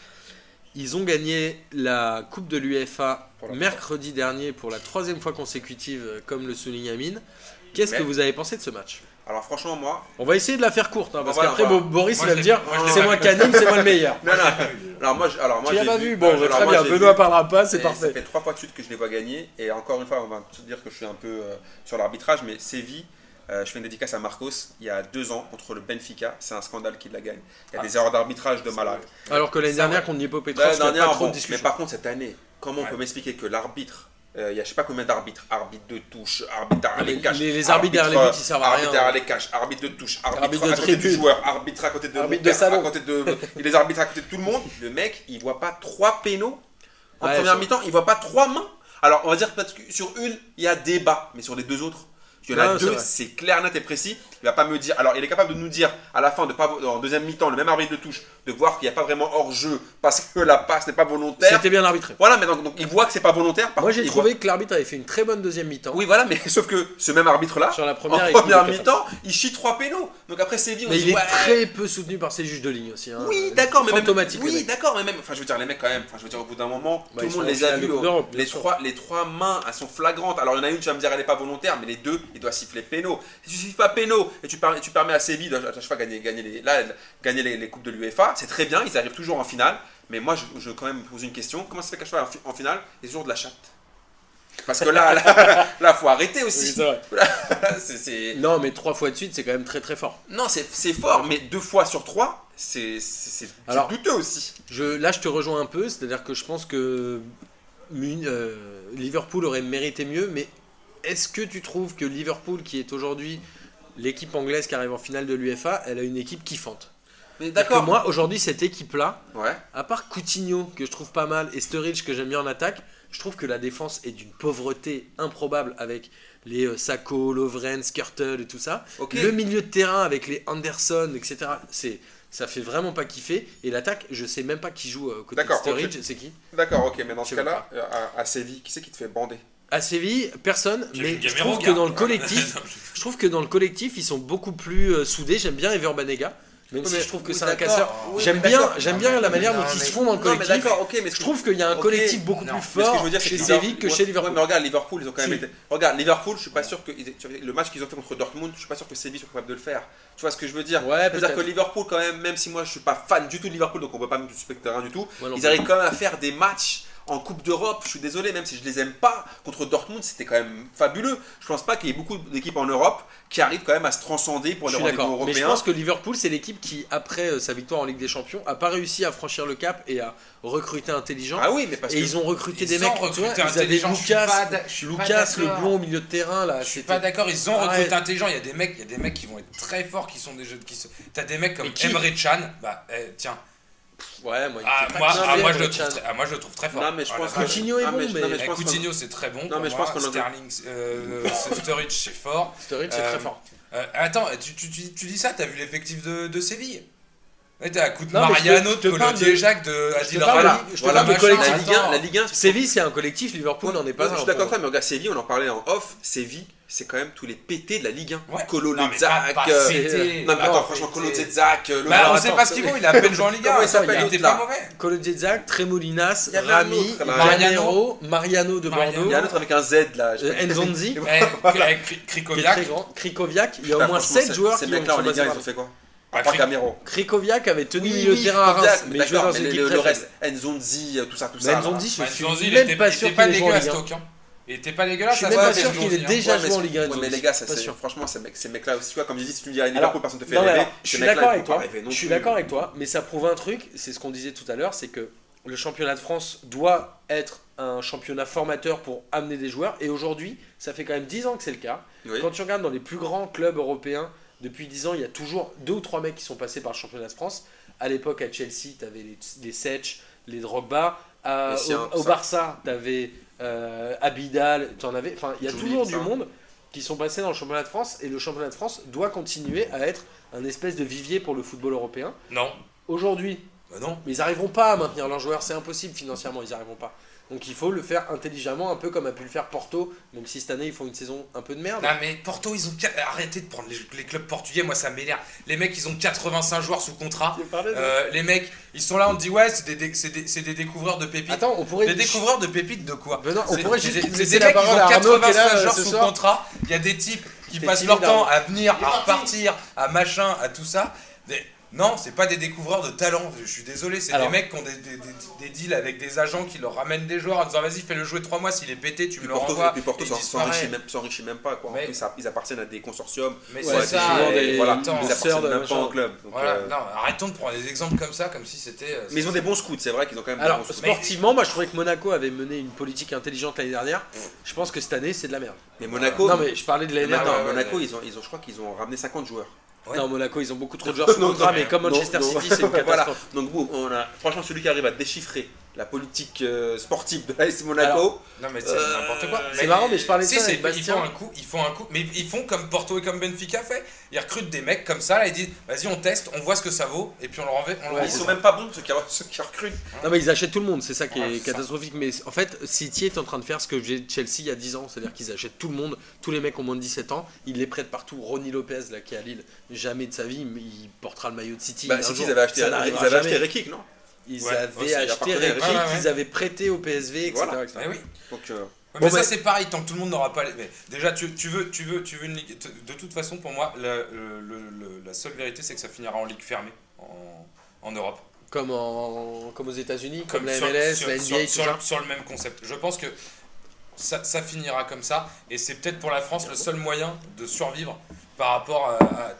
[SPEAKER 1] Ils ont gagné la Coupe de l'UEFA mercredi dernier pour la troisième fois consécutive, comme le souligne Amine. Qu'est-ce que vous avez pensé de ce match?
[SPEAKER 2] Alors franchement, moi,
[SPEAKER 1] On va essayer de la faire courte, hein, parce
[SPEAKER 2] va-
[SPEAKER 1] qu'après Boris
[SPEAKER 3] Moi,
[SPEAKER 1] il va me dire c'est moi qui anime, c'est moi le meilleur.
[SPEAKER 2] non, non. Alors moi, je- alors moi
[SPEAKER 1] Tu l'as
[SPEAKER 2] j'ai
[SPEAKER 1] pas vu Bon,
[SPEAKER 2] alors,
[SPEAKER 1] très
[SPEAKER 2] moi,
[SPEAKER 1] bien, Benoît
[SPEAKER 2] vu-
[SPEAKER 1] parlera pas, c'est
[SPEAKER 2] Et
[SPEAKER 1] parfait.
[SPEAKER 2] Ça fait trois fois de suite que je les vois gagner. Et encore une fois, on va te dire que je suis un peu euh, sur l'arbitrage, mais Séville, euh, je fais une dédicace à Marcos il y a deux ans contre le Benfica. C'est un scandale qu'il la gagne. Il y a
[SPEAKER 3] Ah,
[SPEAKER 2] des erreurs d'arbitrage de malade.
[SPEAKER 1] Alors que l'année dernière contre
[SPEAKER 2] L'année
[SPEAKER 1] Petrov, pas trop
[SPEAKER 2] bon,
[SPEAKER 1] de
[SPEAKER 2] mais
[SPEAKER 1] discussion.
[SPEAKER 2] par contre, cette année, comment on peut m'expliquer que l'arbitre, euh, il y a je sais pas combien d'arbitres, arbitre de touche, arbitre derrière
[SPEAKER 1] Ah, mais
[SPEAKER 2] les caches,
[SPEAKER 1] les- les arbitres derrière les buts, ils servent à
[SPEAKER 2] arbitre
[SPEAKER 1] rien.
[SPEAKER 2] derrière les caches, arbitre de touche, arbitre,
[SPEAKER 1] Arbitre de
[SPEAKER 2] à côté du joueur, arbitre à côté de
[SPEAKER 1] Arbitre de salon.
[SPEAKER 2] à côté de, les arbitres à côté de tout le monde. Le mec, il voit pas trois pénaux en
[SPEAKER 1] Ouais,
[SPEAKER 2] première mi-temps, il voit pas trois mains. Alors, on va dire peut-être que sur une, il y a débat, mais sur les deux autres, il y en a
[SPEAKER 1] Non,
[SPEAKER 2] deux, c'est clair, net et précis. Il va pas me dire. Alors, il est capable de nous dire à la fin, de pas, en deuxième mi-temps, le même arbitre de touche, de voir qu'il n'y a pas vraiment hors-jeu parce que la passe n'est pas volontaire.
[SPEAKER 1] C'était bien arbitré.
[SPEAKER 2] Voilà, mais donc, donc, il voit que c'est pas volontaire. par
[SPEAKER 1] Moi j'ai trouvé que l'arbitre avait fait une très bonne deuxième mi-temps.
[SPEAKER 2] Oui, voilà, mais sauf que ce même arbitre-là,
[SPEAKER 1] Sur la
[SPEAKER 2] en
[SPEAKER 1] première, il
[SPEAKER 2] première mi-temps, il chie trois pénaux. Donc après, Séville, on
[SPEAKER 1] Mais
[SPEAKER 2] dit
[SPEAKER 1] il est
[SPEAKER 2] ouais,
[SPEAKER 1] très peu soutenu par ses juges de ligne aussi. hein.
[SPEAKER 2] Oui, d'accord, mais même, oui, d'accord, mais même, enfin, je veux dire, les mecs quand même, enfin, je veux dire, au bout d'un moment,
[SPEAKER 1] Bah,
[SPEAKER 2] tout le monde
[SPEAKER 1] en
[SPEAKER 2] les a vus,
[SPEAKER 1] bien
[SPEAKER 2] les trois, les trois mains, elles sont flagrantes. Alors, il y en a une, tu vas me dire, elle n'est pas volontaire, mais les deux, il doit siffler pénaux. Si tu siffles pas pénaux et tu permets, tu permets à Séville de à chaque fois gagner, gagner les, là, gagner les, les coupes de l'UEFA, c'est très bien, ils arrivent toujours en finale. Mais moi, je, je quand même me pose une question, comment ça fait qu'à chaque fois en, fi- en finale, il y a toujours de la chatte? Parce que là, là, là, faut arrêter
[SPEAKER 1] Oui,
[SPEAKER 2] aussi.
[SPEAKER 1] c'est vrai.
[SPEAKER 2] C'est- c'est-
[SPEAKER 1] Non, mais trois fois de suite, c'est quand même très très fort.
[SPEAKER 2] Non, c'est c'est fort, mais deux fois sur trois, c'est c'est- c'est
[SPEAKER 1] Alors-
[SPEAKER 2] douteux aussi.
[SPEAKER 1] Je, là, je te rejoins un peu, c'est-à-dire que je pense que euh, Liverpool aurait mérité mieux, mais est-ce que tu trouves que Liverpool, qui est aujourd'hui l'équipe anglaise qui arrive en finale de l'UEFA, elle a une équipe kiffante
[SPEAKER 2] Mais d'accord.
[SPEAKER 1] Moi, aujourd'hui, cette équipe-là,
[SPEAKER 2] Ouais.
[SPEAKER 1] à part Coutinho, que je trouve pas mal, et Sturridge, que j'aime bien en attaque, je trouve que la défense est d'une pauvreté improbable avec les euh, Sacco, Lovren, Skirtle et tout ça. Le milieu de terrain avec les Anderson, etc. C'est, ça fait vraiment pas kiffer. Et l'attaque, je sais même pas qui joue euh, côté Sturridge, c'est qui
[SPEAKER 2] D'accord, ok, mais dans
[SPEAKER 1] Je
[SPEAKER 2] ce cas-là, euh, à, à Séville, qui c'est qui te fait bander?
[SPEAKER 1] À Séville, personne, mais je trouve que dans le collectif, je trouve que dans le collectif, ils sont beaucoup plus euh, soudés. J'aime bien Ever Banega, même si je trouve que
[SPEAKER 2] oui,
[SPEAKER 1] c'est un casseur.
[SPEAKER 2] Oui,
[SPEAKER 1] j'aime bien, j'aime bien la manière dont ils se font dans le
[SPEAKER 2] Non, mais
[SPEAKER 1] collectif. Je trouve qu'il y a un collectif beaucoup
[SPEAKER 3] Non.
[SPEAKER 1] plus fort chez Séville
[SPEAKER 2] Liverpool-
[SPEAKER 1] que chez Liverpool.
[SPEAKER 2] Ouais, mais regarde, Liverpool, ils ont quand même
[SPEAKER 1] Si.
[SPEAKER 2] été. Regarde, Liverpool, je suis pas sûr que. Le match qu'ils ont fait contre Dortmund, je suis pas sûr que Séville soit capable de le faire. Tu vois ce que je veux dire?
[SPEAKER 1] Ouais,
[SPEAKER 2] C'est-à-dire que Liverpool, quand même, même si moi je suis pas fan du tout de Liverpool, donc on peut pas me suspecter rien du tout, ils arrivent quand même à faire des matchs en Coupe d'Europe. Je suis désolé, même si je les aime pas, contre Dortmund, c'était quand même fabuleux. Je pense pas qu'il y ait beaucoup d'équipes en Europe qui arrivent quand même à se transcender pour les rendez-vous
[SPEAKER 1] d'accord. Mais je
[SPEAKER 2] européens.
[SPEAKER 1] pense que Liverpool, c'est l'équipe qui, après euh, sa victoire en Ligue des Champions, a pas réussi à franchir le cap et à recruter intelligent.
[SPEAKER 2] Ah oui, mais parce
[SPEAKER 1] et
[SPEAKER 2] que.
[SPEAKER 1] ils ont recruté
[SPEAKER 3] Ils
[SPEAKER 1] des
[SPEAKER 3] ont
[SPEAKER 1] mecs. Tu vois,
[SPEAKER 3] recruté
[SPEAKER 1] ils avaient
[SPEAKER 3] intelligent, je suis
[SPEAKER 1] Lucas, Lucas le blond au milieu de terrain là.
[SPEAKER 3] Je suis pas d'accord, ils ont recruté intelligent. Il y a des mecs, il y a des mecs qui vont être très forts, qui sont des jeux de qui se- T'as des mecs comme Emre Can. Bah eh, tiens,
[SPEAKER 1] Ouais, moi, il
[SPEAKER 3] ah, moi, ah, moi, je le trouve ah, moi je le trouve très fort.
[SPEAKER 2] Non, mais je
[SPEAKER 3] Ah,
[SPEAKER 2] pense que.
[SPEAKER 1] Coutinho est bon,
[SPEAKER 2] mais je-
[SPEAKER 1] mais-
[SPEAKER 2] non, mais je pense qu'on-
[SPEAKER 3] Coutinho c'est très bon.
[SPEAKER 2] Non, mais je pense
[SPEAKER 3] Sterling, euh, Sturridge c'est fort.
[SPEAKER 1] Sturridge, c'est
[SPEAKER 3] Euh,
[SPEAKER 1] très fort.
[SPEAKER 3] Euh, attends, tu, tu, tu, tu dis ça, t'as vu l'effectif de, de Séville? Ouais, t'as un coup de
[SPEAKER 1] Non, mais je te-
[SPEAKER 3] Mariano,
[SPEAKER 1] je
[SPEAKER 3] de
[SPEAKER 1] parle
[SPEAKER 3] Jacques, de Adil
[SPEAKER 1] parle
[SPEAKER 3] Rami.
[SPEAKER 1] de- je te
[SPEAKER 2] Voilà,
[SPEAKER 1] parle de
[SPEAKER 3] machin,
[SPEAKER 1] collectif.
[SPEAKER 2] La Ligue 1,
[SPEAKER 3] attends.
[SPEAKER 2] la Ligue 1,
[SPEAKER 1] Séville, c'est un collectif. Liverpool n'en est pas
[SPEAKER 2] je
[SPEAKER 1] un.
[SPEAKER 2] suis d'accord avec toi, mais regarde, Séville, on en parlait en off. Séville, c'est quand même tous les pétés de la Ligue 1.
[SPEAKER 3] Ouais.
[SPEAKER 2] Colo
[SPEAKER 3] Non, mais
[SPEAKER 2] Lezak,
[SPEAKER 3] pas- pas
[SPEAKER 2] euh. Non, mais
[SPEAKER 1] Non,
[SPEAKER 2] attends, franchement. Colo Zezak, le
[SPEAKER 3] Bah,
[SPEAKER 1] Alors,
[SPEAKER 3] on sait
[SPEAKER 1] attends,
[SPEAKER 3] pas ce qu'il vaut, il a à peine joué en Ligue 1.
[SPEAKER 2] Comment il s'appelle l'autre,
[SPEAKER 3] était
[SPEAKER 2] là
[SPEAKER 3] pas mauvais.
[SPEAKER 1] Colodjezak, Tremolinas,
[SPEAKER 2] Il y avait un
[SPEAKER 1] Rami,
[SPEAKER 2] autre, là.
[SPEAKER 1] Mariano, Mariano de
[SPEAKER 3] Mariano.
[SPEAKER 1] Bordeaux,
[SPEAKER 2] Il y a un autre avec un Z là. je
[SPEAKER 1] euh. Nzonzi,
[SPEAKER 3] Eh, Kri-
[SPEAKER 1] qui est très
[SPEAKER 3] Krikoviak.
[SPEAKER 1] grand, Krikoviak. Il y a au moins
[SPEAKER 2] franchement,
[SPEAKER 1] 7
[SPEAKER 2] ces-
[SPEAKER 1] joueurs
[SPEAKER 2] Ces
[SPEAKER 1] qui ont
[SPEAKER 2] mecs-là en
[SPEAKER 1] sont
[SPEAKER 2] Ligue 1,
[SPEAKER 1] passés
[SPEAKER 2] ils
[SPEAKER 1] par-
[SPEAKER 2] ont fait quoi
[SPEAKER 3] Kri-
[SPEAKER 2] Camero.
[SPEAKER 1] Krikoviak avait tenu
[SPEAKER 2] Oui,
[SPEAKER 1] milieu
[SPEAKER 2] oui,
[SPEAKER 1] de terrain à Reims, mais il jouait dans
[SPEAKER 2] mais
[SPEAKER 1] une
[SPEAKER 2] le-
[SPEAKER 1] équipe
[SPEAKER 2] le
[SPEAKER 1] très
[SPEAKER 2] reste. Nzonzi, tout ça, tout
[SPEAKER 1] Mais
[SPEAKER 2] ça.
[SPEAKER 1] Nzonzi, je suis même
[SPEAKER 3] était
[SPEAKER 1] pas
[SPEAKER 3] il
[SPEAKER 1] sûr qu'il ait joué en
[SPEAKER 3] dégueulasse,
[SPEAKER 1] Ligue 1.
[SPEAKER 3] Stoke. hein. Il était pas
[SPEAKER 1] Je
[SPEAKER 3] dégueulasse.
[SPEAKER 1] suis
[SPEAKER 3] ça
[SPEAKER 1] même
[SPEAKER 3] se
[SPEAKER 1] pas sûr
[SPEAKER 3] mais
[SPEAKER 1] qu'il ait
[SPEAKER 3] hein.
[SPEAKER 1] déjà
[SPEAKER 2] mais
[SPEAKER 1] joué en Ligue 1.
[SPEAKER 2] ouais, mais les gars, ça, c'est-
[SPEAKER 1] sûr.
[SPEAKER 2] franchement, ces mecs- ces mecs-là aussi, tu vois, comme je dis, si tu me dis Liverpool, personne te fait
[SPEAKER 1] mais
[SPEAKER 2] rêver.
[SPEAKER 1] je suis d'accord avec toi. Je suis d'accord avec toi, mais ça prouve un truc, c'est ce qu'on disait tout à l'heure, c'est que le championnat de France doit être un championnat formateur pour amener des joueurs. Et aujourd'hui, ça fait quand même 10 ans que c'est le cas.
[SPEAKER 2] Oui.
[SPEAKER 1] Quand tu regardes dans les plus grands clubs européens, depuis 10 ans, il y a toujours deux ou trois mecs qui sont passés par le championnat de France. À l'époque, à Chelsea, tu avais les, les Sech, les Drogba. À-
[SPEAKER 2] Les Siens,
[SPEAKER 1] au. Barça, tu avais Abidal, tu en avais. Enfin, il y a toujours du monde qui sont passés dans le championnat de France. Et le championnat de France doit continuer à être un espèce de vivier pour le football européen.
[SPEAKER 3] Non.
[SPEAKER 1] Aujourd'hui,
[SPEAKER 3] Bah non.
[SPEAKER 1] mais ils n'arriveront pas à maintenir leurs joueurs, c'est impossible financièrement, ils n'y arriveront pas. Donc il faut le faire intelligemment, un peu comme a pu le faire Porto, même si cette année ils font une saison un peu de merde.
[SPEAKER 3] Non mais Porto ils ont arrêté de prendre les, les clubs portugais moi ça m'énerve les mecs ils ont 85 joueurs sous contrat
[SPEAKER 1] parlé
[SPEAKER 3] Euh, les mecs ils sont là on dit ouais c'est des, des, des découvreurs de pépites
[SPEAKER 1] Attends, on pourrait.
[SPEAKER 3] des découvreurs de pépites de quoi?
[SPEAKER 1] Benoît, on
[SPEAKER 3] C'est-
[SPEAKER 1] pourrait juste
[SPEAKER 3] des- c'est des mecs qui
[SPEAKER 1] parole
[SPEAKER 3] ont
[SPEAKER 1] à Arnaud qui est là,
[SPEAKER 3] 85
[SPEAKER 1] euh,
[SPEAKER 3] joueurs sous
[SPEAKER 1] soir.
[SPEAKER 3] contrat il y a des types qui passent leur temps à venir, à
[SPEAKER 4] parti.
[SPEAKER 3] repartir, à machin, à tout ça. Mais non, c'est pas des découvreurs de talent. Je suis désolé, c'est
[SPEAKER 1] Alors.
[SPEAKER 3] des mecs qui ont des, des- des- des deals avec des agents qui leur ramènent des joueurs en disant vas-y, fais-le jouer trois mois, s'il est pété, tu me le renvoies.
[SPEAKER 2] puis Porto s'enrichit même, s'enrichit même pas. Quoi. En
[SPEAKER 3] Mais-
[SPEAKER 2] plus, ça- ils appartiennent à des consortiums.
[SPEAKER 3] Mais
[SPEAKER 1] Ouais,
[SPEAKER 3] c'est ça.
[SPEAKER 1] des-
[SPEAKER 2] voilà, ils appartiennent
[SPEAKER 1] de
[SPEAKER 2] même pas en club. Donc,
[SPEAKER 3] Voilà,
[SPEAKER 2] euh,
[SPEAKER 3] non, arrêtons de prendre des exemples comme ça, comme si c'était. euh,
[SPEAKER 2] Mais ils ont des bons scouts, c'est vrai qu'ils ont quand même
[SPEAKER 1] Alors,
[SPEAKER 2] des bons scouts.
[SPEAKER 1] sportivement, moi je trouvais que Monaco avait mené une politique intelligente l'année dernière. Je pense que cette année, c'est de la merde.
[SPEAKER 2] Mais Monaco,
[SPEAKER 1] Non, mais je parlais de l'année dernière.
[SPEAKER 2] Monaco,
[SPEAKER 3] ouais.
[SPEAKER 2] ils ont, ils ont, je crois qu'ils ont ramené 50 joueurs.
[SPEAKER 3] Ouais.
[SPEAKER 1] Non, Monaco, ils ont beaucoup trop de joueurs sous contrat, mais comme Manchester
[SPEAKER 2] non.
[SPEAKER 1] City, c'est une
[SPEAKER 2] Voilà.
[SPEAKER 1] catastrophe.
[SPEAKER 2] Donc, boum, on a, franchement, celui qui arrive à déchiffrer la politique euh, sportive de l'AS Monaco,
[SPEAKER 3] Non mais c'est
[SPEAKER 2] Euh,
[SPEAKER 3] n'importe quoi.
[SPEAKER 1] c'est marrant, mais je parlais de ça
[SPEAKER 3] c'est-
[SPEAKER 1] avec Bastien.
[SPEAKER 3] Ils font un coup, ils font un coup, mais ils font comme Porto et comme Benfica fait. Ils recrutent des mecs comme ça, là, ils disent vas-y on teste, on voit ce que ça vaut, et puis on leur envoie. On leur
[SPEAKER 1] Ouais,
[SPEAKER 2] ils sont même pas bons ceux qui, ceux qui recrutent.
[SPEAKER 1] Non, mais ils achètent tout le monde, c'est ça qui
[SPEAKER 3] Ouais,
[SPEAKER 1] est
[SPEAKER 3] ça.
[SPEAKER 1] catastrophique. Mais en fait, City est en train de faire ce que j'ai Chelsea il y a 10 ans, c'est-à-dire qu'ils achètent tout le monde, tous les mecs ont moins de 17 ans, ils les prêtent partout. Ronnie Lopez, là, qui est à Lille, jamais de sa vie, il portera le maillot de City.
[SPEAKER 2] Bah, City, ils avaient acheté, ils
[SPEAKER 1] n'arrivera
[SPEAKER 2] avaient acheté
[SPEAKER 1] jamais.
[SPEAKER 2] Rekik, non?
[SPEAKER 1] Ils
[SPEAKER 3] Ouais,
[SPEAKER 1] avaient acheté.
[SPEAKER 3] Ouais, ouais.
[SPEAKER 1] ils avaient prêté au PSV, etc.
[SPEAKER 2] Voilà.
[SPEAKER 1] etc.
[SPEAKER 3] Mais oui.
[SPEAKER 2] Donc, euh,
[SPEAKER 3] Ouais,
[SPEAKER 1] Bon,
[SPEAKER 3] mais ça
[SPEAKER 1] mais-
[SPEAKER 3] c'est pareil, tant que tout le monde n'aura pas les. Mais déjà, tu, tu veux, tu veux, tu veux une ligue. De toute façon, pour moi, la, le- le- le- la seule vérité, c'est que ça finira en ligue fermée en, en Europe.
[SPEAKER 1] Comme, en, comme aux États-Unis, comme, la
[SPEAKER 3] sur-
[SPEAKER 1] MLS,
[SPEAKER 3] sur,
[SPEAKER 1] la NBA,
[SPEAKER 3] sur-
[SPEAKER 1] tout
[SPEAKER 3] sur
[SPEAKER 1] ça.
[SPEAKER 3] le, sur le même concept. Je pense que ça, ça finira comme ça, et c'est peut-être pour la France le seul moyen de survivre par rapport à,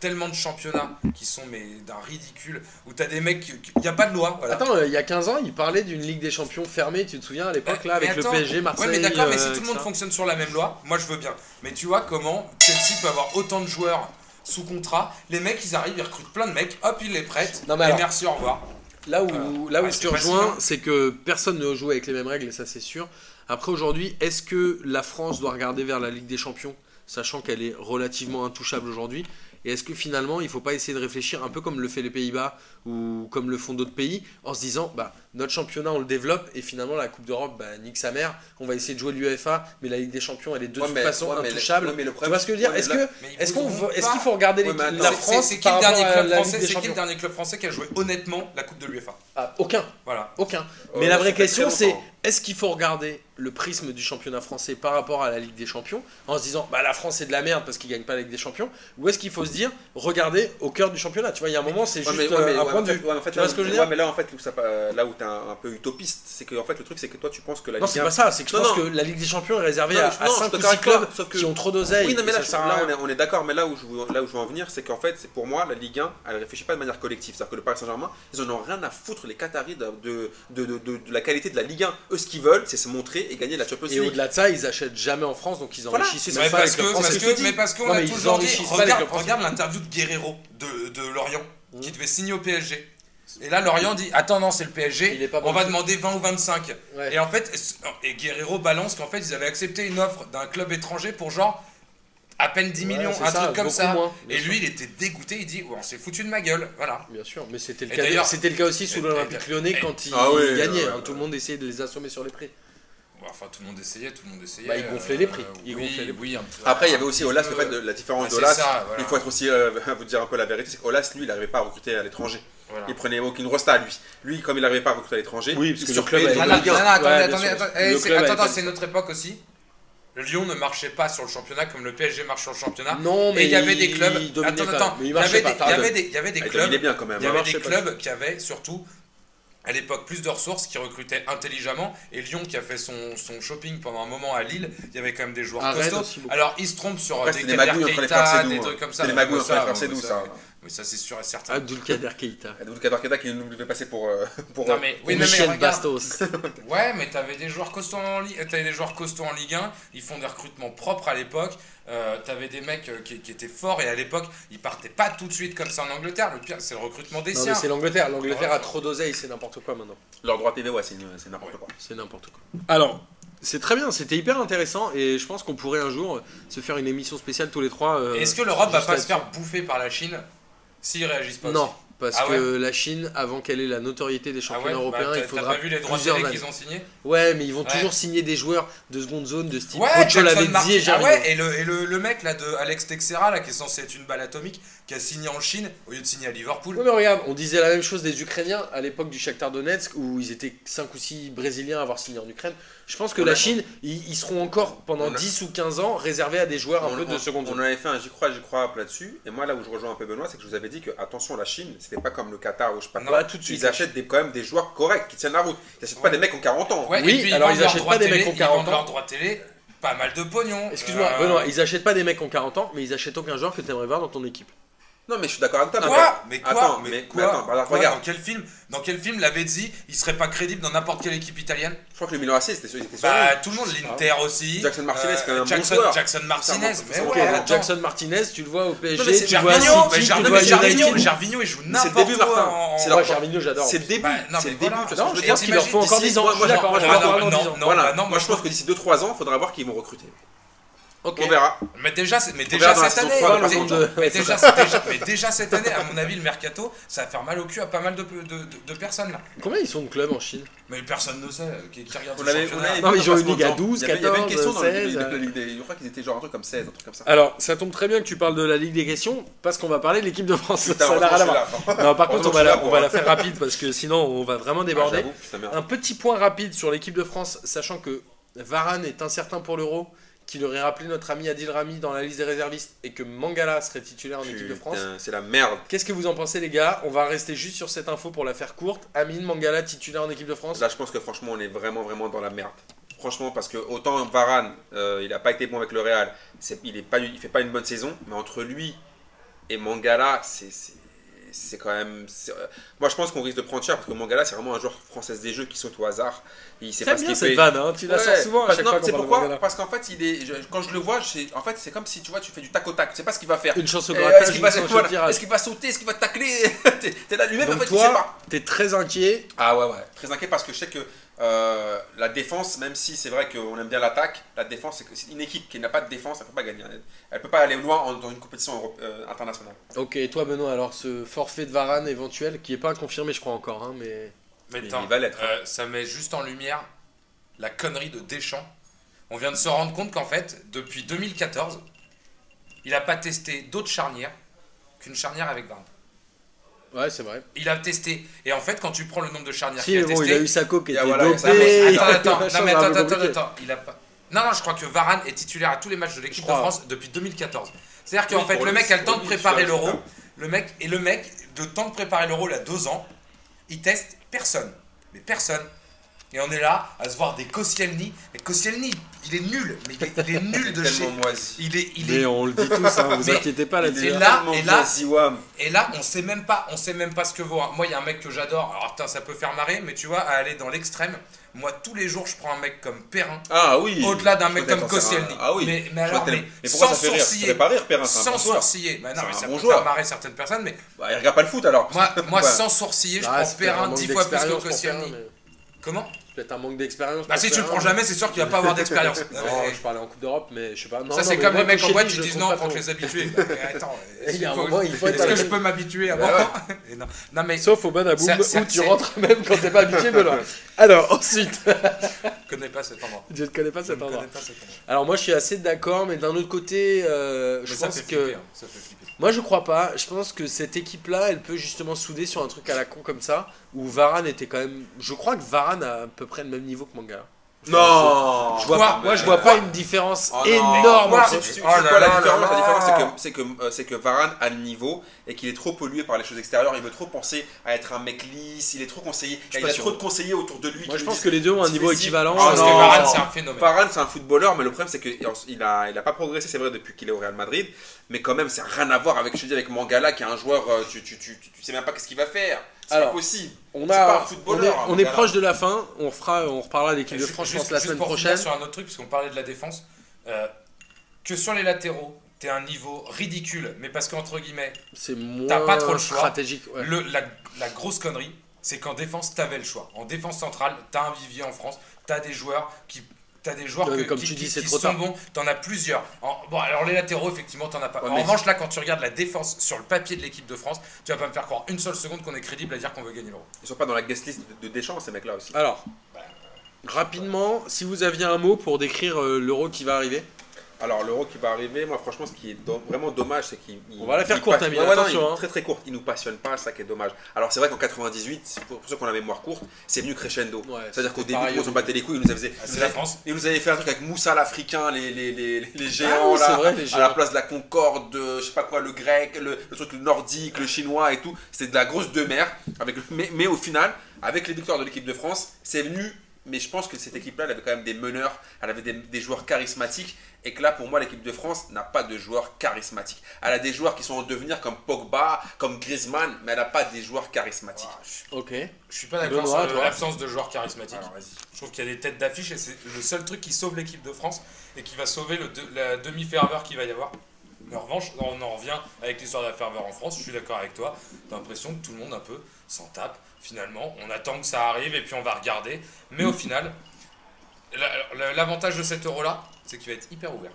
[SPEAKER 3] tellement de championnats qui sont mais d'un ridicule, où t'as des mecs, il n'y a pas de loi. Voilà.
[SPEAKER 1] Attends, euh, il y a 15 ans, il parlait d'une Ligue des Champions fermée, tu te souviens à l'époque là,
[SPEAKER 3] Mais
[SPEAKER 1] avec
[SPEAKER 3] attends,
[SPEAKER 1] le PSG, Marseille.
[SPEAKER 3] Ouais, mais d'accord, mais si
[SPEAKER 1] euh,
[SPEAKER 3] tout le monde fonctionne sur la même loi, moi je veux bien. Mais tu vois comment Chelsea peut avoir autant de joueurs sous contrat, les mecs ils arrivent, ils recrutent plein de mecs, hop, ils les prêtent,
[SPEAKER 1] Non, mais
[SPEAKER 3] et
[SPEAKER 1] alors-
[SPEAKER 3] merci, au revoir.
[SPEAKER 1] Là où,
[SPEAKER 3] Voilà.
[SPEAKER 1] là où
[SPEAKER 3] Ouais,
[SPEAKER 1] je te rejoins, c'est que personne ne joue avec les mêmes règles, et ça c'est sûr. Après aujourd'hui, est-ce que la France doit regarder vers la Ligue des Champions, sachant qu'elle est relativement intouchable aujourd'hui? Et est-ce que finalement, il ne faut pas essayer de réfléchir un peu comme le fait les Pays-Bas ou comme le font d'autres pays, en se disant, bah, notre championnat on le développe et finalement la Coupe d'Europe, bah, nique sa mère, on va essayer de jouer l'UEFA, mais la Ligue des Champions elle est de
[SPEAKER 2] ouais,
[SPEAKER 1] toute
[SPEAKER 2] mais-
[SPEAKER 1] façon
[SPEAKER 2] ouais, mais le-
[SPEAKER 1] intouchable.
[SPEAKER 2] ouais, mais le
[SPEAKER 1] tu vois ce que je veux dire Est-ce que est-ce qu'on qu'il faut regarder les-
[SPEAKER 2] attends,
[SPEAKER 1] la France
[SPEAKER 3] c'est qui le dernier club français C'est qui le dernier club français qui a joué honnêtement la Coupe de l'UEFA?
[SPEAKER 1] Ah, Aucun.
[SPEAKER 3] Voilà.
[SPEAKER 1] Aucun.
[SPEAKER 2] Euh,
[SPEAKER 1] Mais la vraie question, c'est est-ce qu'il faut regarder le prisme du championnat français par rapport à la Ligue des Champions en se disant bah la France c'est de la merde parce qu'ils gagnent pas la Ligue des Champions ou est-ce qu'il faut se dire regardez au cœur du championnat? Tu vois il y a un moment c'est juste euh, un point de vue Tu vois ce que je veux dire?
[SPEAKER 2] mais là, en fait, là où un, un peu utopiste, c'est que en fait, le truc, c'est que toi, tu penses que la
[SPEAKER 1] non
[SPEAKER 2] Ligue
[SPEAKER 1] c'est
[SPEAKER 2] 1
[SPEAKER 1] pas ça c'est que je
[SPEAKER 2] Non,
[SPEAKER 1] pense
[SPEAKER 2] non.
[SPEAKER 1] que la Ligue des Champions est réservée
[SPEAKER 2] Non,
[SPEAKER 1] à, à
[SPEAKER 2] non, je
[SPEAKER 1] 5
[SPEAKER 2] suis
[SPEAKER 1] ou
[SPEAKER 2] d'accord
[SPEAKER 1] 6
[SPEAKER 2] avec toi,
[SPEAKER 1] clubs
[SPEAKER 2] sauf que-
[SPEAKER 1] qui ont trop d'oseille
[SPEAKER 2] Oui, non, mais
[SPEAKER 1] et
[SPEAKER 2] là, je- on est, on est d'accord, mais là où, je, veux- là où je veux en venir, c'est qu'en fait, c'est pour moi, la Ligue 1, elle réfléchit pas de manière collective. C'est-à-dire que le Paris Saint-Germain, ils en ont rien à foutre, les Qataris, de, de, de, de- de la qualité de la Ligue 1. Eux, ce qu'ils veulent, c'est se montrer et gagner la Champions
[SPEAKER 1] et
[SPEAKER 2] League.
[SPEAKER 1] au-delà de ça ils achètent jamais en France donc ils
[SPEAKER 2] Voilà,
[SPEAKER 1] enrichissent
[SPEAKER 2] c'est
[SPEAKER 1] même pas
[SPEAKER 3] parce que, mais parce qu'on
[SPEAKER 1] Non,
[SPEAKER 3] a toujours dit, regarde, l'interview de Guerrero de, de Lorient,
[SPEAKER 1] Mmh.
[SPEAKER 3] qui devait signer au PSG. Et là, Lorient dit Attends, non, c'est le PSG,
[SPEAKER 1] Il est pas
[SPEAKER 3] on
[SPEAKER 1] bon.
[SPEAKER 3] va demander 20 ou 25.
[SPEAKER 1] Ouais.
[SPEAKER 3] Et en fait, et Guerrero balance qu'en fait, ils avaient accepté une offre d'un club étranger pour genre à peine 10
[SPEAKER 1] Ouais,
[SPEAKER 3] millions, un
[SPEAKER 1] ça,
[SPEAKER 3] truc comme ça.
[SPEAKER 1] moins,
[SPEAKER 3] et
[SPEAKER 1] sûr.
[SPEAKER 3] lui, il était dégoûté, il dit ouais, On s'est foutu de ma gueule. Voilà.
[SPEAKER 1] Bien sûr, mais c'était le, cas,
[SPEAKER 3] d'ailleurs-
[SPEAKER 1] c'était le cas aussi sous l'Olympique lyonnais quand ils
[SPEAKER 2] Ah ouais,
[SPEAKER 1] gagnaient.
[SPEAKER 2] ouais,
[SPEAKER 1] hein,
[SPEAKER 2] ouais.
[SPEAKER 1] tout le monde essayait de les assommer sur les prix.
[SPEAKER 3] Enfin, tout le monde essayait, tout le monde essayait.
[SPEAKER 1] Bah, ils gonflaient les prix, ils
[SPEAKER 3] oui,
[SPEAKER 1] gonflaient les
[SPEAKER 3] oui, un peu-
[SPEAKER 2] Après, il y avait aussi Olas, le fait de la différence
[SPEAKER 3] Ouais,
[SPEAKER 2] de
[SPEAKER 3] c'est
[SPEAKER 2] Olas.
[SPEAKER 3] ça, voilà.
[SPEAKER 2] Il faut être aussi, euh, vous dire un peu la vérité, c'est qu'Olas, lui, il n'arrivait pas à recruter à l'étranger.
[SPEAKER 3] Voilà.
[SPEAKER 2] Il prenait aucune rosta, lui. Lui, comme il n'arrivait pas à recruter à l'étranger,
[SPEAKER 1] Oui, parce
[SPEAKER 2] il
[SPEAKER 1] que le club avait
[SPEAKER 3] Ah
[SPEAKER 2] autres
[SPEAKER 3] non,
[SPEAKER 1] pas
[SPEAKER 2] Ligue
[SPEAKER 3] non,
[SPEAKER 2] 1.
[SPEAKER 3] non,
[SPEAKER 1] Ouais,
[SPEAKER 3] attendez, attendez, attendez.
[SPEAKER 1] Le
[SPEAKER 3] c'est-
[SPEAKER 1] club
[SPEAKER 3] Attends,
[SPEAKER 1] avait
[SPEAKER 3] attends,
[SPEAKER 1] pas-
[SPEAKER 3] c'est notre époque aussi. Le Lyon ne marchait pas sur le championnat comme le PSG marche sur le championnat.
[SPEAKER 1] Non, mais
[SPEAKER 3] Et il y avait des clubs. Attends, attends.
[SPEAKER 1] Mais il
[SPEAKER 3] Il y avait
[SPEAKER 1] pas,
[SPEAKER 3] des- il y avait des- il y avait des
[SPEAKER 2] Ah, il
[SPEAKER 3] clubs.
[SPEAKER 2] dominait bien quand même.
[SPEAKER 3] Il y avait
[SPEAKER 1] marchait
[SPEAKER 3] des clubs qui avaient surtout à l'époque plus de ressources, qui recrutaient intelligemment. Et Lyon qui a fait son, son shopping pendant un moment à Lille, il y avait quand même des joueurs costauds. Alors ils se trompent sur
[SPEAKER 2] Après,
[SPEAKER 3] des
[SPEAKER 2] des
[SPEAKER 3] Kader
[SPEAKER 2] magouilles entre les
[SPEAKER 3] Keita,
[SPEAKER 2] frères
[SPEAKER 3] des trucs
[SPEAKER 2] hein.
[SPEAKER 3] comme ça.
[SPEAKER 2] Les magouilles entre les frères
[SPEAKER 3] ça. Oui, ça c'est sûr et certain.
[SPEAKER 1] Abdul Kader Keita.
[SPEAKER 2] Abdul Kader Keita qui nous devait passer pour. euh, pour
[SPEAKER 3] Non mais, oui, non, mais
[SPEAKER 1] Michel
[SPEAKER 3] regarde,
[SPEAKER 1] Bastos.
[SPEAKER 3] Ouais, mais t'avais des joueurs costauds en Ligue, t'avais des joueurs costauds en Ligue 1. Ils font des recrutements propres à l'époque. Euh, t'avais des mecs euh, qui, qui étaient forts et à l'époque ils partaient pas tout de suite comme ça en Angleterre. Le pire, c'est le recrutement des
[SPEAKER 1] Non, mais
[SPEAKER 3] siens.
[SPEAKER 1] c'est l'Angleterre. L'Angleterre
[SPEAKER 3] Ouais.
[SPEAKER 1] a trop d'oseille, c'est n'importe quoi maintenant.
[SPEAKER 2] Leur droit TV, ouais, c'est n'importe quoi.
[SPEAKER 1] C'est n'importe quoi. Alors, c'est très bien, c'était hyper intéressant et je pense qu'on pourrait un jour se faire une émission spéciale tous les trois. euh,
[SPEAKER 3] Est-ce que l'Europe va pas se faire bouffer par la Chine? S'ils réagissent pas
[SPEAKER 1] Non,
[SPEAKER 3] aussi
[SPEAKER 1] parce
[SPEAKER 3] Ah
[SPEAKER 1] que la Chine, avant qu'elle ait la notoriété des
[SPEAKER 3] Ah ouais
[SPEAKER 1] championnats
[SPEAKER 3] Bah,
[SPEAKER 1] européens,
[SPEAKER 3] t'as-
[SPEAKER 1] il
[SPEAKER 3] T'as
[SPEAKER 1] faudra
[SPEAKER 3] pas vu les droits
[SPEAKER 1] plusieurs
[SPEAKER 3] télé
[SPEAKER 1] années.
[SPEAKER 3] qu'ils ont signés
[SPEAKER 1] Ouais, mais ils vont
[SPEAKER 3] Ouais.
[SPEAKER 1] toujours signer des joueurs de seconde zone de style
[SPEAKER 3] Ouais,
[SPEAKER 1] Pocho
[SPEAKER 3] Jackson
[SPEAKER 1] et
[SPEAKER 3] Ah ouais, et le, et le, le mec là de Alex Texera là qui est censé être une balle atomique qui a signé en Chine au lieu de signer à Liverpool.
[SPEAKER 1] Ouais, mais regarde, on disait la même chose des Ukrainiens à l'époque du Shakhtar Donetsk où ils étaient 5 ou 6 Brésiliens à avoir signé en Ukraine. Je pense que
[SPEAKER 2] On
[SPEAKER 1] la
[SPEAKER 2] a-
[SPEAKER 1] Chine, ils, ils seront encore pendant
[SPEAKER 2] On a-
[SPEAKER 1] 10 ou 15 ans réservés à des joueurs un
[SPEAKER 2] on,
[SPEAKER 1] peu de
[SPEAKER 2] on-
[SPEAKER 1] seconde
[SPEAKER 2] on
[SPEAKER 1] zone.
[SPEAKER 2] avait fait un j'y crois, j'y crois là-dessus. Et moi, là où je rejoins un peu Benoît, c'est que je vous avais dit que, attention, la Chine, c'était pas comme le Qatar ou je sais pas
[SPEAKER 3] Non,
[SPEAKER 2] quoi.
[SPEAKER 1] Tout de suite.
[SPEAKER 2] Ils achètent des, quand même des joueurs corrects qui tiennent la route. Ils achètent pas des mecs en 40 ans.
[SPEAKER 3] Ouais,
[SPEAKER 1] Oui,
[SPEAKER 3] et puis
[SPEAKER 1] alors ils
[SPEAKER 3] leurs
[SPEAKER 1] achètent pas des
[SPEAKER 3] télé,
[SPEAKER 1] mecs en
[SPEAKER 3] ils
[SPEAKER 1] 40
[SPEAKER 3] vendent
[SPEAKER 1] ans.
[SPEAKER 3] leurs droits télé, pas mal de pognon.
[SPEAKER 1] Excuse-moi,
[SPEAKER 3] Euh,
[SPEAKER 1] Benoît, ils achètent pas des mecs en 40 ans, mais ils achètent aucun joueur que tu aimerais voir dans ton équipe.
[SPEAKER 2] Non, mais je suis d'accord avec toi. mais-
[SPEAKER 3] Quoi Mais quoi
[SPEAKER 2] Attends,
[SPEAKER 3] mais,
[SPEAKER 2] mais-
[SPEAKER 3] quoi,
[SPEAKER 2] mais attends, alors,
[SPEAKER 3] Quoi
[SPEAKER 2] regarde.
[SPEAKER 3] Dans quel film Dans quel film Lavezzi, il serait pas crédible dans n'importe quelle équipe italienne
[SPEAKER 2] Je crois que le Milan AC, c'était sur
[SPEAKER 3] Bah
[SPEAKER 2] lui.
[SPEAKER 3] tout le monde, l'Inter aussi.
[SPEAKER 2] Jackson Martinez,
[SPEAKER 3] Euh,
[SPEAKER 2] quand même un bon
[SPEAKER 3] Jackson, Martinez, mais ouais, attends.
[SPEAKER 1] Jackson Martinez, tu le vois au PSG,
[SPEAKER 2] Non, mais
[SPEAKER 3] Gervinho, mais Gervinho, Gervinho, il joue
[SPEAKER 2] C'est le
[SPEAKER 3] n'importe
[SPEAKER 2] début,
[SPEAKER 3] quoi.
[SPEAKER 2] C'est leur-
[SPEAKER 1] Moi, Gervinho, j'adore.
[SPEAKER 2] C'est le début.
[SPEAKER 3] Bah,
[SPEAKER 2] c'est le début.
[SPEAKER 1] Non,
[SPEAKER 2] je veux
[SPEAKER 1] je
[SPEAKER 2] dire
[SPEAKER 1] pense qu'il leur faut encore
[SPEAKER 3] d'ici-
[SPEAKER 1] 10 ans.
[SPEAKER 2] moi,
[SPEAKER 1] Je suis
[SPEAKER 2] moi,
[SPEAKER 1] d'accord.
[SPEAKER 2] moi,
[SPEAKER 1] je
[SPEAKER 2] moi,
[SPEAKER 1] suis d'accord,
[SPEAKER 3] non,
[SPEAKER 1] dans
[SPEAKER 3] non,
[SPEAKER 1] 10 ans.
[SPEAKER 3] non,
[SPEAKER 2] Voilà,
[SPEAKER 3] bah non,
[SPEAKER 2] moi je pense que d'ici 2-3 ans, il faudra voir qu'ils vont recruter. On verra.
[SPEAKER 3] Mais déjà, c'est- mais déjà
[SPEAKER 2] dans
[SPEAKER 3] cette année,
[SPEAKER 2] trois,
[SPEAKER 3] mais
[SPEAKER 1] le monde
[SPEAKER 3] déjà-
[SPEAKER 1] de-
[SPEAKER 3] mais déjà, c'est déjà- mais déjà cette année, à mon avis, le mercato, ça va faire mal au cul à pas mal de, de, de- de personnes là.
[SPEAKER 1] Combien ils sont de clubs en Chine?
[SPEAKER 3] Mais personne ne sait euh, qui, qui regarde
[SPEAKER 2] On
[SPEAKER 3] ce
[SPEAKER 2] avait, on
[SPEAKER 3] championnat.
[SPEAKER 2] avait
[SPEAKER 1] Non, mais ils ont
[SPEAKER 2] dans
[SPEAKER 1] une ligue à
[SPEAKER 2] Passement de
[SPEAKER 1] 12,
[SPEAKER 2] temps. Il y avait- une
[SPEAKER 1] 14,
[SPEAKER 2] question dans le-
[SPEAKER 1] 16,
[SPEAKER 2] de la Ligue des- Je crois qu'ils étaient genre un truc comme 16, un truc comme ça.
[SPEAKER 1] Alors, ça tombe très bien que tu parles de la Ligue des questions, parce qu'on va parler de l'équipe de France.
[SPEAKER 2] Putain,
[SPEAKER 1] ça n'a rien à voir. Non, par contre, on va, la,
[SPEAKER 2] là
[SPEAKER 1] on
[SPEAKER 2] pour-
[SPEAKER 1] va la faire rapide, parce que sinon, on va vraiment
[SPEAKER 2] Ah,
[SPEAKER 1] déborder. Un petit point rapide sur l'équipe de France, sachant que Varane est incertain pour l'Euro, qu'il aurait rappelé notre ami Adil Rami dans la liste des réservistes, et que Mangala serait titulaire en équipe de France.
[SPEAKER 2] C'est la merde.
[SPEAKER 1] Qu'est-ce que vous en pensez, les gars? On va rester juste sur cette info pour la faire courte. Amine Mangala, titulaire en équipe de France?
[SPEAKER 2] Là, je pense que franchement, on est vraiment, vraiment dans la merde. Franchement, parce que autant Varane, euh, il n'a pas été bon avec le Real, il ne pas, il fait pas une bonne saison, mais entre lui et Mangala, c'est c'est- c'est quand même. c'est- euh, Moi, je pense qu'on risque de prendre cher parce que Mangala, c'est vraiment un joueur français des jeux qui saute au hasard. Il sait
[SPEAKER 1] C'est
[SPEAKER 2] pas ce
[SPEAKER 1] bien
[SPEAKER 2] qu'il
[SPEAKER 1] cette
[SPEAKER 2] fait.
[SPEAKER 1] vanne, hein, tu la sors souvent à chaque fois
[SPEAKER 2] tu sais
[SPEAKER 1] de
[SPEAKER 2] pourquoi. Parce qu'en fait, il est, quand je le vois, en fait, c'est comme si tu vois, tu fais du tac au tac. Tu sais pas ce qu'il va faire.
[SPEAKER 1] Une chance au
[SPEAKER 2] Euh,
[SPEAKER 1] grattage,
[SPEAKER 2] Est-ce qu'il va, est-ce qu'il va sauter Est-ce qu'il va tacler? T'es là lui-même, en fait, sait
[SPEAKER 1] toi,
[SPEAKER 2] pas.
[SPEAKER 1] t'es très inquiet.
[SPEAKER 2] Ah ouais, ouais. Très inquiet parce que je sais que euh, la défense, même si c'est vrai qu'on aime bien l'attaque, la défense, c'est que c'est une équipe qui n'a pas de défense, elle peut pas gagner. Elle, elle peut pas aller loin en- dans une compétition euh, internationale.
[SPEAKER 1] Ok, et toi Benoît, alors ce forfait de Varane éventuel, qui est pas confirmé je crois encore, hein, mais...
[SPEAKER 3] Mais
[SPEAKER 2] il va l'être, hein.
[SPEAKER 3] euh, ça met juste en lumière la connerie de Deschamps. On vient de se rendre compte qu'en fait, depuis 2014, il n'a pas testé d'autres charnières qu'une charnière avec Varane.
[SPEAKER 1] Ouais, c'est vrai.
[SPEAKER 3] Il a testé. Et en fait, quand tu prends le nombre de charnières
[SPEAKER 1] Si,
[SPEAKER 3] qu'il a
[SPEAKER 1] bon,
[SPEAKER 3] testé.
[SPEAKER 1] il a eu Sako qui était
[SPEAKER 2] voilà,
[SPEAKER 1] dopé.
[SPEAKER 2] mais-
[SPEAKER 3] attends, attends, non mais attends, attends, attends, il a pas. Non, non, je crois que Varane est titulaire à tous les matchs de l'équipe de. France depuis 2014. C'est-à-dire qu'en
[SPEAKER 2] Oui,
[SPEAKER 3] fait, le mec a le temps de préparer l'euro. Le mec et le mec, de temps de préparer l'euro, il a deux ans, il teste personne, mais personne. Et on est là à se voir des Koscielny. Mais Koscielny, il est nul, mais il est, il est nul de chez.
[SPEAKER 2] moisi.
[SPEAKER 3] Il est, il est
[SPEAKER 1] Mais on le dit tous, hein, vous
[SPEAKER 3] Mais-
[SPEAKER 1] inquiétez pas
[SPEAKER 3] Et
[SPEAKER 1] là-dessus.
[SPEAKER 3] là- et là-
[SPEAKER 2] moisi, Wam.
[SPEAKER 3] Et là, on sait même pas, on sait même pas ce que vaut. un- Moi, il y a un mec que j'adore. Alors, putain, ça peut faire marrer, mais tu vois, à aller dans l'extrême. Moi, tous les jours, je prends un mec comme Perrin,
[SPEAKER 2] Ah oui.
[SPEAKER 3] au-delà d'un mec comme Koscielny.
[SPEAKER 2] Ah oui.
[SPEAKER 3] Mais, mais alors, mais,
[SPEAKER 2] mais pourquoi
[SPEAKER 3] sans
[SPEAKER 2] ça fait rire? Ça
[SPEAKER 3] sourciller,
[SPEAKER 2] fait pas rire, Perrin,
[SPEAKER 3] sans
[SPEAKER 2] bon
[SPEAKER 3] sourciller. Bah non, mais ça
[SPEAKER 2] bon
[SPEAKER 3] peut
[SPEAKER 2] joueur.
[SPEAKER 3] faire marrer certaines personnes, mais
[SPEAKER 2] Bah, il regarde pas le foot alors.
[SPEAKER 3] moi, moi
[SPEAKER 2] Ouais.
[SPEAKER 3] sans sourciller, je
[SPEAKER 1] Ah,
[SPEAKER 3] prends Perrin 10 fois plus que Koscielny. Comment?
[SPEAKER 1] Peut-être un manque d'expérience.
[SPEAKER 3] Bah, si tu le prends jamais, c'est sûr qu'il va pas avoir d'expérience. Non, mais-
[SPEAKER 1] je parlais en Coupe d'Europe, mais je sais pas. Non,
[SPEAKER 3] Ça, c'est comme les mecs en boîte,
[SPEAKER 1] le
[SPEAKER 3] disent non, faut que les habituer. Bah, mais attends,
[SPEAKER 1] Il y a un
[SPEAKER 3] faut-
[SPEAKER 1] moment, il faut être
[SPEAKER 3] Est-ce que je peux m'habituer avant non. mais
[SPEAKER 1] Sauf au Banaboum où tu rentres même quand t'es pas habitué, Benoît. Alors, ensuite,
[SPEAKER 3] je connais pas cet endroit.
[SPEAKER 1] je ne connais pas cet endroit. Alors, moi, je suis assez d'accord, mais d'un autre côté, euh, je pense que.
[SPEAKER 3] hein, ça fait flipper.
[SPEAKER 1] Moi, je crois pas. Je pense que cette équipe-là, elle peut justement souder sur un truc à la con comme ça, où Varane était quand même. Je crois que Varane a à peu près le même niveau que Mangala.
[SPEAKER 2] Non.
[SPEAKER 1] Je vois
[SPEAKER 3] Quoi
[SPEAKER 1] pas- moi, je vois pas une différence
[SPEAKER 2] Oh
[SPEAKER 1] énorme
[SPEAKER 3] Quoi.
[SPEAKER 2] Tu- tu- tu sais
[SPEAKER 3] Oh là
[SPEAKER 2] quoi, la
[SPEAKER 3] là
[SPEAKER 2] différence,
[SPEAKER 3] là
[SPEAKER 2] la différence, c'est que, c'est que, euh, c'est que Varane a le niveau et qu'il est trop pollué par les choses extérieures. Il veut trop penser à être un mec lisse. Il est trop conseillé. Il a
[SPEAKER 1] sûr.
[SPEAKER 2] trop de conseillers autour de lui.
[SPEAKER 1] Moi, je pense que les deux ont un niveau équivalent.
[SPEAKER 2] Ah,
[SPEAKER 3] Parce que
[SPEAKER 2] non.
[SPEAKER 3] Varane, c'est un phénomène.
[SPEAKER 2] Varane, c'est un footballeur, mais le problème, c'est qu'il a, il a pas progressé, c'est vrai, depuis qu'il est au Real Madrid. Mais quand même, c'est rien à voir avec, je dis, avec Mangala, qui est un joueur, euh, tu, tu, tu, tu, tu sais même pas qu'est-ce qu'il va faire. C'est
[SPEAKER 1] Alors,
[SPEAKER 2] pas possible.
[SPEAKER 1] On,
[SPEAKER 2] pas un
[SPEAKER 1] a, on est,
[SPEAKER 2] footballeur, hein,
[SPEAKER 1] on est
[SPEAKER 2] Mangala.
[SPEAKER 1] proche de la fin. On, fera, on reparlera l'équipe de France,
[SPEAKER 3] juste-
[SPEAKER 1] la semaine
[SPEAKER 3] pour
[SPEAKER 1] prochaine.
[SPEAKER 3] sur un autre truc, parce qu'on parlait de la défense. euh, que sur les latéraux, t'es un niveau ridicule, mais parce qu'entre guillemets, T'as pas trop le choix.
[SPEAKER 1] stratégique. ouais.
[SPEAKER 3] le, la, la grosse connerie, c'est qu'en défense, t'avais le choix. En défense centrale, t'as un vivier en France, t'as des joueurs qui. T'as des joueurs que-
[SPEAKER 1] mais comme
[SPEAKER 3] qui,
[SPEAKER 1] tu dis,
[SPEAKER 3] qui-
[SPEAKER 1] c'est
[SPEAKER 3] qui
[SPEAKER 1] trop
[SPEAKER 3] sont
[SPEAKER 1] tard.
[SPEAKER 3] bons, t'en as plusieurs. En- bon, alors les latéraux, effectivement, t'en as pas.
[SPEAKER 2] Ouais,
[SPEAKER 3] en
[SPEAKER 2] mais-
[SPEAKER 3] revanche, là, quand tu regardes la défense sur le papier de l'équipe de France, tu vas pas me faire croire une seule seconde qu'on est crédible à dire qu'on veut gagner l'euro.
[SPEAKER 2] Ils sont pas dans la guest list de, de Deschamps, ces mecs-là aussi.
[SPEAKER 1] Alors, rapidement, si vous aviez un mot pour décrire euh, l'euro qui va arriver,
[SPEAKER 2] Alors l'euro qui va arriver, moi franchement ce qui est do- vraiment dommage c'est qu'il... il-
[SPEAKER 1] On va la faire courte, Amine,
[SPEAKER 2] Ouais, non,
[SPEAKER 1] attention,
[SPEAKER 2] il
[SPEAKER 1] hein.
[SPEAKER 2] Très très courte, il nous passionne pas, ça qui est dommage. Alors c'est vrai qu'en 98, pour, pour ceux qui ont la mémoire courte, c'est venu crescendo.
[SPEAKER 1] Ouais,
[SPEAKER 2] C'est-à-dire qu'au début, on battait les couilles, ils nous avaient,
[SPEAKER 3] Ah,
[SPEAKER 2] ils nous
[SPEAKER 3] la
[SPEAKER 2] avaient-
[SPEAKER 3] France.
[SPEAKER 2] ils nous avaient fait un truc avec Moussa l'Africain, les, les, les, les
[SPEAKER 1] Ah
[SPEAKER 2] géants
[SPEAKER 1] oui,
[SPEAKER 2] là,
[SPEAKER 1] c'est vrai, les
[SPEAKER 2] à la place de la Concorde, euh, je sais pas quoi, le grec, le, le truc nordique, le chinois et tout. C'était de la grosse de mer. Avec, le- mais, mais au final, avec les victoires de l'équipe de France, c'est venu. Mais je pense que cette équipe-là, elle avait quand même des meneurs, elle avait des, des joueurs charismatiques. Et que là, pour moi, l'équipe de France n'a pas de joueurs charismatiques. Elle a des joueurs qui sont en devenir comme Pogba, comme Griezmann, mais elle n'a pas des joueurs charismatiques.
[SPEAKER 3] Ah, je,
[SPEAKER 1] Ok.
[SPEAKER 3] je suis pas d'accord sur l'absence de joueurs charismatiques.
[SPEAKER 2] Alors.
[SPEAKER 3] Je trouve qu'il y a des têtes d'affiche et c'est le seul truc qui sauve l'équipe de France et qui va sauver le de- la demi-ferveur qu'il va y avoir. Mais en revanche, on en revient avec l'histoire de la ferveur en France. Je suis d'accord avec toi. T'as l'impression que tout le monde un peu s'en tape. Finalement, on attend que ça arrive et puis on va regarder. Mais au final, la- la- l'avantage de cet euro-là, c'est qu'il va être hyper ouvert.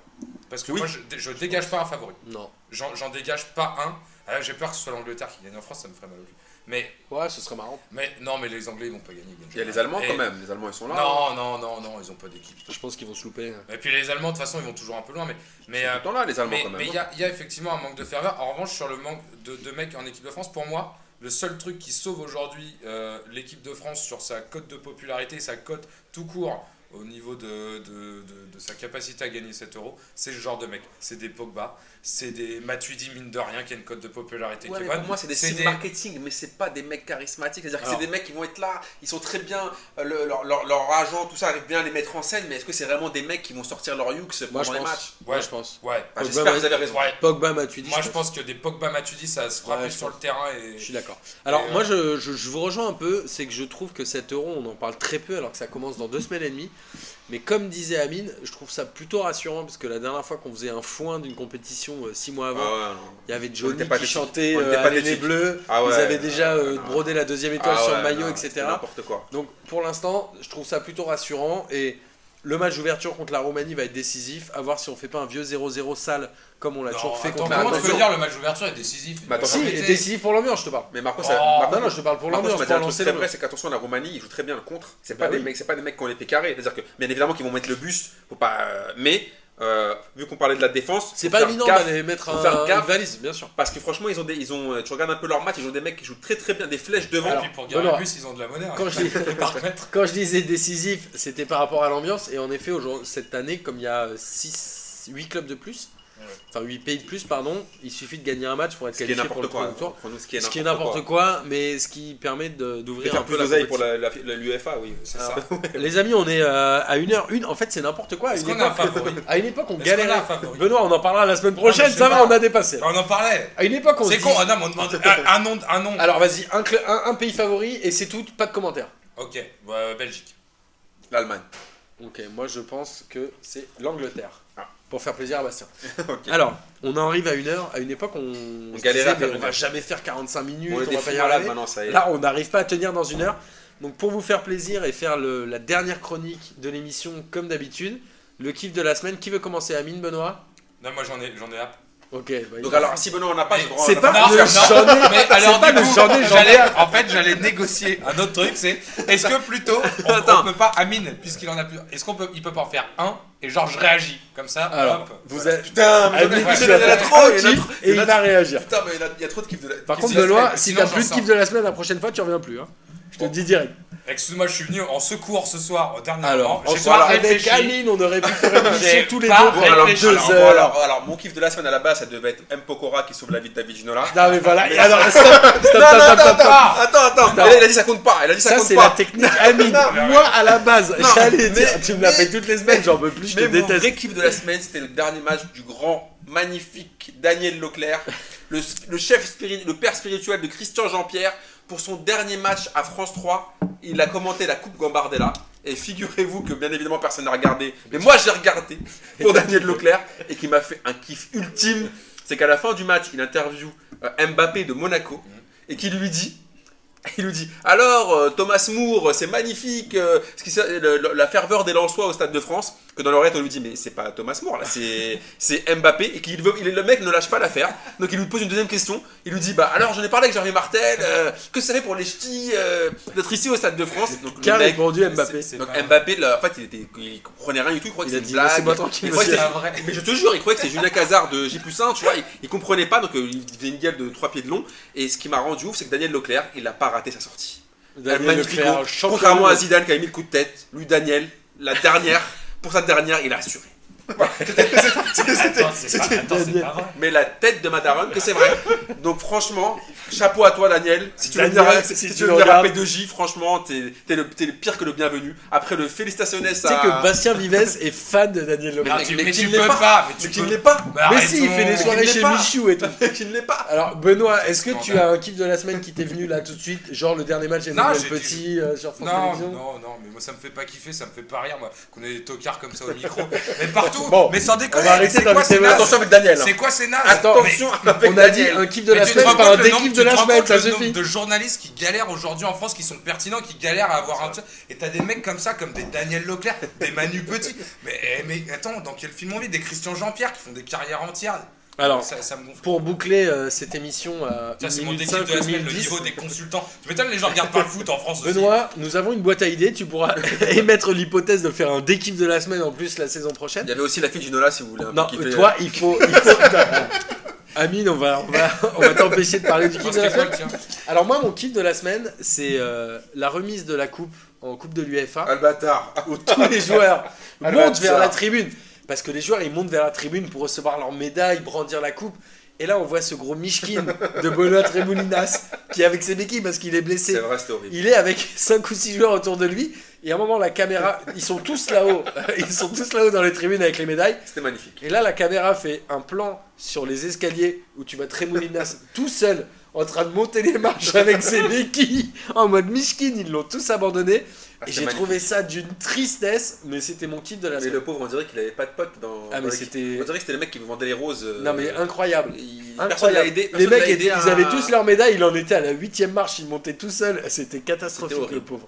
[SPEAKER 3] Parce que
[SPEAKER 2] Oui.
[SPEAKER 3] moi, je, je dégage pas un favori.
[SPEAKER 1] Non.
[SPEAKER 3] J'en dégage pas un. Ah, J'ai peur que ce soit l'Angleterre qui gagne en France, ça me ferait mal au cul. Mais,
[SPEAKER 1] Ouais, ce serait marrant.
[SPEAKER 3] mais non, mais les Anglais ils vont pas gagner.
[SPEAKER 2] Il y a les Allemands
[SPEAKER 3] Et-
[SPEAKER 2] quand même, les Allemands ils sont là.
[SPEAKER 3] Non, non, non, non, ils ont pas d'équipe.
[SPEAKER 1] Je pense qu'ils vont se louper.
[SPEAKER 3] Et puis les Allemands, de toute façon, ils vont toujours un peu loin. Mais mais euh,
[SPEAKER 2] temps là, les Allemands
[SPEAKER 3] mais
[SPEAKER 2] quand même.
[SPEAKER 3] mais il y a, il y a effectivement un manque de ferveur. En revanche, sur le manque de, de mecs en équipe de France, pour moi, le seul truc qui sauve aujourd'hui euh, l'équipe de France sur sa cote de popularité, sa cote tout court au niveau de, de, de- de sa capacité à gagner 7 euros, c'est le genre de mec. C'est des Pogba, c'est des Matuidi, mine de rien, qui a une cote de popularité
[SPEAKER 2] Ouais,
[SPEAKER 3] qui est bonne.
[SPEAKER 2] pour moi, c'est des
[SPEAKER 3] C'est
[SPEAKER 2] signes
[SPEAKER 3] des-
[SPEAKER 2] marketing, mais c'est pas des mecs charismatiques. C'est-à-dire que c'est des mecs qui vont être là, ils sont très bien, euh, le- leur, leur, leur agent, tout ça arrive bien à les mettre en scène, mais est-ce que c'est vraiment des mecs qui vont sortir leur yux
[SPEAKER 1] Moi,
[SPEAKER 2] pendant
[SPEAKER 1] je
[SPEAKER 2] les
[SPEAKER 1] pense.
[SPEAKER 2] matchs?
[SPEAKER 3] Ouais.
[SPEAKER 1] je pense.
[SPEAKER 3] Ouais.
[SPEAKER 1] Pogba,
[SPEAKER 2] J'espère que vous avez raison.
[SPEAKER 3] Ouais.
[SPEAKER 1] Pogba, Matuidi.
[SPEAKER 3] Moi,
[SPEAKER 1] je
[SPEAKER 3] je pense que des Pogba Matuidi, ça se
[SPEAKER 1] je
[SPEAKER 3] sur
[SPEAKER 1] pense.
[SPEAKER 3] le terrain. Et...
[SPEAKER 1] Je suis d'accord. Alors
[SPEAKER 3] Et, euh,
[SPEAKER 1] moi je, je- je vous rejoins un peu, c'est que je trouve que cet euro on en parle très peu alors que ça commence dans deux semaines et demie. Mais comme disait Amine, je trouve ça plutôt rassurant parce que la dernière fois qu'on faisait un foin d'une compétition euh, six mois avant,
[SPEAKER 2] Ah ouais,
[SPEAKER 1] il y avait Johnny
[SPEAKER 2] pas
[SPEAKER 1] qui chantait euh,
[SPEAKER 2] pas
[SPEAKER 1] les bleus,
[SPEAKER 2] Ah ouais,
[SPEAKER 1] ils avaient déjà euh, brodé la deuxième étoile
[SPEAKER 2] Ah
[SPEAKER 1] sur
[SPEAKER 2] ouais,
[SPEAKER 1] le maillot,
[SPEAKER 2] non,
[SPEAKER 1] etc.
[SPEAKER 2] c'était N'importe quoi.
[SPEAKER 1] Donc pour l'instant, je trouve ça plutôt rassurant et le match d'ouverture contre la Roumanie va être décisif. À voir si on fait pas un vieux 0-0 sale comme on l'a
[SPEAKER 3] Non,
[SPEAKER 1] toujours fait
[SPEAKER 3] attends,
[SPEAKER 1] contre la
[SPEAKER 3] comment tu peux dire le match d'ouverture est décisif
[SPEAKER 2] Mais attention,
[SPEAKER 1] Si,
[SPEAKER 3] Arrêtez.
[SPEAKER 1] décisif pour l'ambiance, je te parle.
[SPEAKER 2] Mais Marco,
[SPEAKER 3] Oh.
[SPEAKER 2] ça, Marco,
[SPEAKER 1] Non, non, je te parle pour
[SPEAKER 2] Marco,
[SPEAKER 1] l'ambiance,
[SPEAKER 2] m'as dit
[SPEAKER 1] pour
[SPEAKER 2] un truc
[SPEAKER 1] lancer
[SPEAKER 2] très
[SPEAKER 1] le
[SPEAKER 2] vrai, c'est qu'attention, la Roumanie, ils jouent très bien le contre. C'est
[SPEAKER 1] Bah
[SPEAKER 2] pas des
[SPEAKER 1] oui.
[SPEAKER 2] mecs, c'est pas des mecs qui ont l'épée carrée. C'est-à-dire que, bien évidemment, qu'ils vont mettre le bus, faut pas. euh, mais euh, vu qu'on parlait de la défense,
[SPEAKER 1] C'est pas évident d'aller mettre un,
[SPEAKER 2] faire
[SPEAKER 1] une valise, bien sûr.
[SPEAKER 2] Parce que franchement, ils ont des, ils ont, euh, tu regardes un peu leur match, ils ont des mecs qui jouent très très bien, des flèches devant.
[SPEAKER 3] Et puis pour gagner bus, ils ont de la monnaie. hein.
[SPEAKER 1] quand je dis- Quand je disais décisif, c'était par rapport à l'ambiance. Et en effet, aujourd'hui, cette année, comme il y a 6, 8 clubs de plus. Enfin 8 pays de plus, pardon, il suffit de gagner un match pour être
[SPEAKER 2] ce qui est
[SPEAKER 1] qualifié pour le
[SPEAKER 2] n'importe quoi.
[SPEAKER 1] premier tour.
[SPEAKER 2] Pour nous, ce qui est
[SPEAKER 1] n'importe quoi, mais ce qui permet d'ouvrir un peu la
[SPEAKER 2] pour
[SPEAKER 1] compétition.
[SPEAKER 2] la- la- l'UEFA, oui.
[SPEAKER 3] c'est
[SPEAKER 1] Alors,
[SPEAKER 3] ça.
[SPEAKER 1] Les amis, on est euh, à 1h01. En fait, c'est n'importe quoi. À une, époque,
[SPEAKER 3] favori
[SPEAKER 1] à une époque, on galérait. Benoît, on en parlera la semaine prochaine. Ça va, on a dépassé.
[SPEAKER 3] On en parlait.
[SPEAKER 1] À une époque, on
[SPEAKER 3] C'est con, ah non, mais on demande un, nom, un nom.
[SPEAKER 1] Alors, vas-y, un, cl- un- un pays favori et c'est tout, pas de commentaires.
[SPEAKER 3] Ok, bah, Belgique.
[SPEAKER 2] L'Allemagne.
[SPEAKER 1] Ok, moi je pense que c'est l'Angleterre. Pour faire plaisir à Bastien. Alors, on en arrive à une heure. À une époque, on,
[SPEAKER 2] On galérait
[SPEAKER 1] disait, mais va jamais faire 45 minutes,
[SPEAKER 2] On
[SPEAKER 1] on,
[SPEAKER 2] est des
[SPEAKER 1] va
[SPEAKER 2] fous
[SPEAKER 1] pas y
[SPEAKER 2] malades
[SPEAKER 1] arriver.
[SPEAKER 2] maintenant, ça y est.
[SPEAKER 1] Là, on n'arrive pas à tenir dans une heure. Donc, pour vous faire plaisir et faire le- la dernière chronique de l'émission comme d'habitude, le kiff de la semaine, qui veut commencer Amine, Benoît?
[SPEAKER 3] Non, moi j'en ai, j'en ai hâte.
[SPEAKER 1] Ok. bah,
[SPEAKER 2] Donc alors, si Benoît on n'a pas,
[SPEAKER 3] Mais
[SPEAKER 1] c'est
[SPEAKER 2] à-
[SPEAKER 1] pas le j'en ai-
[SPEAKER 3] Mais
[SPEAKER 1] c'est
[SPEAKER 3] alors,
[SPEAKER 1] pas
[SPEAKER 3] du
[SPEAKER 1] le
[SPEAKER 3] coup,
[SPEAKER 1] j'en ai, j'en
[SPEAKER 3] j'allais-
[SPEAKER 1] ai.
[SPEAKER 3] en fait, j'allais négocier un autre truc, c'est est-ce que plutôt on,
[SPEAKER 2] Attends.
[SPEAKER 3] on peut pas Amine puisqu'il en a plus, est-ce qu'on peut, il peut pas en faire un et genre je réagis comme ça,
[SPEAKER 1] Alors,
[SPEAKER 3] hop.
[SPEAKER 1] vous êtes.
[SPEAKER 2] Putain, mais
[SPEAKER 1] Amine, tu
[SPEAKER 2] il y
[SPEAKER 1] vas
[SPEAKER 2] a
[SPEAKER 1] faire
[SPEAKER 2] trop,
[SPEAKER 1] un
[SPEAKER 2] il y en a
[SPEAKER 1] kiff
[SPEAKER 2] trop.
[SPEAKER 1] et il va réagir.
[SPEAKER 2] Putain, mais il y a- il y a trop de kiff de la.
[SPEAKER 1] Par contre,
[SPEAKER 3] fait
[SPEAKER 1] si
[SPEAKER 3] Sinon,
[SPEAKER 1] t'as plus de kiff de la semaine, la prochaine fois, tu reviens plus. Hein. Je te le dis direct.
[SPEAKER 3] Excuse-moi, je suis venu en secours ce soir au dernier
[SPEAKER 1] Alors,
[SPEAKER 3] moment.
[SPEAKER 1] en
[SPEAKER 3] J'ai
[SPEAKER 1] soir
[SPEAKER 3] pas
[SPEAKER 1] avec. Amine, on aurait pu faire une émission tous les
[SPEAKER 3] pas
[SPEAKER 1] deux
[SPEAKER 2] Bon,
[SPEAKER 1] pendant
[SPEAKER 2] alors,
[SPEAKER 1] deux
[SPEAKER 2] alors,
[SPEAKER 1] heures.
[SPEAKER 2] alors, alors, mon kiff de la semaine à la base, ça devait être M. Pokora qui sauve la vie de David Ginola.
[SPEAKER 1] Non mais voilà, et alors stop, stop, stop,
[SPEAKER 2] Non, non,
[SPEAKER 1] stop,
[SPEAKER 2] attends,
[SPEAKER 1] stop, stop.
[SPEAKER 2] attends, attends, il a dit ça compte pas. Il a dit ça,
[SPEAKER 1] Ça
[SPEAKER 2] compte
[SPEAKER 1] c'est
[SPEAKER 2] pas.
[SPEAKER 1] la technique Amine.
[SPEAKER 2] Non,
[SPEAKER 1] Moi à la base, j'allais
[SPEAKER 2] mais-
[SPEAKER 1] dire, tu me l'as
[SPEAKER 2] mais-
[SPEAKER 1] fait toutes les semaines, j'en peux plus, je te
[SPEAKER 2] Mais mon
[SPEAKER 1] déteste.
[SPEAKER 2] vrai kiff de la semaine, c'était le dernier match du grand, magnifique Daniel Leclerc, le, le chef spiri- le père spirituel de Christian Jean-Pierre. Pour son dernier match à France 3, il a commenté la Coupe Gambardella. Et figurez-vous que bien évidemment personne n'a regardé. Mais moi j'ai regardé pour Daniel Leclerc et qui m'a fait un kiff ultime. C'est qu'à la fin du match, il interviewe euh, Mbappé de Monaco et qui lui dit il lui dit Alors, euh, Thomas Moore, c'est magnifique, euh, ce qui, se- le- le- la ferveur des Lensois au Stade de France. Que dans l'oreille on lui dit mais c'est pas Thomas More là, c'est c'est Mbappé et qu'il veut, il, le mec ne lâche pas l'affaire. Donc il lui pose une deuxième question. Il lui dit bah alors j'en ai parlé avec Jean-Marie Martel. euh, que ça fait pour les ch'tis euh, d'être ici au Stade de France Donc le mec-
[SPEAKER 1] répondu Mbappé
[SPEAKER 3] c'est-
[SPEAKER 2] donc
[SPEAKER 3] pas-
[SPEAKER 2] Mbappé, là, en fait, il, était, il comprenait rien du tout, il croyait que
[SPEAKER 1] a
[SPEAKER 2] c'était une blague.
[SPEAKER 1] tranquille,
[SPEAKER 3] C'est vrai.
[SPEAKER 2] Mais je te jure, il croyait que c'était Julien Cazard de J 1, tu vois, il, il comprenait pas, donc euh, il faisait une gueule de 3 pieds de long. Et ce qui m'a rendu ouf, c'est que Daniel Leclerc, il a pas raté sa sortie.
[SPEAKER 1] Daniel. Leclerc,
[SPEAKER 2] Contrairement à Zidane qui avait mis le coup de tête, lui Daniel, la dernière, pour sa dernière, il a assuré. Mais la tête de Madaron, que c'est vrai. Donc franchement, chapeau à toi Daniel. Si tu veux
[SPEAKER 1] Daniel,
[SPEAKER 2] venir,
[SPEAKER 1] si
[SPEAKER 2] si
[SPEAKER 1] tu
[SPEAKER 2] tu veux venir à
[SPEAKER 1] regardes.
[SPEAKER 2] P2J, franchement, t'es le, pire que le bienvenu. Après le félicitationnes
[SPEAKER 1] Tu sais que Bastien Vives est fan de Daniel
[SPEAKER 3] Mais,
[SPEAKER 1] Leclerc.
[SPEAKER 2] Mais-
[SPEAKER 3] tu,
[SPEAKER 2] mais
[SPEAKER 3] mais tu
[SPEAKER 2] ne
[SPEAKER 3] peux
[SPEAKER 2] pas.
[SPEAKER 3] pas. Mais
[SPEAKER 2] Mais
[SPEAKER 3] tu
[SPEAKER 2] ne l'est pas.
[SPEAKER 3] Bah,
[SPEAKER 1] Mais si, il fait des soirées chez. Michou et tout.
[SPEAKER 2] qui ne l'est pas.
[SPEAKER 1] Alors Benoît, est-ce que tu as un kiff de la semaine qui t'est venu là tout de suite? Genre le dernier match Emmanuel Petit euh, sur France
[SPEAKER 3] Non,
[SPEAKER 1] Télévisions?
[SPEAKER 3] non, non, mais moi ça me fait pas kiffer, ça me fait pas rire, moi, qu'on ait des tocards comme ça au micro. mais partout,
[SPEAKER 1] Bon,
[SPEAKER 3] mais sans
[SPEAKER 1] on
[SPEAKER 3] déconner,
[SPEAKER 1] va arrêter
[SPEAKER 3] mais c'est quoi
[SPEAKER 1] d'inviter
[SPEAKER 3] ces
[SPEAKER 1] Benoît.
[SPEAKER 3] nazes
[SPEAKER 2] Attention avec Daniel.
[SPEAKER 3] C'est quoi ces nazes
[SPEAKER 2] Attention avec
[SPEAKER 1] On a dit un kiff de la
[SPEAKER 3] Mais tu te
[SPEAKER 1] semaine par un
[SPEAKER 3] compte le nombre-
[SPEAKER 1] dékiff
[SPEAKER 3] tu
[SPEAKER 1] de
[SPEAKER 3] te
[SPEAKER 1] la semaine, ça
[SPEAKER 3] le nombre
[SPEAKER 1] suffit.
[SPEAKER 3] de journalistes qui galèrent aujourd'hui en France, qui sont pertinents, qui galèrent à avoir un truc. Et t'as des mecs comme ça, comme des Daniel Leclerc, des Manu Petit. Mais, eh, mais attends, dans quel film on vit? Des Christian Jean-Pierre qui font des carrières entières.
[SPEAKER 1] Alors,
[SPEAKER 3] ça, ça me gonfle.
[SPEAKER 1] pour boucler euh, cette émission à
[SPEAKER 3] Tiens, c'est
[SPEAKER 1] 1
[SPEAKER 3] mon
[SPEAKER 1] minute
[SPEAKER 3] dékiff
[SPEAKER 1] 5
[SPEAKER 3] de la semaine, le
[SPEAKER 1] 2010,
[SPEAKER 3] niveau des consultants. Tu m'étonnes, les gens regardent pas le foot en France aussi.
[SPEAKER 1] Benoît, nous avons une boîte à idées. Tu pourras émettre l'hypothèse de faire un dékiff de la semaine en plus la saison prochaine.
[SPEAKER 2] Il y avait aussi la fille du Nola si vous voulez un peu
[SPEAKER 1] Non,
[SPEAKER 2] kiffer.
[SPEAKER 1] toi, il faut. Il faut... Amine, on va, on va, on va t'empêcher de parler du
[SPEAKER 3] Je
[SPEAKER 1] kiff
[SPEAKER 3] pense
[SPEAKER 1] de la semaine.
[SPEAKER 3] tiens.
[SPEAKER 1] Alors, moi, mon kiff de la semaine, c'est euh, la remise de la coupe en Coupe de l'UEFA.
[SPEAKER 2] Ah, le bâtard.
[SPEAKER 1] où tous les joueurs
[SPEAKER 2] Ah,
[SPEAKER 1] montent vers la tribune. Parce que les joueurs, ils montent vers la tribune pour recevoir leur médaille, brandir la coupe. Et là, on voit ce gros Mishkin de Benoît Tremoulinas qui est avec ses béquilles parce qu'il est blessé.
[SPEAKER 2] C'est vrai, c'était horrible.
[SPEAKER 1] Il est avec 5 ou 6 joueurs autour de lui. Et à un moment, la caméra, ils sont tous là-haut. Ils sont tous là-haut dans les tribunes avec les médailles.
[SPEAKER 2] C'était magnifique.
[SPEAKER 1] Et là, la caméra fait un plan sur les escaliers où tu vois Tremoulinas tout seul en train de monter les marches avec ses béquilles en mode Mishkin. Ils l'ont tous abandonné. Et j'ai trouvé ça d'une tristesse, mais c'était mon kiff de la
[SPEAKER 2] Mais
[SPEAKER 1] semaine.
[SPEAKER 2] le pauvre, on dirait qu'il avait pas de potes dans.
[SPEAKER 1] Ah, mais c'était.
[SPEAKER 2] On dirait que c'était le mec qui vendait les roses. euh,
[SPEAKER 1] Non, mais incroyable.
[SPEAKER 2] il-
[SPEAKER 1] Incroyable.
[SPEAKER 2] aidé.
[SPEAKER 1] Les mecs, ils
[SPEAKER 2] à-
[SPEAKER 1] avaient tous leur médaille, il en était à la huitième marche, il montait tout seul. C'était catastrophique, le pauvre.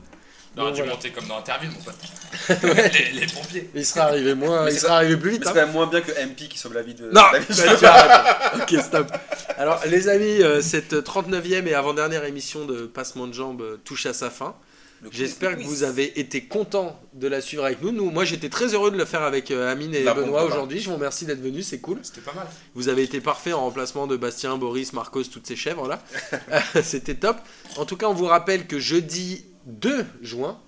[SPEAKER 3] Non,
[SPEAKER 1] Donc,
[SPEAKER 3] dû
[SPEAKER 1] voilà.
[SPEAKER 3] monter comme dans Interville, mon pote. les, les pompiers.
[SPEAKER 1] Il sera arrivé moins,
[SPEAKER 2] Mais
[SPEAKER 1] il arrivé plus
[SPEAKER 2] Mais
[SPEAKER 1] vite.
[SPEAKER 2] c'est
[SPEAKER 1] hein.
[SPEAKER 2] quand même moins bien que MP qui sauve la vie de.
[SPEAKER 1] Non,
[SPEAKER 2] la vie de-
[SPEAKER 1] tu. Ok, stop. Alors, les amis, euh, cette 39e et avant-dernière émission de Passement de Jambes euh, touche à sa fin. J'espère que vous avez été contents de la suivre avec nous. nous moi, j'étais très heureux de le faire avec euh, Amine et
[SPEAKER 2] Bah,
[SPEAKER 1] Benoît
[SPEAKER 2] bah, bah.
[SPEAKER 1] aujourd'hui. Je vous remercie d'être venus, c'est cool.
[SPEAKER 3] C'était pas mal.
[SPEAKER 1] Vous avez été parfait en remplacement de Bastien, Boris, Marcos, toutes ces chèvres là. C'était top. En tout cas, on vous rappelle que jeudi 2 juin,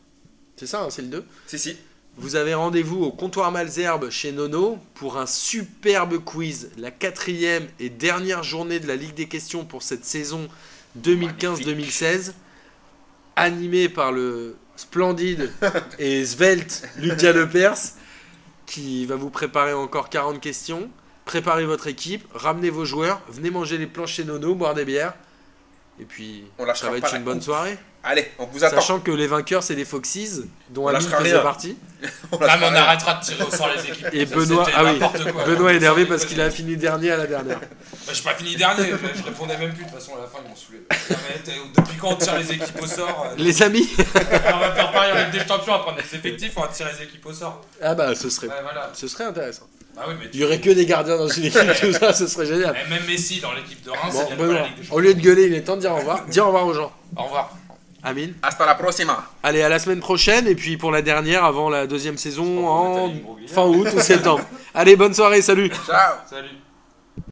[SPEAKER 1] c'est ça, hein, c'est le 2,
[SPEAKER 2] Si, si.
[SPEAKER 1] vous avez rendez-vous au comptoir Malzerbe chez Nono pour un superbe quiz, la quatrième et dernière journée de la Ligue des questions pour cette saison 2015-2016, animé par le splendide et svelte Lucas Lepers, qui va vous préparer encore 40 questions. Préparez votre équipe, ramenez vos joueurs, venez manger les planches chez Nono, boire des bières. Et puis,
[SPEAKER 2] On
[SPEAKER 1] ça va être une bonne
[SPEAKER 2] coupe.
[SPEAKER 1] soirée.
[SPEAKER 2] Allez, on vous attend.
[SPEAKER 1] Sachant que les vainqueurs, c'est des Foxys, dont
[SPEAKER 2] On
[SPEAKER 1] Amine faisait partie.
[SPEAKER 2] On
[SPEAKER 3] Ah, mais on arrêtera de tirer au sort les équipes.
[SPEAKER 1] Et Benoît, ah oui,
[SPEAKER 3] quoi.
[SPEAKER 1] Benoît est énervé parce qu'il a fini dernier à la dernière.
[SPEAKER 3] Bah, j'ai pas fini dernier, je, je répondais même plus. De toute façon, à la fin, ils m'ont saoulé. Non, depuis quand on tire les équipes au sort euh,
[SPEAKER 1] Les amis
[SPEAKER 3] On va faire pareil avec des champions, on va prendre des effectifs, on va tirer les équipes au sort.
[SPEAKER 1] Ah bah ce serait,
[SPEAKER 3] Ouais, voilà.
[SPEAKER 1] ce serait intéressant.
[SPEAKER 3] Bah oui, mais
[SPEAKER 1] Il y aurait que des gardiens dans une équipe, tout ça, ce serait génial.
[SPEAKER 3] Même Messi dans l'équipe de Reims,
[SPEAKER 1] Bon,
[SPEAKER 3] pas la Ligue des
[SPEAKER 1] au lieu de gueuler, il est temps de dire au revoir. Dis au revoir aux gens.
[SPEAKER 3] Au revoir.
[SPEAKER 1] Amine.
[SPEAKER 2] Hasta la próxima.
[SPEAKER 1] Allez, à la semaine prochaine, et puis pour la dernière, avant la deuxième saison, en fin août ou septembre. Allez, bonne soirée, salut
[SPEAKER 2] Ciao.
[SPEAKER 3] Salut.